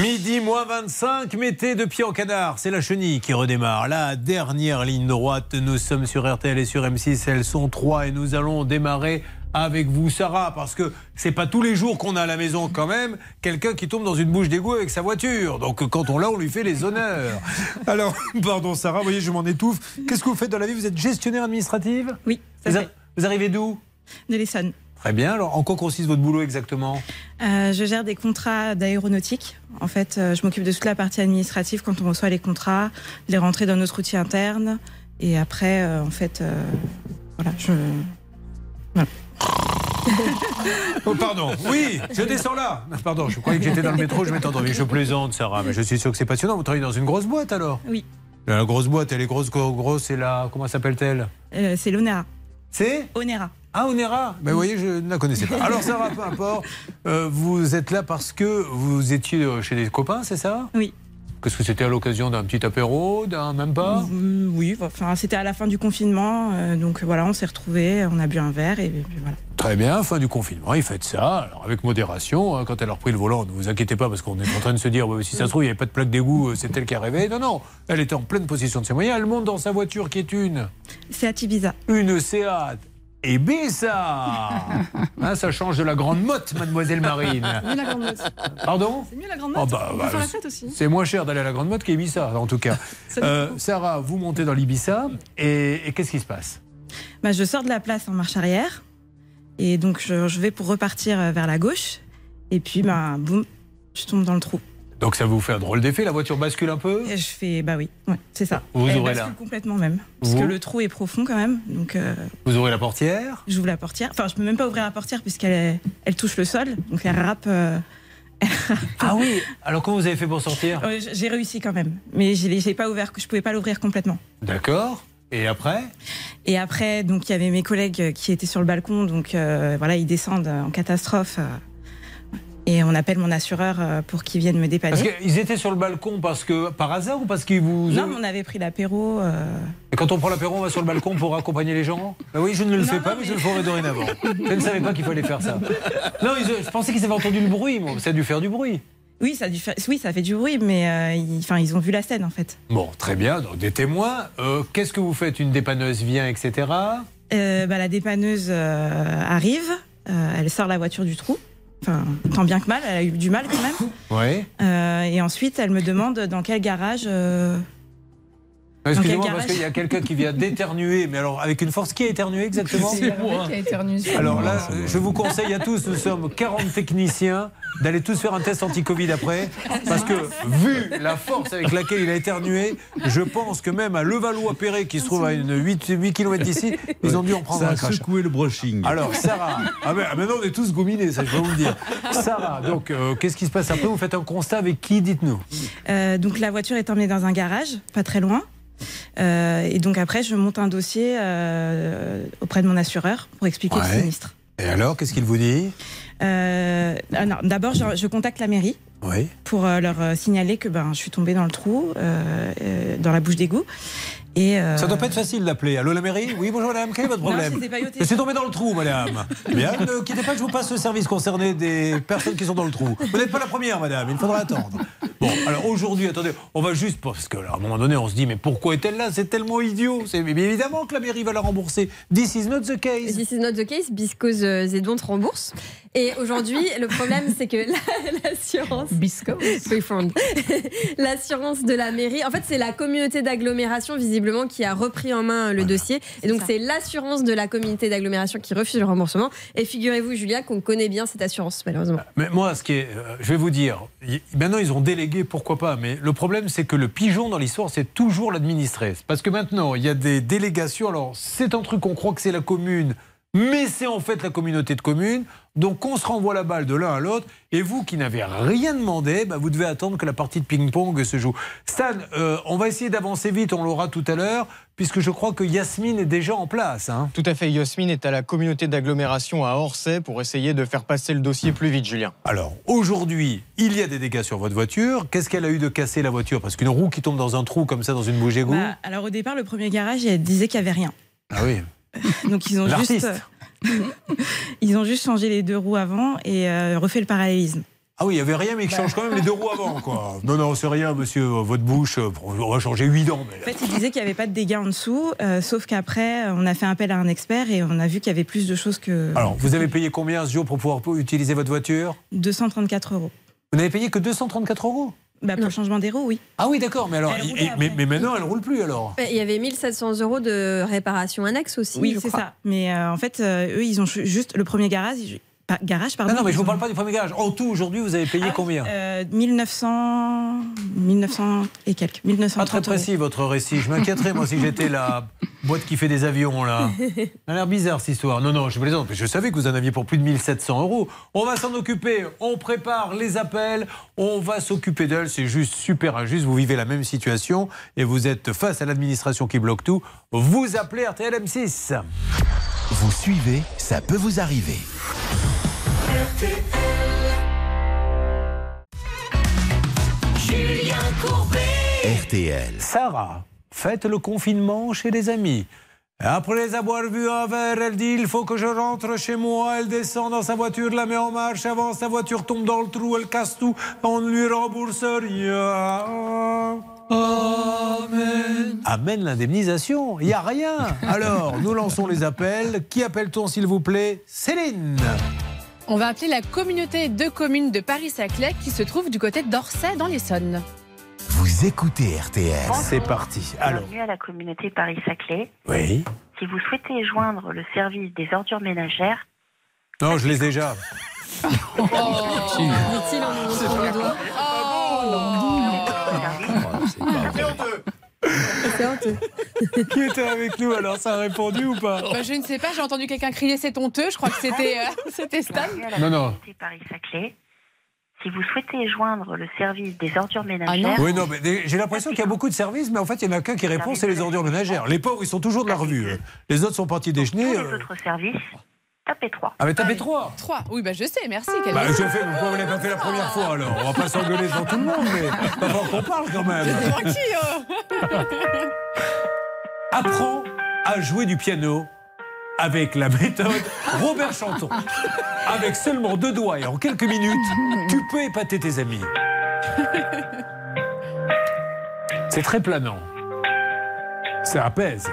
Midi moins 25, mettez de pied en canard. C'est la chenille qui redémarre. La dernière ligne droite. Nous sommes sur RTL et sur M6. Elles sont trois et nous allons démarrer avec vous, Sarah, parce que c'est pas tous les jours qu'on a à la maison quand même quelqu'un qui tombe dans une bouche d'égout avec sa voiture. Donc quand on l'a, on lui fait les honneurs. Alors, pardon, Sarah, vous voyez, je m'en étouffe. Qu'est-ce que vous faites dans la vie? Vous êtes gestionnaire administrative? Oui, ça vous, fait. vous arrivez d'où? De l'Essonne. Très bien. Alors, en quoi consiste votre boulot exactement? Euh, je gère des contrats d'aéronautique. En fait, euh, je m'occupe de toute la partie administrative quand on reçoit les contrats, les rentrer dans notre outil interne. Et après, euh, en fait, euh, voilà, je. Voilà. Oh, pardon. Oui, je descends là. Pardon, je croyais que j'étais dans le métro, je m'étais endormi. Je plaisante, Sarah, mais je suis sûr que c'est passionnant. Vous travaillez dans une grosse boîte alors? Oui. La grosse boîte, elle est grosse, grosse, c'est la. Comment s'appelle-t-elle? Euh, c'est l'ONERA. C'est Onera. Ah, Onera Ben, vous voyez, je ne la connaissais pas. Alors, Sarah, peu importe. euh, vous êtes là parce que vous étiez euh, chez des copains, c'est ça? Oui. Qu'est-ce que c'était à l'occasion d'un petit apéro, d'un même pas Euh, oui, enfin, c'était à la fin du confinement. euh, donc voilà, on s'est retrouvés, on a bu un verre et, voilà. Très bien, fin du confinement, il fait ça, alors avec modération. hein, quand elle a repris le volant, ne vous inquiétez pas, parce qu'on est en train de se dire, si ça se trouve, il n'y avait pas de plaque d'égout, euh, c'est elle qui a rêvé. Non, non, elle était en pleine possession de ses moyens. Elle monte dans sa voiture qui est une. C'est à Ibiza. Une Seat. Ça Hein, Ça change de la grande motte, mademoiselle Marine. mieux la grande motte. Pardon C'est mieux la grande Oh, motte. bah, on bah, la c'est- fête aussi. C'est moins cher d'aller à la grande motte qu'Ibiza, en tout cas. Euh, Sarah, vous montez dans l'Ibiza, et, et qu'est-ce qui se passe? Bah, je sors de la place en marche arrière. Et donc, je, je vais pour repartir euh, vers la gauche. Et puis, bah, boum, je tombe dans le trou. Donc ça vous fait un drôle d'effet, la voiture bascule un peu Et je fais, bah oui, ouais, c'est ça. Vous Elle ouvrez bascule là. complètement même. Parce Vous que le trou est profond quand même. Donc, euh, Vous ouvrez la portière j'ouvre la portière. Enfin, je peux même pas ouvrir la portière puisqu'elle est- elle touche le sol. Donc, elle râpe. euh, Ah oui Alors comment vous avez fait pour sortir ouais, J'ai réussi quand même. Mais je l'ai pas ouvert, je pouvais pas l'ouvrir complètement. D'accord. Et après Et après, donc, il y avait mes collègues qui étaient sur le balcon. Donc, euh, voilà, ils descendent en catastrophe. Et on appelle mon assureur euh, pour qu'il vienne me dépanner. Parce qu'ils étaient sur le balcon parce que par hasard ou parce qu'ils vous. Non, on avait pris l'apéro. euh, Et quand on prend l'apéro, on va sur le balcon pour accompagner les gens? Ben Oui, je ne le fais pas, mais, je le ferai dorénavant. Je ne savais pas qu'il fallait faire ça. Non, ils- je pensais qu'ils avaient entendu le bruit, moi. Ça a dû faire du bruit. Oui, ça, a dû faire- oui, ça fait du bruit, mais euh, ils, enfin, ils ont vu la scène en fait. Bon, très bien, donc des témoins. Euh, Qu'est-ce que vous faites? Une dépanneuse vient, etc. Bah, la dépanneuse arrive, elle sort la voiture du trou. Enfin, tant bien que mal, elle a eu du mal quand même. Euh, et ensuite, elle me demande dans quel garage. euh, Excusez-moi, quel parce qu'il y a quelqu'un qui vient d'éternuer, mais alors avec une force qui a éternué exactement C'est Hervé qui a éternué Alors moi. là, je vous conseille à tous, nous sommes 40 techniciens, d'aller tous faire un test anti-Covid après. Parce que, vu la force avec laquelle il a éternué, je pense que même à Levallois-Perret, qui se trouve à une 8, 8 km d'ici, ils ont dû en prendre Ça un a crachat. secoué le brushing. Alors, Sarah, ah ben, maintenant on est tous gominés, ça je vais vous le dire. Sarah, donc, euh, qu'est-ce qui se passe après? Vous faites un constat avec qui Dites-nous? euh, donc la voiture est emmenée dans un garage, pas très loin. Euh, et donc après, je monte un dossier euh, auprès de mon assureur pour expliquer Ouais. le sinistre. Et alors, qu'est-ce qu'il vous dit Euh, D'abord, je, je contacte la mairie Oui. pour leur signaler que ben, je suis tombée dans le trou, dans la bouche d'égout. Et, euh, Ça doit pas être facile d'appeler. Allô la mairie? Oui, bonjour madame, quel est votre problème suis tombé dans le trou, madame. Bien, ne quittez pas, je vous passe le service concerné des personnes qui sont dans le trou. Vous n'êtes pas la première, madame, il faudra attendre. Bon, alors aujourd'hui, attendez, on va juste, parce qu'à un moment donné, on se dit, mais pourquoi est-elle là? C'est tellement idiot. C'est mais évidemment que la mairie va la rembourser. This is not the case. This is not the case, because uh, they don't rembourse. Et aujourd'hui, le problème, c'est que la- l'assurance. L'assurance de la mairie. En fait, c'est la communauté d'agglomération, visiblement, qui a repris en main le dossier. Et donc, c'est l'assurance de la communauté d'agglomération qui refuse le remboursement. Et figurez-vous, Julia, qu'on connaît bien cette assurance, malheureusement. Mais moi, ce qui est, euh, je vais vous dire, maintenant ils ont délégué, pourquoi pas, mais le problème c'est que le pigeon dans l'histoire, c'est toujours l'administré. Parce que maintenant, il y a des délégations, alors c'est un truc qu'on croit que c'est la commune, mais c'est en fait la communauté de communes. Donc on se renvoie la balle de l'un à l'autre. Et vous qui n'avez rien demandé, bah, vous devez attendre que la partie de ping-pong se joue. Stan, euh, on va essayer d'avancer vite, on l'aura tout à l'heure, puisque je crois que Yasmine est déjà en place. hein. Tout à fait. Yasmine est à la communauté d'agglomération à Orsay pour essayer de faire passer le dossier plus vite, Julien. Alors, aujourd'hui, il y a des dégâts sur votre voiture. Qu'est-ce qu'elle a eu de casser la voiture? Parce qu'une roue qui tombe dans un trou comme ça, dans une bouche d'égout. Bah, alors au départ, le premier garage, il disait qu'il n'y avait rien. Ah oui. Donc ils ont juste, ils ont juste changé les deux roues avant et euh, refait le parallélisme. Ah oui, il n'y avait rien, mais il change quand même les deux roues avant, quoi. Non, non, c'est rien, monsieur. Votre bouche, euh, on va changer huit dents. Mais... En fait, il disait qu'il n'y avait pas de dégâts en dessous, euh, sauf qu'après, on a fait appel à un expert et on a vu qu'il y avait plus de choses que Alors, vous avez payé combien ce jour pour pouvoir utiliser votre voiture? 234 euros. Vous n'avez payé que 234 euros? Bah, pour le changement des roues, oui. Ah oui, d'accord, mais alors, et- mais, mais maintenant, elle roule plus alors. Il y avait 1700 euros de réparation annexe aussi. Oui, c'est ça. Mais euh, en fait, euh, eux, ils ont ju- juste le premier garage. ils- pas- garage, pardon. non, non, mais je ils vous parle pas du premier garage. En tout, aujourd'hui, vous avez payé combien Euh, 1900, 1900 et quelques. 1930 Pas très précis votre récit. Je m'inquiéterais moi si j'étais la boîte qui fait des avions là. Ça a l'air bizarre cette histoire. Non, non, je plaisante. mais Je savais que vous en aviez pour plus de 1700 euros. On va s'en occuper. On prépare les appels. On va s'occuper d'elle. C'est juste super injuste. Vous vivez la même situation et vous êtes face à l'administration qui bloque tout. Vous appelez RTL M6. Vous suivez, ça peut vous arriver. Julien Courbet. RTL. Sarah, faites le confinement chez des amis. Après avoir vu un verre, elle dit il faut que je rentre chez moi. Elle descend dans sa voiture, la met en marche. Avant, sa voiture tombe dans le trou, elle casse tout. On ne lui rembourse rien. Amen. Amen l'indemnisation. Il n'y a rien. Alors, nous lançons les appels. Qui appelle-t-on, s'il vous plaît? Céline. On va appeler la communauté de communes de Paris-Saclay qui se trouve du côté d'Orsay dans l'Essonne. Vous écoutez RTL. C'est parti. Alors, Bienvenue à la communauté Paris-Saclay. oui. Si vous souhaitez joindre le service des ordures ménagères, Non, je les ai déjà. C'est honteux. Qui était avec nous alors Ça a répondu ou pas? Bah, je ne sais pas, j'ai entendu quelqu'un crier c'est honteux, je crois que c'était euh, c'était Stan. bienvenue à la Non, non. communauté Paris-Saclay. Si vous souhaitez joindre le service des ordures ménagères, Oui, non, mais j'ai l'impression qu'il y a beaucoup de services, mais en fait, il y en a qu'un qui répond, c'est les ordures ménagères. Les pauvres, ils sont toujours de la revue. Les autres sont partis déjeuner. tous les euh. autres services, tapez 3. Ah, mais tapez trois. 3. Oui, bah je sais, merci. Bah, je fais, pourquoi vous l'avez pas fait la première fois alors On va pas s'engueuler devant tout le monde, mais pas falloir qu'on parle quand même. Tranquille. euh. Apprends à jouer du piano avec la méthode Robert Chanton. Avec seulement deux doigts et en quelques minutes, tu peux épater tes amis. C'est très planant. Ça apaise.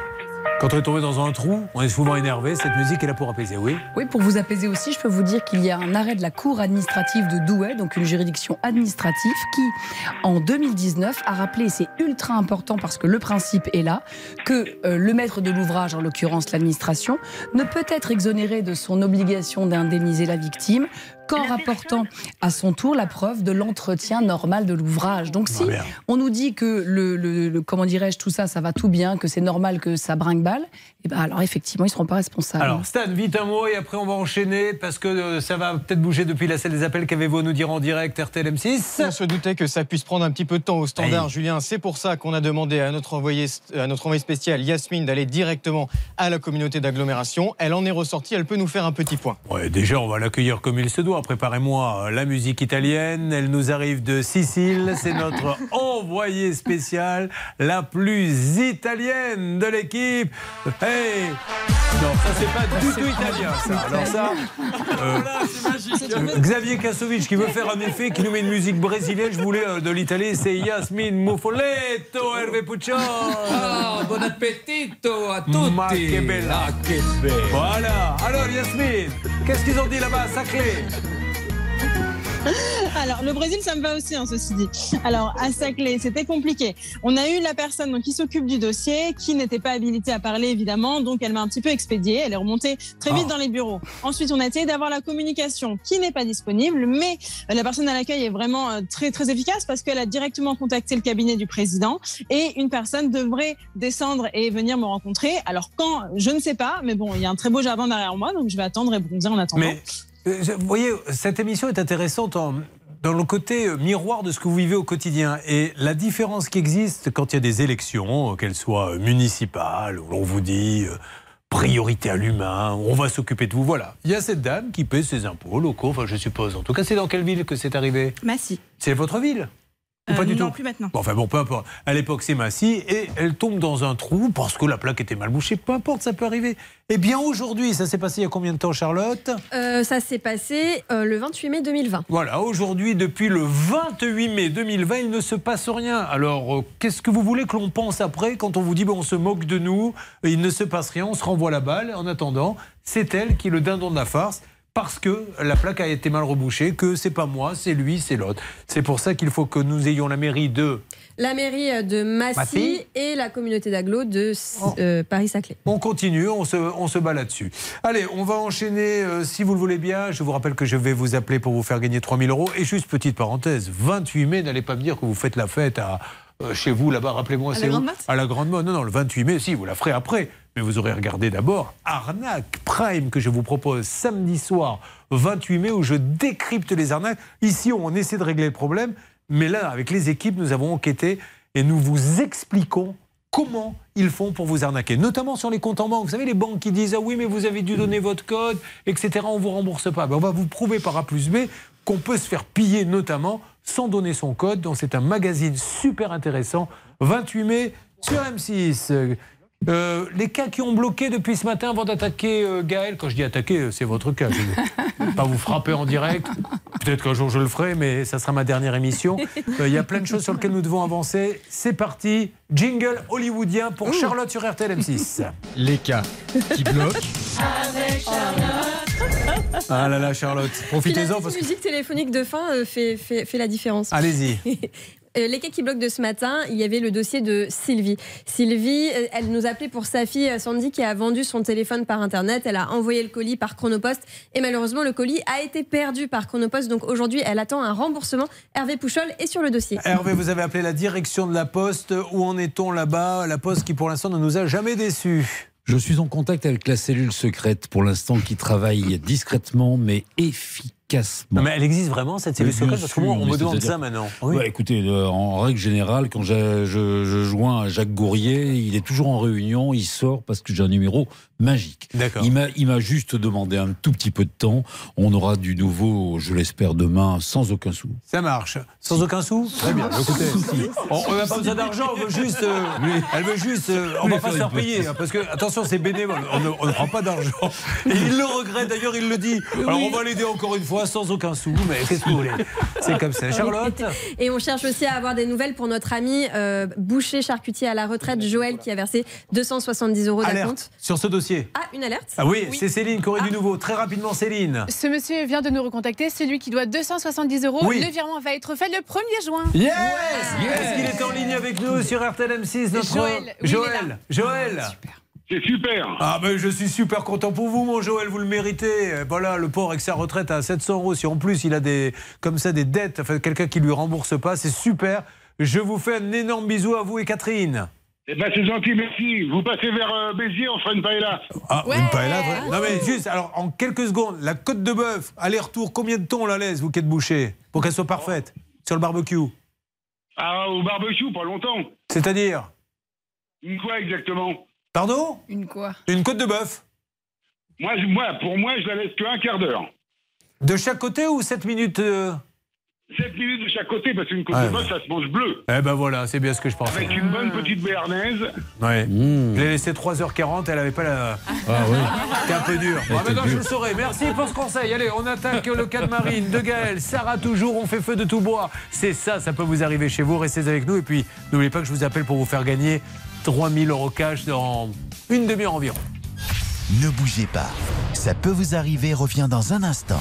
Quand on est tombé dans un trou, on est souvent énervé. Cette musique est là pour apaiser, oui. Oui, pour vous apaiser aussi, je peux vous dire qu'il y a un arrêt de la Cour administrative de Douai, donc une juridiction administrative, qui, en 2019, a rappelé, et c'est ultra important parce que le principe est là, que euh, le maître de l'ouvrage, en l'occurrence l'administration, ne peut être exonéré de son obligation d'indemniser la victime qu'en rapportant à son tour la preuve de l'entretien normal de l'ouvrage. Donc si bien. on nous dit que le, le- le- comment dirais-je tout ça, ça va tout bien, que c'est normal que ça brinque-balle, et ben alors effectivement ils seront pas responsables. Alors, Stan, vite un mot et après on va enchaîner parce que euh, ça va peut-être bouger depuis la salle des appels. Qu'avez-vous à nous dire en direct, RTL M6 On se doutait que ça puisse prendre un petit peu de temps au standard, Julien. C'est pour ça qu'on a demandé à notre envoyé, à notre envoyé spécial Yasmine d'aller directement à la communauté d'agglomération. Elle en est ressortie, elle peut nous faire un petit point. Ouais, déjà, on va l'accueillir comme il se doit. Préparez-moi euh, la musique italienne. Elle nous arrive de Sicile. C'est notre envoyée spéciale, la plus italienne de l'équipe. Hey Non, ça, c'est pas du tout italien, ça. Alors, ça. euh, Xavier Kasovic qui veut faire un effet, qui nous met une musique brésilienne. Je voulais euh, de l'Italie, c'est Yasmine Muffoletto, Hervé Puccion. Ah, bon appetito à tutti. Ma che bella. Che bella. Voilà. Alors, Yasmine, qu'est-ce qu'ils ont dit là-bas, sacré? Alors, le Brésil, ça me va aussi, hein, ceci dit. Alors, à Saclay, c'était compliqué. On a eu la personne donc, qui s'occupe du dossier, qui n'était pas habilitée à parler, évidemment. Donc, elle m'a un petit peu expédiée. Elle est remontée très vite Oh. dans les bureaux. Ensuite, on a essayé d'avoir la communication qui n'est pas disponible, mais euh, la personne à l'accueil est vraiment euh, très, très efficace parce qu'elle a directement contacté le cabinet du président et une personne devrait descendre et venir me rencontrer. Alors, quand, je ne sais pas, mais bon, il y a un très beau jardin derrière moi, donc je vais attendre et bronzer en attendant. Mais vous voyez, cette émission est intéressante en- dans le côté euh, miroir de ce que vous vivez au quotidien. Et la différence qui existe quand il y a des élections, euh, qu'elles soient euh, municipales, où l'on vous dit euh, priorité à l'humain, on va s'occuper de vous. Voilà. Il y a cette dame qui paie ses impôts locaux, enfin je suppose. En tout cas, c'est dans quelle ville que c'est arrivé? Massy. C'est votre ville? Ou Euh, pas du non, tout plus maintenant. Bon, enfin bon, peu importe. À l'époque, c'est Massy et elle tombe dans un trou parce que la plaque était mal bouchée. Peu importe, ça peut arriver. Eh bien, aujourd'hui, ça s'est passé il y a combien de temps, Charlotte? Euh, ça s'est passé euh, le 28 mai 2020. Voilà, aujourd'hui, depuis le 28 mai 2020, il ne se passe rien. Alors, euh, qu'est-ce que vous voulez que l'on pense après quand on vous dit ben, on se moque de nous, il ne se passe rien, on se renvoie la balle En attendant, c'est elle qui est le dindon de la farce. Parce que la plaque a été mal rebouchée, que c'est pas moi, c'est lui, c'est l'autre. C'est pour ça qu'il faut que nous ayons la mairie de La mairie de Massy, Massy. et la communauté d'agglo de euh, Paris-Saclay. On continue, on se, on se bat là-dessus. Allez, on va enchaîner, euh, si vous le voulez bien. Je vous rappelle que je vais vous appeler pour vous faire gagner 3000 euros. Et juste petite parenthèse, 28 mai, n'allez pas me dire que vous faites la fête à, euh, chez vous là-bas, rappelez-moi, c'est où À la Grande Motte. Non, non, le 28 mai, si, vous la ferez après. Mais vous aurez regardé d'abord Arnaque Prime que je vous propose samedi soir 28 mai où je décrypte les arnaques. Ici, on essaie de régler le problème. Mais là, avec les équipes, nous avons enquêté et nous vous expliquons comment ils font pour vous arnaquer, notamment sur les comptes en banque. Vous savez, les banques qui disent Ah oui, mais vous avez dû donner votre code, etc. On vous rembourse pas. Ben, on va vous prouver par A plus B qu'on peut se faire piller, notamment sans donner son code. Donc, c'est un magazine super intéressant. 28 mai sur M6. Euh, les cas qui ont bloqué depuis ce matin avant d'attaquer euh, Gaël, quand je dis attaquer, euh, c'est votre cas. Je ne vais pas vous frapper en direct. Peut-être qu'un jour je le ferai, mais ça sera ma dernière émission. Euh, Il y a plein de choses sur lesquelles nous devons avancer. C'est parti. Jingle hollywoodien pour Charlotte sur RTL M6. Les cas qui bloquent. Ah là là, Charlotte, profitez-en parce que. musique téléphonique de fin fait, fait, fait la différence. Allez-y. Euh, les cas qui bloquent de ce matin, il y avait le dossier de Sylvie. Sylvie, euh, elle nous appelait pour sa fille euh, Sandy qui a vendu son téléphone par Internet. Elle a envoyé le colis par Chronopost et malheureusement le colis a été perdu par Chronopost. Donc aujourd'hui, elle attend un remboursement. Hervé Pouchol est sur le dossier. Hervé, vous avez appelé la direction de la Poste. Où en est-on là-bas? La Poste qui, pour l'instant, ne nous a jamais déçus. Je suis en contact avec la cellule secrète pour l'instant qui travaille discrètement mais efficacement. Non, mais elle existe vraiment, cette cellule secrète Parce que moi, on me demande ça maintenant. Bah, écoutez, euh, en règle générale, quand je, je, je joins à Jacques Gourrier, il est toujours en réunion, il sort parce que j'ai un numéro magique. D'accord. Il m'a, il m'a juste demandé un tout petit peu de temps. On aura du nouveau, je l'espère, demain, sans aucun sou. Ça marche. Sans aucun sou Très bien. Écoutez, on n'a pas besoin d'argent, on veut juste. euh, elle veut juste. euh, on Oui, va pas se faire payer, hein, parce que, attention, c'est bénévole. On ne, on ne prend pas d'argent. Et il le regrette, d'ailleurs, il le dit. Alors, on va l'aider encore une fois, sans aucun sou, mais qu'est-ce que vous voulez? C'est comme ça. Charlotte? Et on cherche aussi à avoir des nouvelles pour notre ami euh, boucher charcutier à la retraite, Joël, qui a versé 270 euros d'acompte. Sur ce dossier. Ah, une alerte Ah oui, c'est Céline qui aurait du nouveau. Très rapidement, Céline. Ce monsieur vient de nous recontacter, c'est lui qui doit 270 euros. Oui. Le virement va être fait le 1er juin. Yes, Est-ce qu'il est en ligne avec nous sur RTL M6 notre Joël, oui, Joël. Joël. C'est super. Ah ben je suis super content pour vous mon Joël, vous le méritez. Euh, Voilà, le pauvre avec sa retraite à 700 euros. Si en plus il a des comme ça des dettes, enfin quelqu'un qui lui rembourse pas, c'est super. Je vous fais un énorme bisou à vous et Catherine. Eh ben c'est gentil, merci. Vous passez vers euh, Béziers, on fera une paella. Ah, une paella, vrai. Non mais juste, alors en quelques secondes, la côte de bœuf, aller-retour, combien de temps on la laisse, vous qui êtes bouché, pour qu'elle soit parfaite sur le barbecue? Ah, au barbecue, pas longtemps. C'est-à-dire? Une quoi exactement? Pardon? Une quoi? Une côte de bœuf moi, je- moi, pour moi, je la laisse que un quart d'heure. De chaque côté ou 7 minutes euh 7 minutes de chaque côté, parce qu'une côte Ah, de bœuf, ça se mange bleu. Eh ben voilà, c'est bien ce que je pensais. Avec une bonne petite béarnaise. Ouais. Je l'ai laissé 3h40, elle avait pas la. Ah oui. C'était un peu dur. Ah, maintenant je dure. le saurai. Merci pour ce conseil. Allez, on attaque le cas de Marine, de Gaël, Sarah toujours, on fait feu de tout bois. C'est ça, ça peut vous arriver chez vous. Restez avec nous et puis n'oubliez pas que je vous appelle pour vous faire gagner 3000 euros cash dans une demi-heure environ. Ne bougez pas. Ça peut vous arriver, revient dans un instant.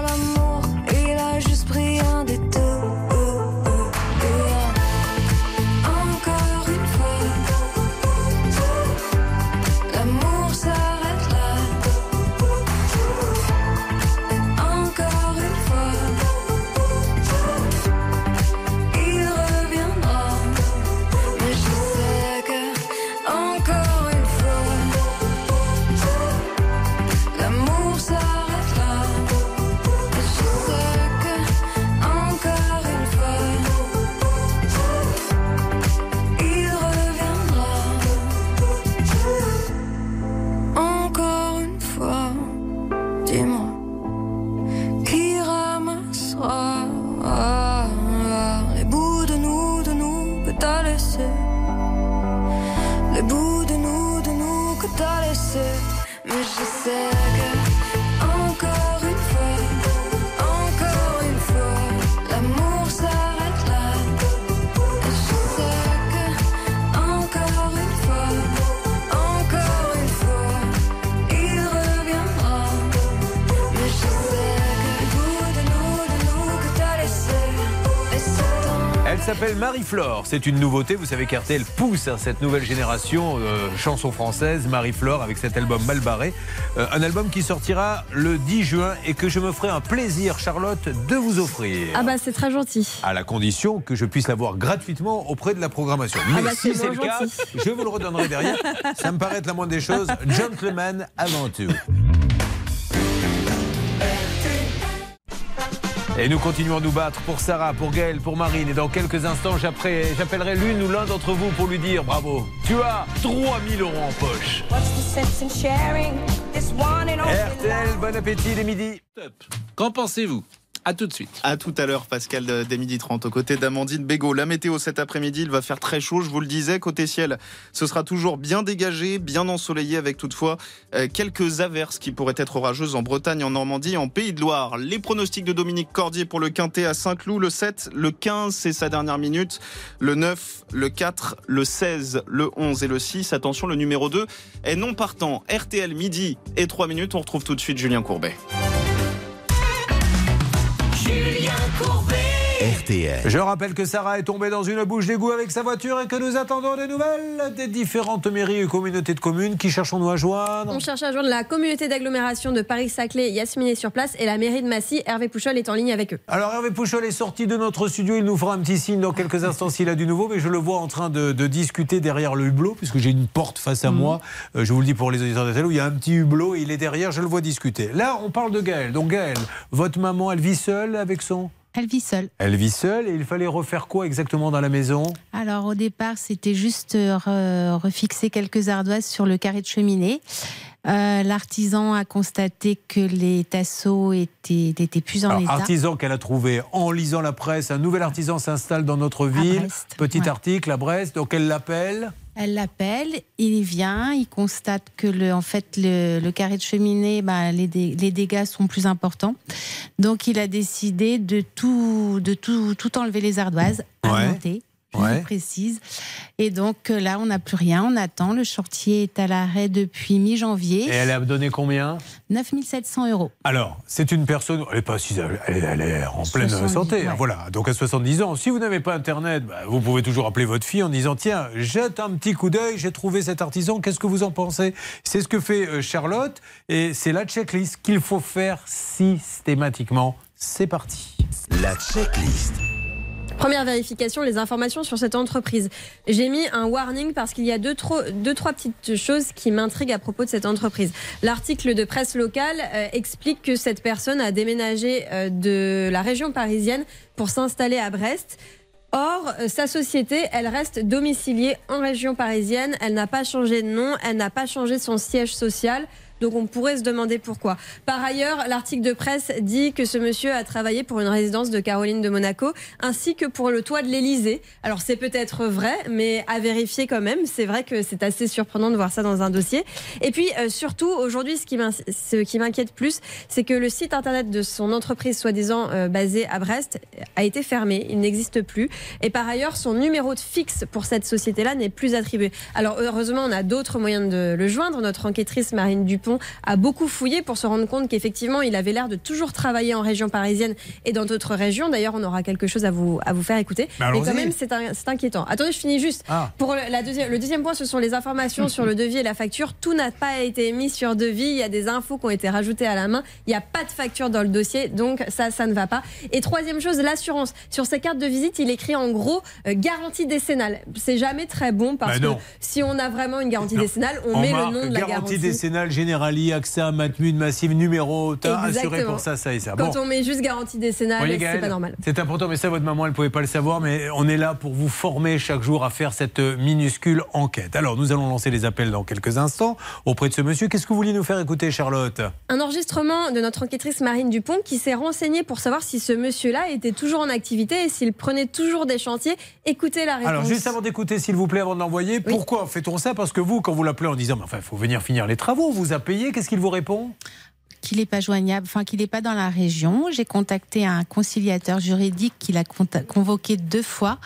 s'appelle Marie-Flore. C'est une nouveauté. Vous savez qu'RTL pousse hein, cette nouvelle génération euh, chanson française, Marie-Flore, avec cet album Mal barré. Euh, un album qui sortira le 10 juin et que je me ferai un plaisir, Charlotte, de vous offrir. Ah bah c'est très gentil. À la condition que je puisse l'avoir gratuitement auprès de la programmation. Ah Mais bah, si c'est le bon, cas, gentil. je vous le redonnerai derrière. Ça me paraît être la moindre des choses. Gentleman avant tout. Et nous continuons à nous battre pour Sarah, pour Gaël, pour Marine. Et dans quelques instants, j'appellerai l'une ou l'un d'entre vous pour lui dire bravo. Tu as 3000 euros en poche. RTL, bon appétit les midis. Qu'en pensez-vous? À tout de suite. À tout à l'heure, Pascal de- des midi 30, aux côtés d'Amandine Bégaud. La météo cet après-midi, il va faire très chaud, je vous le disais. Côté ciel, ce sera toujours bien dégagé, bien ensoleillé, avec toutefois euh, quelques averses qui pourraient être orageuses en Bretagne, en Normandie, en Pays de Loire. Les pronostics de Dominique Cordier pour le Quintet à Saint-Cloud, le 7, le 15, c'est sa dernière minute, le 9, le 4, le 16, le 11 et le 6. Attention, le numéro 2 est non partant. RTL midi et 3 minutes, on retrouve tout de suite Julien Courbet. RTL. Je rappelle que Sarah est tombée dans une bouche d'égout avec sa voiture et que nous attendons des nouvelles des différentes mairies et communautés de communes. Qui cherchons-nous à joindre? On cherche à joindre la communauté d'agglomération de Paris-Saclay, Yasmine est sur place, et la mairie de Massy, Hervé Pouchol est en ligne avec eux. Alors Hervé Pouchol est sorti de notre studio, il nous fera un petit signe dans quelques instants s'il a du nouveau, mais je le vois en train de, de discuter derrière le hublot, puisque j'ai une porte face à Mhm. moi, Euh, je vous le dis pour les auditeurs de télé, où il y a un petit hublot et il est derrière, je le vois discuter. Là, on parle de Gaël. Donc Gaël, votre maman, elle vit seule avec son... Elle vit seule. Elle vit seule et il fallait refaire quoi exactement dans la maison? Alors au départ, c'était juste euh, re- refixer quelques ardoises sur le carré de cheminée. Euh, L'artisan a constaté que les tasseaux étaient, n'étaient plus en Alors, état. artisan qu'elle a trouvé en lisant la presse, un nouvel artisan s'installe dans notre ville. Brest, Petit ouais. article à Brest, donc elle l'appelle. Elle l'appelle, il vient, il constate que le, en fait, le, le carré de cheminée, bah, les, dé- les dégâts sont plus importants. Donc il a décidé de tout, de tout, tout enlever les ardoises, à monter, Ouais. vous précise. Et donc euh, là, on n'a plus rien, on attend. Le chantier est à l'arrêt depuis mi-janvier. Et elle a donné combien 9700 euros. Alors, c'est une personne, elle est pas si, elle, est- elle est en pleine 70, santé, hein, ouais. voilà. Donc à 70 ans, si vous n'avez pas Internet, bah, vous pouvez toujours appeler votre fille en disant tiens, jette un petit coup d'œil, j'ai trouvé cet artisan, qu'est-ce que vous en pensez? C'est ce que fait euh, Charlotte et c'est la checklist qu'il faut faire systématiquement. C'est parti. La checklist. Première vérification, les informations sur cette entreprise. J'ai mis un warning parce qu'il y a deux, trop- deux, trois petites choses qui m'intriguent à propos de cette entreprise. L'article de presse locale euh, explique que cette personne a déménagé euh, de la région parisienne pour s'installer à Brest. Or, euh, sa société, elle reste domiciliée en région parisienne. Elle n'a pas changé de nom, elle n'a pas changé son siège social. Donc on pourrait se demander pourquoi. Par ailleurs, l'article de presse dit que ce monsieur a travaillé pour une résidence de Caroline de Monaco ainsi que pour le toit de l'Élysée. Alors c'est peut-être vrai, mais à vérifier quand même. C'est vrai que c'est assez surprenant de voir ça dans un dossier. Et puis euh, surtout, aujourd'hui, ce qui m'in- ce qui m'inquiète plus, c'est que le site internet de son entreprise soi-disant euh, basée à Brest a été fermé. Il n'existe plus. Et par ailleurs, son numéro de fixe pour cette société-là n'est plus attribué. Alors heureusement, on a d'autres moyens de le joindre. Notre enquêtrice Marine Dupont a beaucoup fouillé pour se rendre compte qu'effectivement, il avait l'air de toujours travailler en région parisienne et dans d'autres régions. D'ailleurs, on aura quelque chose à vous, à vous faire écouter. Bah, Mais quand même, c'est inquiétant. Attendez, je finis juste. Ah. Pour le, la deuxième, le deuxième point, ce sont les informations sur le devis et la facture. Tout n'a pas été mis sur devis. Il y a des infos qui ont été rajoutées à la main. Il n'y a pas de facture dans le dossier. Donc, ça, ça ne va pas. Et troisième chose, l'assurance. Sur ces cartes de visite, il écrit en gros euh, garantie décennale. C'est jamais très bon parce Bah que si on a vraiment une garantie décennale, on, met le nom de la garantie garantie. décennale, Generali, AXA, Matmut, Massive, numéro. T'as assuré pour ça, ça et ça. Quand Bon. on met juste garantie décennale, c'est pas normal. C'est important, mais ça, votre maman, elle ne pouvait pas le savoir, mais on est là pour vous former chaque jour à faire cette minuscule enquête. Alors, nous allons lancer les appels dans quelques instants auprès de ce monsieur. Qu'est-ce que vous vouliez nous faire écouter, Charlotte? Un enregistrement de notre enquêtrice Marine Dupont qui s'est renseignée pour savoir si ce monsieur-là était toujours en activité et s'il prenait toujours des chantiers. Écoutez la réponse. Alors, juste avant d'écouter, s'il vous plaît, avant de l'envoyer, pourquoi fait-on ça? Parce que vous, quand vous l'appelez en disant, mais enfin, il faut venir finir les travaux, vous a qu'est-ce qu'il vous répond? Qu'il n'est pas joignable, enfin qu'il n'est pas dans la région. J'ai contacté un conciliateur juridique qui l'a convoqué deux fois,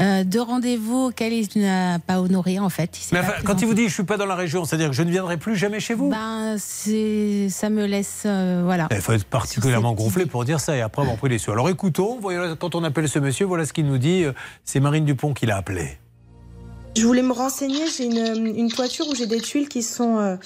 euh, deux rendez-vous auxquels il n'a pas honoré en fait. Il s'est Mais pas enfin, quand il vous dit, je suis pas dans la région, c'est-à-dire que je ne viendrai plus jamais chez vous? Ben, ça me laisse, euh, voilà. Il faut être particulièrement gonflé pour dire ça et après avoir pris les sous. Alors écoutons, voyons, quand on appelle ce monsieur, voilà ce qu'il nous dit. Euh, C'est Marine Dupont qui l'a appelé. Je voulais me renseigner, j'ai une, une toiture où j'ai des tuiles qui sont, euh,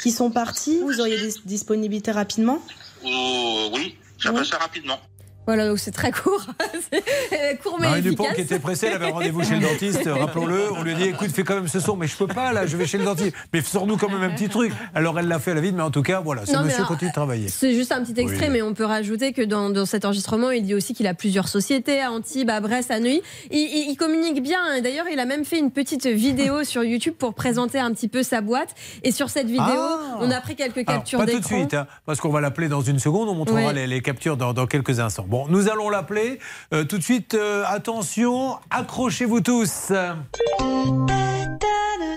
qui sont parties. Vous auriez des disponibilités rapidement? Oh, oui, ça passe rapidement. Voilà, donc c'est très court. C'est, court mais Marine Dupont qui était pressée, elle avait rendez-vous chez le dentiste, rappelons-le. On lui a dit écoute, fais quand même ce son, mais je peux pas là, je vais chez le dentiste. Mais sors-nous quand même un petit truc. Alors elle l'a fait à la vide, mais en tout cas, voilà, ce Non, monsieur alors, continue de travailler. C'est juste un petit extrait, Oui. mais on peut rajouter que dans, dans cet enregistrement, il dit aussi qu'il a plusieurs sociétés à Antibes, à Brest, à Neuilly. Il, il- il communique bien. hein. D'ailleurs, il a même fait une petite vidéo sur YouTube pour présenter un petit peu sa boîte. Et sur cette vidéo, Ah. on a pris quelques Alors, captures pas tout de d'écran. suite, hein, parce qu'on va l'appeler dans une seconde. On montrera Ouais. les, les captures dans, dans quelques instants. Bon, nous allons l'appeler. Euh, tout de suite, euh, attention, accrochez-vous tous.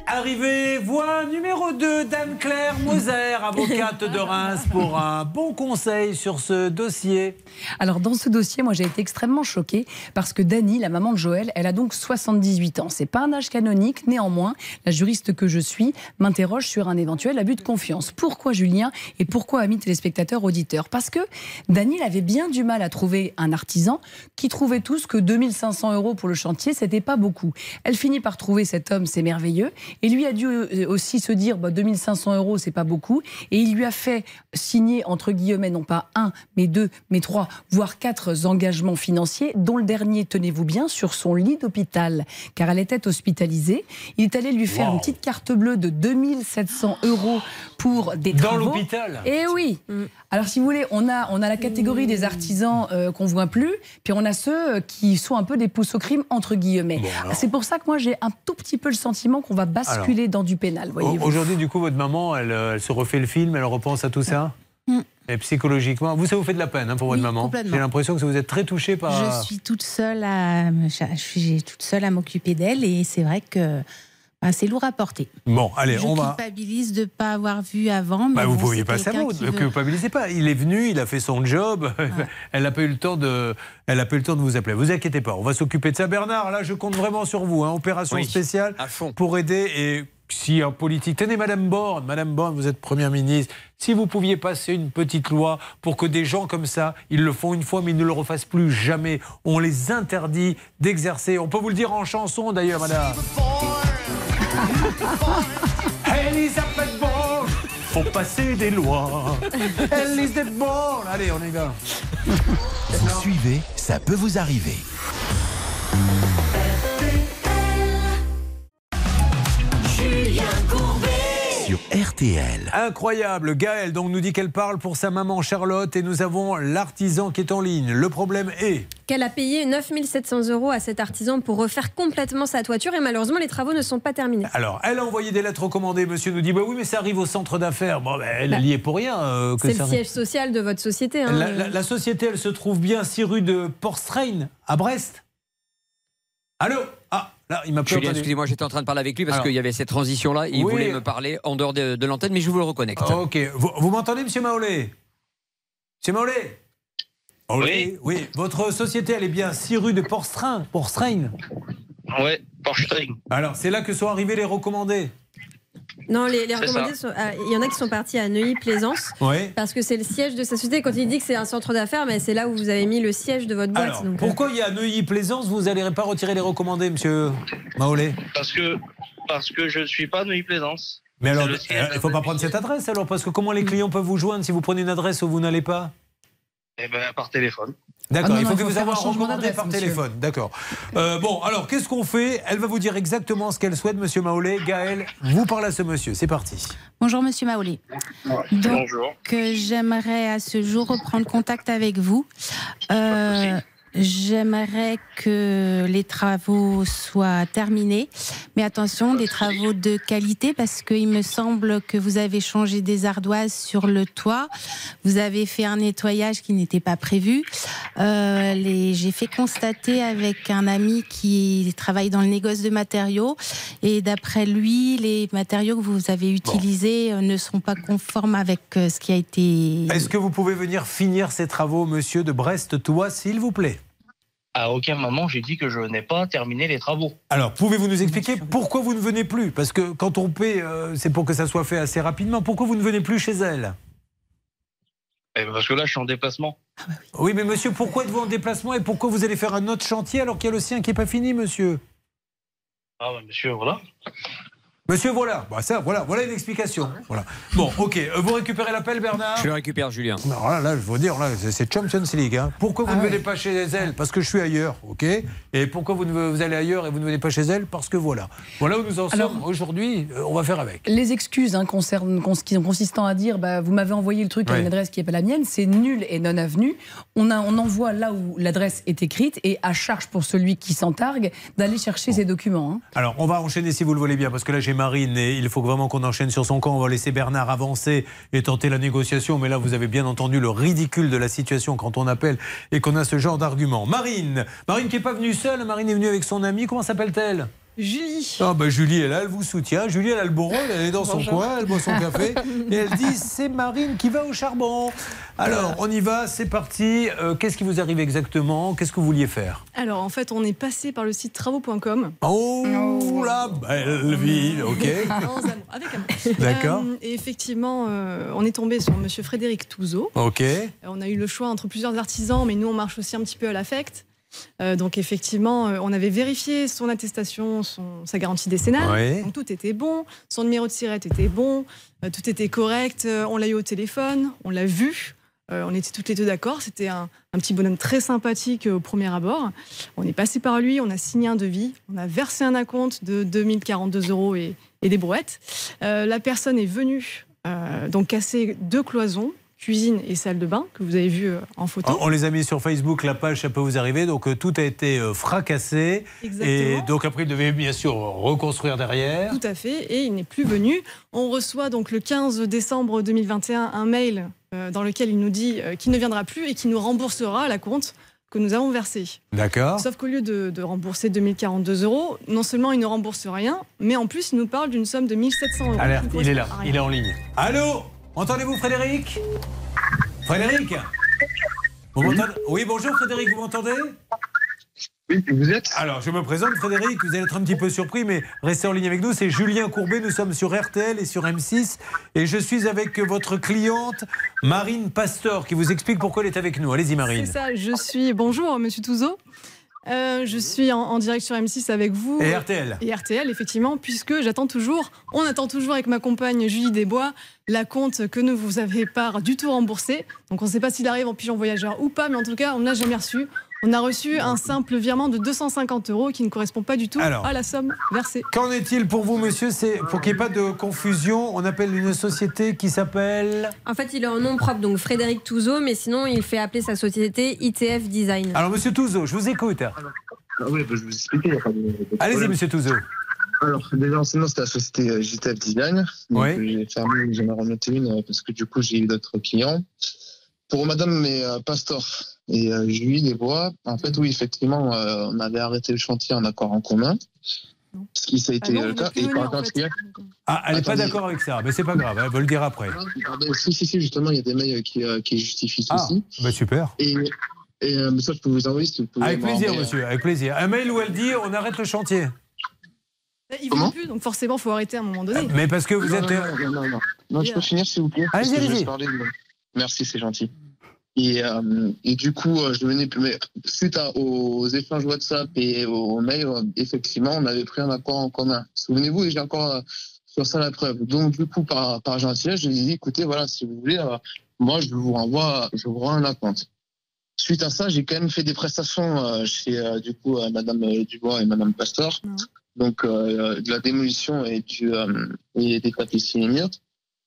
Arrivée, voix numéro 2 d'Anne-Claire Moser, avocate de Reims, pour un bon conseil sur ce dossier. Alors dans ce dossier, moi j'ai été extrêmement choquée parce que Dani, la maman de Joël, elle a donc 78 ans. C'est pas un âge canonique, néanmoins, la juriste que je suis m'interroge sur un éventuel abus de confiance. Pourquoi Julien et pourquoi amis téléspectateurs auditeurs? Parce que Dani il avait bien du mal à trouver un artisan qui trouvait tous que 2500 euros pour le chantier, c'était pas beaucoup. Elle finit par trouver cet homme, c'est merveilleux, et lui a dû euh, aussi se dire bah, 2500 euros, c'est pas beaucoup, et il lui a fait signer entre guillemets non pas un, mais deux, mais trois, voire quatre engagements financiers, dont le dernier, tenez-vous bien, sur son lit d'hôpital, car elle était hospitalisée. Il est allé lui faire Wow. une petite carte bleue de 2700 euros pour des Dans travaux. l'hôpital Eh oui. Alors si vous voulez, on a on a la catégorie des artisans euh, qu'on voit plus, puis on a ceux euh, qui sont un peu des pousses au crime entre guillemets. alors. C'est pour ça que moi j'ai un tout petit peu le sentiment qu'on va basculer dans du pénal. Voyez-vous. Aujourd'hui, du coup, votre maman, elle, euh, elle se refait le film, elle repense à tout ça Mm. Et psychologiquement, vous, ça vous fait de la peine hein, pour votre Oui, maman complètement. J'ai l'impression que vous êtes très touché par. Je suis toute seule à, je suis toute seule à m'occuper d'elle et c'est vrai que bah, c'est lourd à porter. Bon, allez, je on va. culpabilise de ne pas avoir vu avant. Mais Bah, vous ne bon, pouviez c'est pas savoir, ne culpabilisez pas. Il est venu, il a fait son job. elle n'a pas eu le temps de, elle a pas eu le temps de vous appeler. Vous inquiétez pas, on va s'occuper de ça. Bernard, là, je compte vraiment sur vous. hein. Opération Oui, spéciale à fond. pour aider et si en politique, tenez Madame Borne, Madame Borne, vous êtes Première ministre. Si vous pouviez passer une petite loi pour que des gens comme ça, ils le font une fois, mais ils ne le refassent plus jamais. On les interdit d'exercer. On peut vous le dire en chanson d'ailleurs, Madame. Elisabeth Borne, faut passer des lois. Elisabeth Borne, allez, on y va. Vous suivez, ça peut vous arriver. RTL. Incroyable, Gaëlle donc nous dit qu'elle parle pour sa maman Charlotte et nous avons l'artisan qui est en ligne. Le problème est Qu'elle a payé 9700 euros à cet artisan pour refaire complètement sa toiture et malheureusement les travaux ne sont pas terminés. Alors, elle a envoyé des lettres recommandées. Monsieur nous dit bah oui, mais ça arrive au centre d'affaires. Bon, ben, elle Bah, y est pour rien. euh, C'est le siège social de votre société. hein. La, la- la société, elle se trouve bien 6 rue de Porstrain, à Brest. Allô? Ah, là, il m'a plus Julien, entendu. excusez-moi, j'étais en train de parler avec lui parce qu'il y avait cette transition-là. Il Oui. voulait me parler en dehors de, de l'antenne, mais je vous le reconnecte. Ok, vous, vous m'entendez, monsieur Maolé Monsieur Maolé oui. oui, votre société, elle est bien 6 rue de Porstrain. Porstrain. Ouais, Porstrain. Alors, c'est là que sont arrivés les recommandés. Non, les, recommandés, ah, il y en a qui sont partis à Neuilly-Plaisance. Ouais. Parce que c'est le siège de sa société. Quand il dit que c'est un centre d'affaires, mais c'est là où vous avez mis le siège de votre boîte. Alors, donc, euh, pourquoi il y a Neuilly-Plaisance Vous n'allez pas retirer les recommandés, monsieur Maolé? Parce que, parce que je ne suis pas Neuilly-Plaisance. Mais alors, siège il ne faut pas prendre cette adresse alors, parce que comment les clients peuvent vous joindre si vous prenez une adresse où vous n'allez pas? Eh ben, par téléphone. D'accord, Ah il faut que vous ayez un un changement recommandé d'adresse, par monsieur. téléphone. D'accord. Euh, bon, alors qu'est-ce qu'on fait? Elle va vous dire exactement ce qu'elle souhaite, monsieur Maolé. Gaël, vous parlez à ce monsieur. C'est parti. Bonjour Monsieur Maolé. Donc, Bonjour. euh, j'aimerais à ce jour reprendre contact avec vous. Euh, J'aimerais que les travaux soient terminés, mais attention, des travaux de qualité parce qu'il me semble que vous avez changé des ardoises sur le toit, vous avez fait un nettoyage qui n'était pas prévu. Euh, les- J'ai fait constater avec un ami qui travaille dans le négoce de matériaux et d'après lui, les matériaux que vous avez utilisés euh, ne sont pas conformes avec euh, ce qui a été. Est-ce que vous pouvez venir finir ces travaux, monsieur de Brest-Tois, s'il vous plaît? À aucun moment, j'ai dit que je n'ai pas terminé les travaux. Alors, pouvez-vous nous expliquer pourquoi vous ne venez plus? Parce que quand on paie, euh, c'est pour que ça soit fait assez rapidement. Pourquoi vous ne venez plus chez elle? Eh ben, parce que là, je suis en déplacement. Oui, mais monsieur, pourquoi êtes-vous en déplacement et pourquoi vous allez faire un autre chantier alors qu'il y a le sien qui n'est pas fini, monsieur? Ah, bah, monsieur, voilà. Monsieur, voilà. Bah, ça, voilà, voilà une explication. Voilà. Bon, ok. Euh, Vous récupérez l'appel, Bernard? Je le récupère, Julien. Alors là, là, je veux dire, là, c'est- Champions League. hein. Pourquoi vous Ah ne venez pas chez elle? Parce que je suis ailleurs, ok? Et pourquoi vous, ne, vous allez ailleurs et vous ne venez pas chez elle? Parce que voilà. Voilà où nous en Alors- sommes aujourd'hui. euh, on va faire avec. Les excuses hein, concernent- cons- qui- consistant à dire bah, vous m'avez envoyé le truc à une adresse qui n'est pas la mienne, c'est nul et non avenu. On, a, on envoie là où l'adresse est écrite et à charge pour celui qui s'en targue d'aller chercher ses documents. hein. Alors, on va enchaîner si vous le voulez bien, parce que là, j'ai Marine et il faut vraiment qu'on enchaîne sur son camp. On va laisser Bernard avancer et tenter la négociation. Mais là, vous avez bien entendu le ridicule de la situation quand on appelle et qu'on a ce genre d'argument. Marine Marine qui n'est pas venue seule, Marine est venue avec son amie. Comment s'appelle-t-elle? Julie. Ah bah Julie est là, elle vous soutient. Julie, elle a le beau rôle, elle est dans son coin, elle boit son café et elle dit c'est Marine qui va au charbon. Alors, on y va, c'est parti. Euh, Qu'est-ce qui vous arrive exactement? Qu'est-ce que vous vouliez faire? Alors en fait, on est passé par le site travaux.com. Oh, la belle vie, ok. Avec amour. D'accord. Euh, et effectivement, euh, on est tombé sur Monsieur Frédéric Touzeau. Ok. Euh, On a eu le choix entre plusieurs artisans, mais nous, on marche aussi un petit peu à l'affect. Euh, donc effectivement, euh, on avait vérifié son attestation, son, sa garantie décennale. Donc tout était bon, son numéro de sirette était bon, euh, tout était correct. On l'a eu au téléphone, on l'a vu. On était toutes les deux d'accord. C'était un, un petit bonhomme très sympathique au premier abord. On est passé par lui, on a signé un devis, on a versé un acompte de 2042 euros et, et des brouettes. La personne est venue donc casser deux cloisons, cuisine et salle de bain, que vous avez vu euh, en photo. On les a mis sur Facebook, la page, ça peut vous arriver. Donc euh, tout a été euh, fracassé. Exactement. Et donc après, il devait bien sûr reconstruire derrière. Tout à fait, et il n'est plus venu. On reçoit donc le 15 décembre 2021 un mail dans lequel il nous dit qu'il ne viendra plus et qu'il nous remboursera la compte que nous avons versée. D'accord. Sauf qu'au lieu de, de rembourser 2042 euros, non seulement il ne rembourse rien, mais en plus il nous parle d'une somme de 1700 euros. Alerte, il est là, il est en ligne. Allô? Entendez-vous Frédéric? Frédéric? Vous Oui, bonjour Frédéric, vous m'entendez? Oui, vous êtes? Alors, je me présente Frédéric, vous allez être un petit peu surpris, mais restez en ligne avec nous. C'est Julien Courbet, nous sommes sur RTL et sur M6. Et je suis avec votre cliente, Marine Pastor, qui vous explique pourquoi elle est avec nous. Allez-y Marine. C'est ça, je suis. Bonjour, monsieur Touzeau. Euh, je suis en, en direct sur M6 avec vous. Et RTL. Et RTL, effectivement, puisque j'attends toujours, on attend toujours avec ma compagne Julie Desbois, la compte que ne vous avez pas du tout remboursée. Donc on ne sait pas s'il arrive en pigeon voyageur ou pas, mais en tout cas, on ne l'a jamais reçu. On a reçu un simple virement de 250 euros qui ne correspond pas du tout Alors. à la somme versée. Qu'en est-il pour vous, monsieur C'est pour qu'il n'y ait pas de confusion. On appelle une société qui s'appelle. En fait, il est en nom propre, donc Frédéric Touzeau, mais sinon, il fait appeler sa société ITF Design. Alors, monsieur Touzeau, je vous écoute. Ah oui, bah, je vais vous expliquer. a Allez-y, monsieur Touzeau. Alors, déjà, sinon, c'était la société euh, JTF Design. Donc, Oui. euh, j'ai fermé, j'en ai remonté une euh, parce que du coup, j'ai eu d'autres clients. Pour madame et euh, Pastor et euh, Julie Desbois, en fait, oui, effectivement, euh, on avait arrêté le chantier en accord en commun. Ce qui ça a été non, le cas. Et en fait. Ah, elle n'est pas d'accord avec ça, mais c'est pas grave, elle va le dire après. Ah ben, si, si, si, justement, il y a des mails qui, euh, qui justifient Ah, ceci. bah super. Et, et euh, mais ça, je peux vous envoyer si vous pouvez. Avec plaisir, monsieur, avec plaisir. Un mail où elle dit on arrête le chantier. Il ne veut plus, donc forcément, il faut arrêter à un moment donné. Mais parce que vous Non, êtes. non, non, non, non. Non, je peux finir, s'il vous plaît Allez-y, allez-y. de- Merci, c'est gentil. Et, euh, et du coup, euh, je venais, mais suite à- aux échanges WhatsApp et aux mails, effectivement, on avait pris un accord en commun. Souvenez-vous, et j'ai encore euh, sur ça la preuve. Donc, du coup, par, par gentillesse, je lui ai dit, écoutez, voilà, si vous voulez, euh, moi, je vous renvoie, je vous rends un acompte. Suite à ça, j'ai quand même fait des prestations euh, chez, euh, du coup, Madame Dubois et Madame Pastor. Donc, euh, de la démolition et, du, euh, et des tapisseries et murs.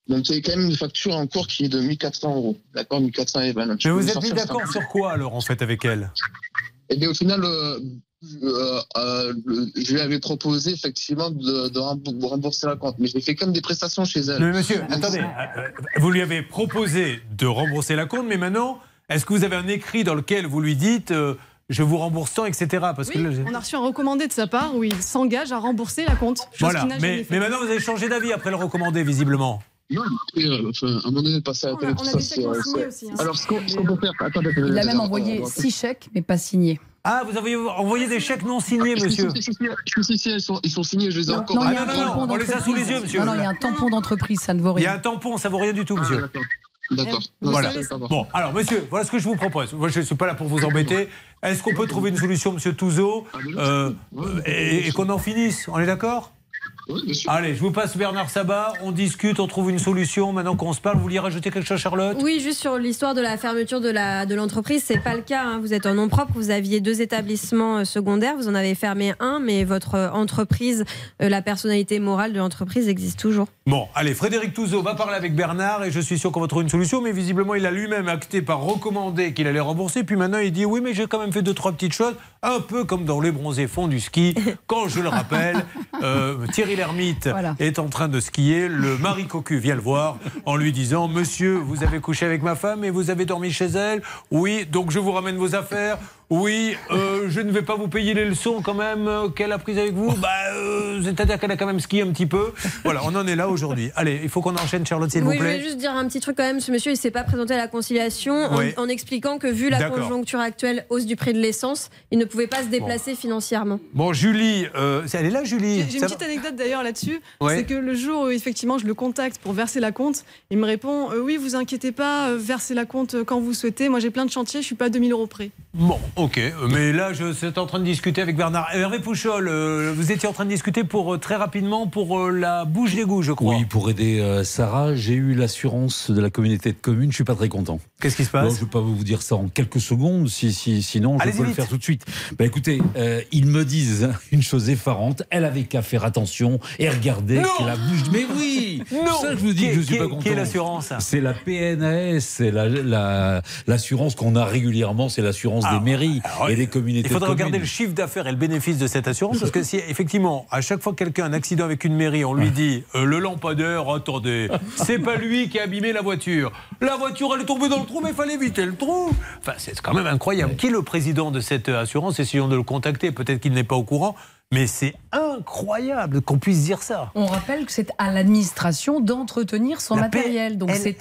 Donc, il y a quand même une facture en cours qui est de 1400 euros. D'accord 1400 et 20. Mais vous êtes mis d'accord sur quoi alors en fait avec elle? Et bien, au final, euh, euh, euh, je lui avais proposé effectivement de, de rembour- de rembourser la compte. Mais j'ai fait quand même des prestations chez elle. Mais monsieur, Donc, attendez, vous lui avez proposé de rembourser la compte, mais maintenant, est-ce que vous avez un écrit dans lequel vous lui dites euh, je vous rembourse tant, etc. Parce que là, On a reçu un recommandé de sa part où il s'engage à rembourser la compte. voilà. Mais, mais maintenant, vous avez changé d'avis après le recommandé, visiblement. Non, euh, enfin, à un moment donné, passer à la télé, on tout a ça, des c'est. chèques non signés c'est- aussi, hein. Alors, ce qu'on peut faire. Attendez, Il a même envoyé six chèques, mais pas signés. Ah, vous avez envoyé des chèques non signés, Si, monsieur si, si, si, si, si, ils sont, ils sont signés, je les ai encore. Non, il y a Ah, un non, non, tampon on les a sous les yeux, monsieur. Non, non, il y a un tampon d'entreprise, ça ne vaut Il y a rien. un tampon, ça vaut rien du tout, monsieur. D'accord. Voilà. ça va. Bon, alors, monsieur, voilà ce que je vous propose. Moi, je ne suis pas là pour vous embêter. Est-ce qu'on peut trouver une solution, monsieur Touzeau, euh, et, et qu'on en finisse On est d'accord? Allez, je vous passe Bernard Sabat. On discute, on trouve une solution. Maintenant qu'on se parle, vous vouliez rajouter quelque chose, Charlotte? Oui, juste sur l'histoire de la fermeture de la de l'entreprise, c'est pas le cas. hein. Vous êtes en nom propre, vous aviez deux établissements euh, secondaires, vous en avez fermé un, mais votre euh, entreprise, euh, la personnalité morale de l'entreprise existe toujours. Bon, allez, Frédéric Touzeau va parler avec Bernard et je suis sûr qu'on va trouver une solution. Mais visiblement, il a lui-même acté par recommander qu'il allait rembourser. Puis maintenant, il dit oui, mais j'ai quand même fait deux, trois petites choses. Un peu comme dans les bronzés fonds du ski. Quand je le rappelle, euh, Thierry Lhermitte Voilà. est en train de skier. Le mari cocu vient le voir en lui disant Monsieur, vous avez couché avec ma femme et vous avez dormi chez elle Oui, donc je vous ramène vos affaires. Oui, euh, je ne vais pas vous payer les leçons quand même euh, qu'elle a prises avec vous. Bah, euh, c'est-à-dire qu'elle a quand même skié un petit peu. Voilà, on en est là aujourd'hui. Allez, il faut qu'on enchaîne, Charlotte, s'il oui, vous je plaît. voulais juste dire un petit truc quand même. Ce monsieur, il s'est pas présenté à la conciliation en, Oui. en expliquant que vu la conjoncture actuelle, hausse du prix de l'essence, il ne pouvait pas se déplacer financièrement. Bon, Julie, euh, elle est là, Julie J'ai une petite anecdote d'ailleurs là-dessus. C'est que le jour où effectivement je le contacte pour verser la compte, il me répond euh, Oui, vous inquiétez pas, versez la compte quand vous souhaitez. Moi j'ai plein de chantiers, je suis pas à 2000 euros près. Bon, ok. Mais là, je suis en train de discuter avec Bernard. Hervé Pouchol, euh, vous étiez en train de discuter pour euh, très rapidement pour euh, la bouche d'égout, je crois. Oui, pour aider euh, Sarah, j'ai eu l'assurance de la communauté de communes. Je suis pas très content. Qu'est-ce qui se passe Bon, Je ne vais pas vous dire ça en quelques secondes, si, si, sinon je peux le vite. faire tout de suite. Bah, écoutez, euh, ils me disent une chose effarante. Elle avait qu'à faire attention et regarder Non que la bouche. Mais oui Non C'est ça que je vous dis que je suis pas content. qui est l'assurance C'est la PNAS, c'est la- la- l'assurance qu'on a régulièrement, c'est l'assurance des mairies et communautés Il faudrait de regarder communes. le chiffre d'affaires et le bénéfice de cette assurance parce que si effectivement à chaque fois que quelqu'un a un accident avec une mairie, on lui dit euh, le lampadaire, attendez, c'est pas lui qui a abîmé la voiture. La voiture elle est tombée dans le trou, mais il fallait éviter le trou. Enfin, c'est quand même incroyable. Qui est le président de cette assurance? Essayons de le contacter. Peut-être qu'il n'est pas au courant, mais c'est incroyable qu'on puisse dire ça. On rappelle que c'est à l'administration d'entretenir son La matériel, donc c'est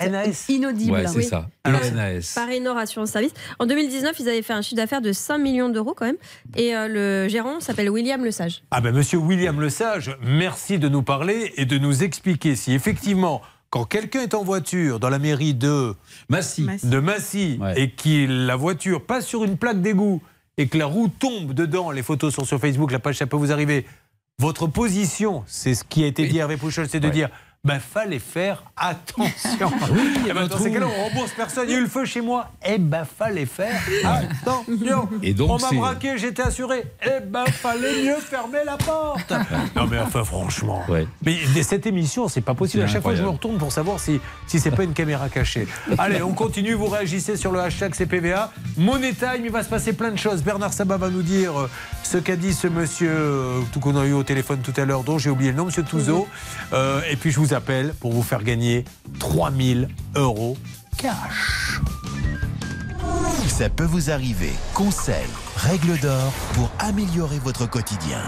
inaudible. Ouais, c'est Oui. ça. Alors, PNAS. Paris-Nord Assurance Service. En 2019, ils avaient fait un chiffre d'affaires de 5 millions d'euros quand même. Et euh, le gérant s'appelle William Lesage. Ah ben Monsieur William Lesage, merci de nous parler et de nous expliquer si effectivement quand quelqu'un est en voiture dans la mairie de Massy, de Massy et que la voiture passe sur une plaque d'égout et que la roue tombe dedans, les photos sont sur Facebook, la page ça peut vous arriver. Votre position, c'est ce qui a été dit à Hervé Pouchol, c'est de dire ben fallait faire attention. Eh ben, dans ces cas-là, on rembourse personne. Il y a eu le feu chez moi. Eh ben fallait faire attention. Et donc, on m'a braqué, j'étais assuré. Eh ben fallait mieux fermer la porte. non mais enfin franchement. Mais cette émission, c'est pas possible. À chaque fois, je me retourne pour savoir si, si c'est pas une caméra cachée. Allez, on continue. Vous réagissez sur le hashtag CPVA. Money Time, il va se passer plein de choses. Bernard Sabat va nous dire euh, ce qu'a dit ce monsieur euh, tout qu'on a eu au téléphone tout à l'heure, dont j'ai oublié le nom, monsieur Touzeau. Euh, et puis je vous appelle pour vous faire gagner 3000 euros cash. Ça peut vous arriver. Conseils, règles d'or pour améliorer votre quotidien.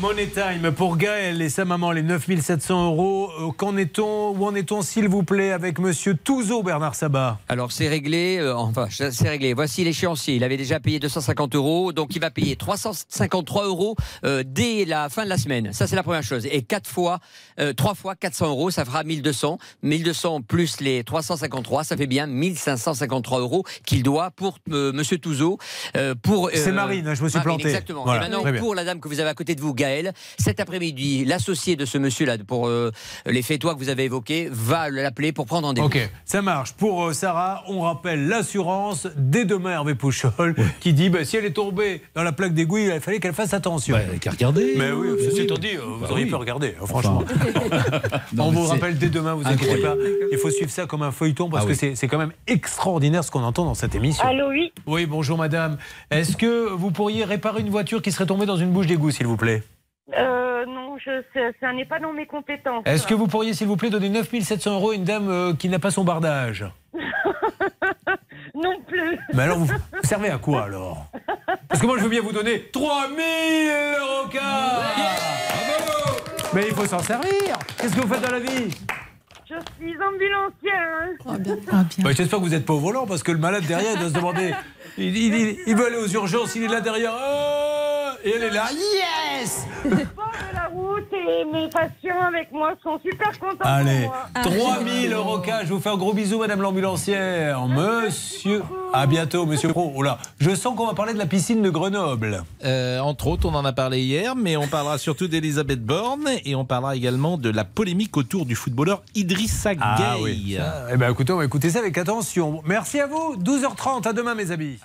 Money Time pour Gaël et sa maman, les 9700 euros. Euh, Qu'en est-on Où en est-on, s'il vous plaît, avec monsieur Touzeau, Bernard Sabat? Alors c'est réglé, euh, enfin c'est réglé. Voici l'échéancier. Il avait déjà payé 250 euros, donc il va payer 353 euros euh, dès la fin de la semaine. Ça c'est la première chose. Et fois, euh, trois fois 400 euros, ça fera 1200. 1200 plus les 353, ça fait bien 1553 euros qu'il doit pour Monsieur Touzeau. pour C'est Marine, hein, je me suis Marine, planté. Exactement. Voilà, et maintenant pour la dame que vous avez à côté de vous, Gaël, cet après-midi, l'associé de ce monsieur-là pour euh, les fêtois que vous avez évoqués va l'appeler pour prendre rendez-vous. Ok, ça marche. Pour euh, Sarah, on rappelle l'assurance dès demain, Hervé Pouchol, qui dit bah, si elle est tombée dans la plaque d'égout, il fallait qu'elle fasse attention. Bah, elle a qu'à regarder. Mais oui, Oui, ceci oui. dit, euh, vous Bah auriez oui. pu regarder, euh, franchement. Non, on vous c'est rappelle dès demain, vous inquiétez pas. Il faut suivre ça comme un feuilleton parce Ah que oui. c'est- c'est quand même extraordinaire ce qu'on entend dans cette émission. Allô, oui. Oui, bonjour madame. Est-ce que vous pourriez réparer une voiture qui serait tombée dans une bouche d'égout, s'il vous plaît? Euh, non, je, ça, ça n'est pas dans mes compétences. Est-ce que vous pourriez, s'il vous plaît, donner 9700 euros à une dame euh, qui n'a pas son bardage Non plus. Mais alors, vous, servez à quoi alors Parce que moi, je veux bien vous donner 3000 euros cash Mais il faut s'en servir. Qu'est-ce que vous faites dans la vie? Je suis ambulancière. Bah, J'espère que vous n'êtes pas au volant parce que le malade derrière il doit se demander. Il, il- il- il veut aller aux urgences, il est là derrière. Ah et elle est là. Yes Je de la route et mes patients avec moi sont super contents. Allez, pour moi. 3000 euros cash. Je vous fais un gros bisou, madame l'ambulancière. Monsieur. À bientôt, monsieur Pro. Oh là, je sens qu'on va parler de la piscine de Grenoble. Euh, entre autres, on en a parlé hier, mais on parlera surtout d'Elisabeth Borne et on parlera également de la polémique autour du footballeur Idrissa Gueye. Ah oui. Eh ben, écoutez, on va écouter ça avec attention. Merci à vous. 12h30. À demain, mes amis.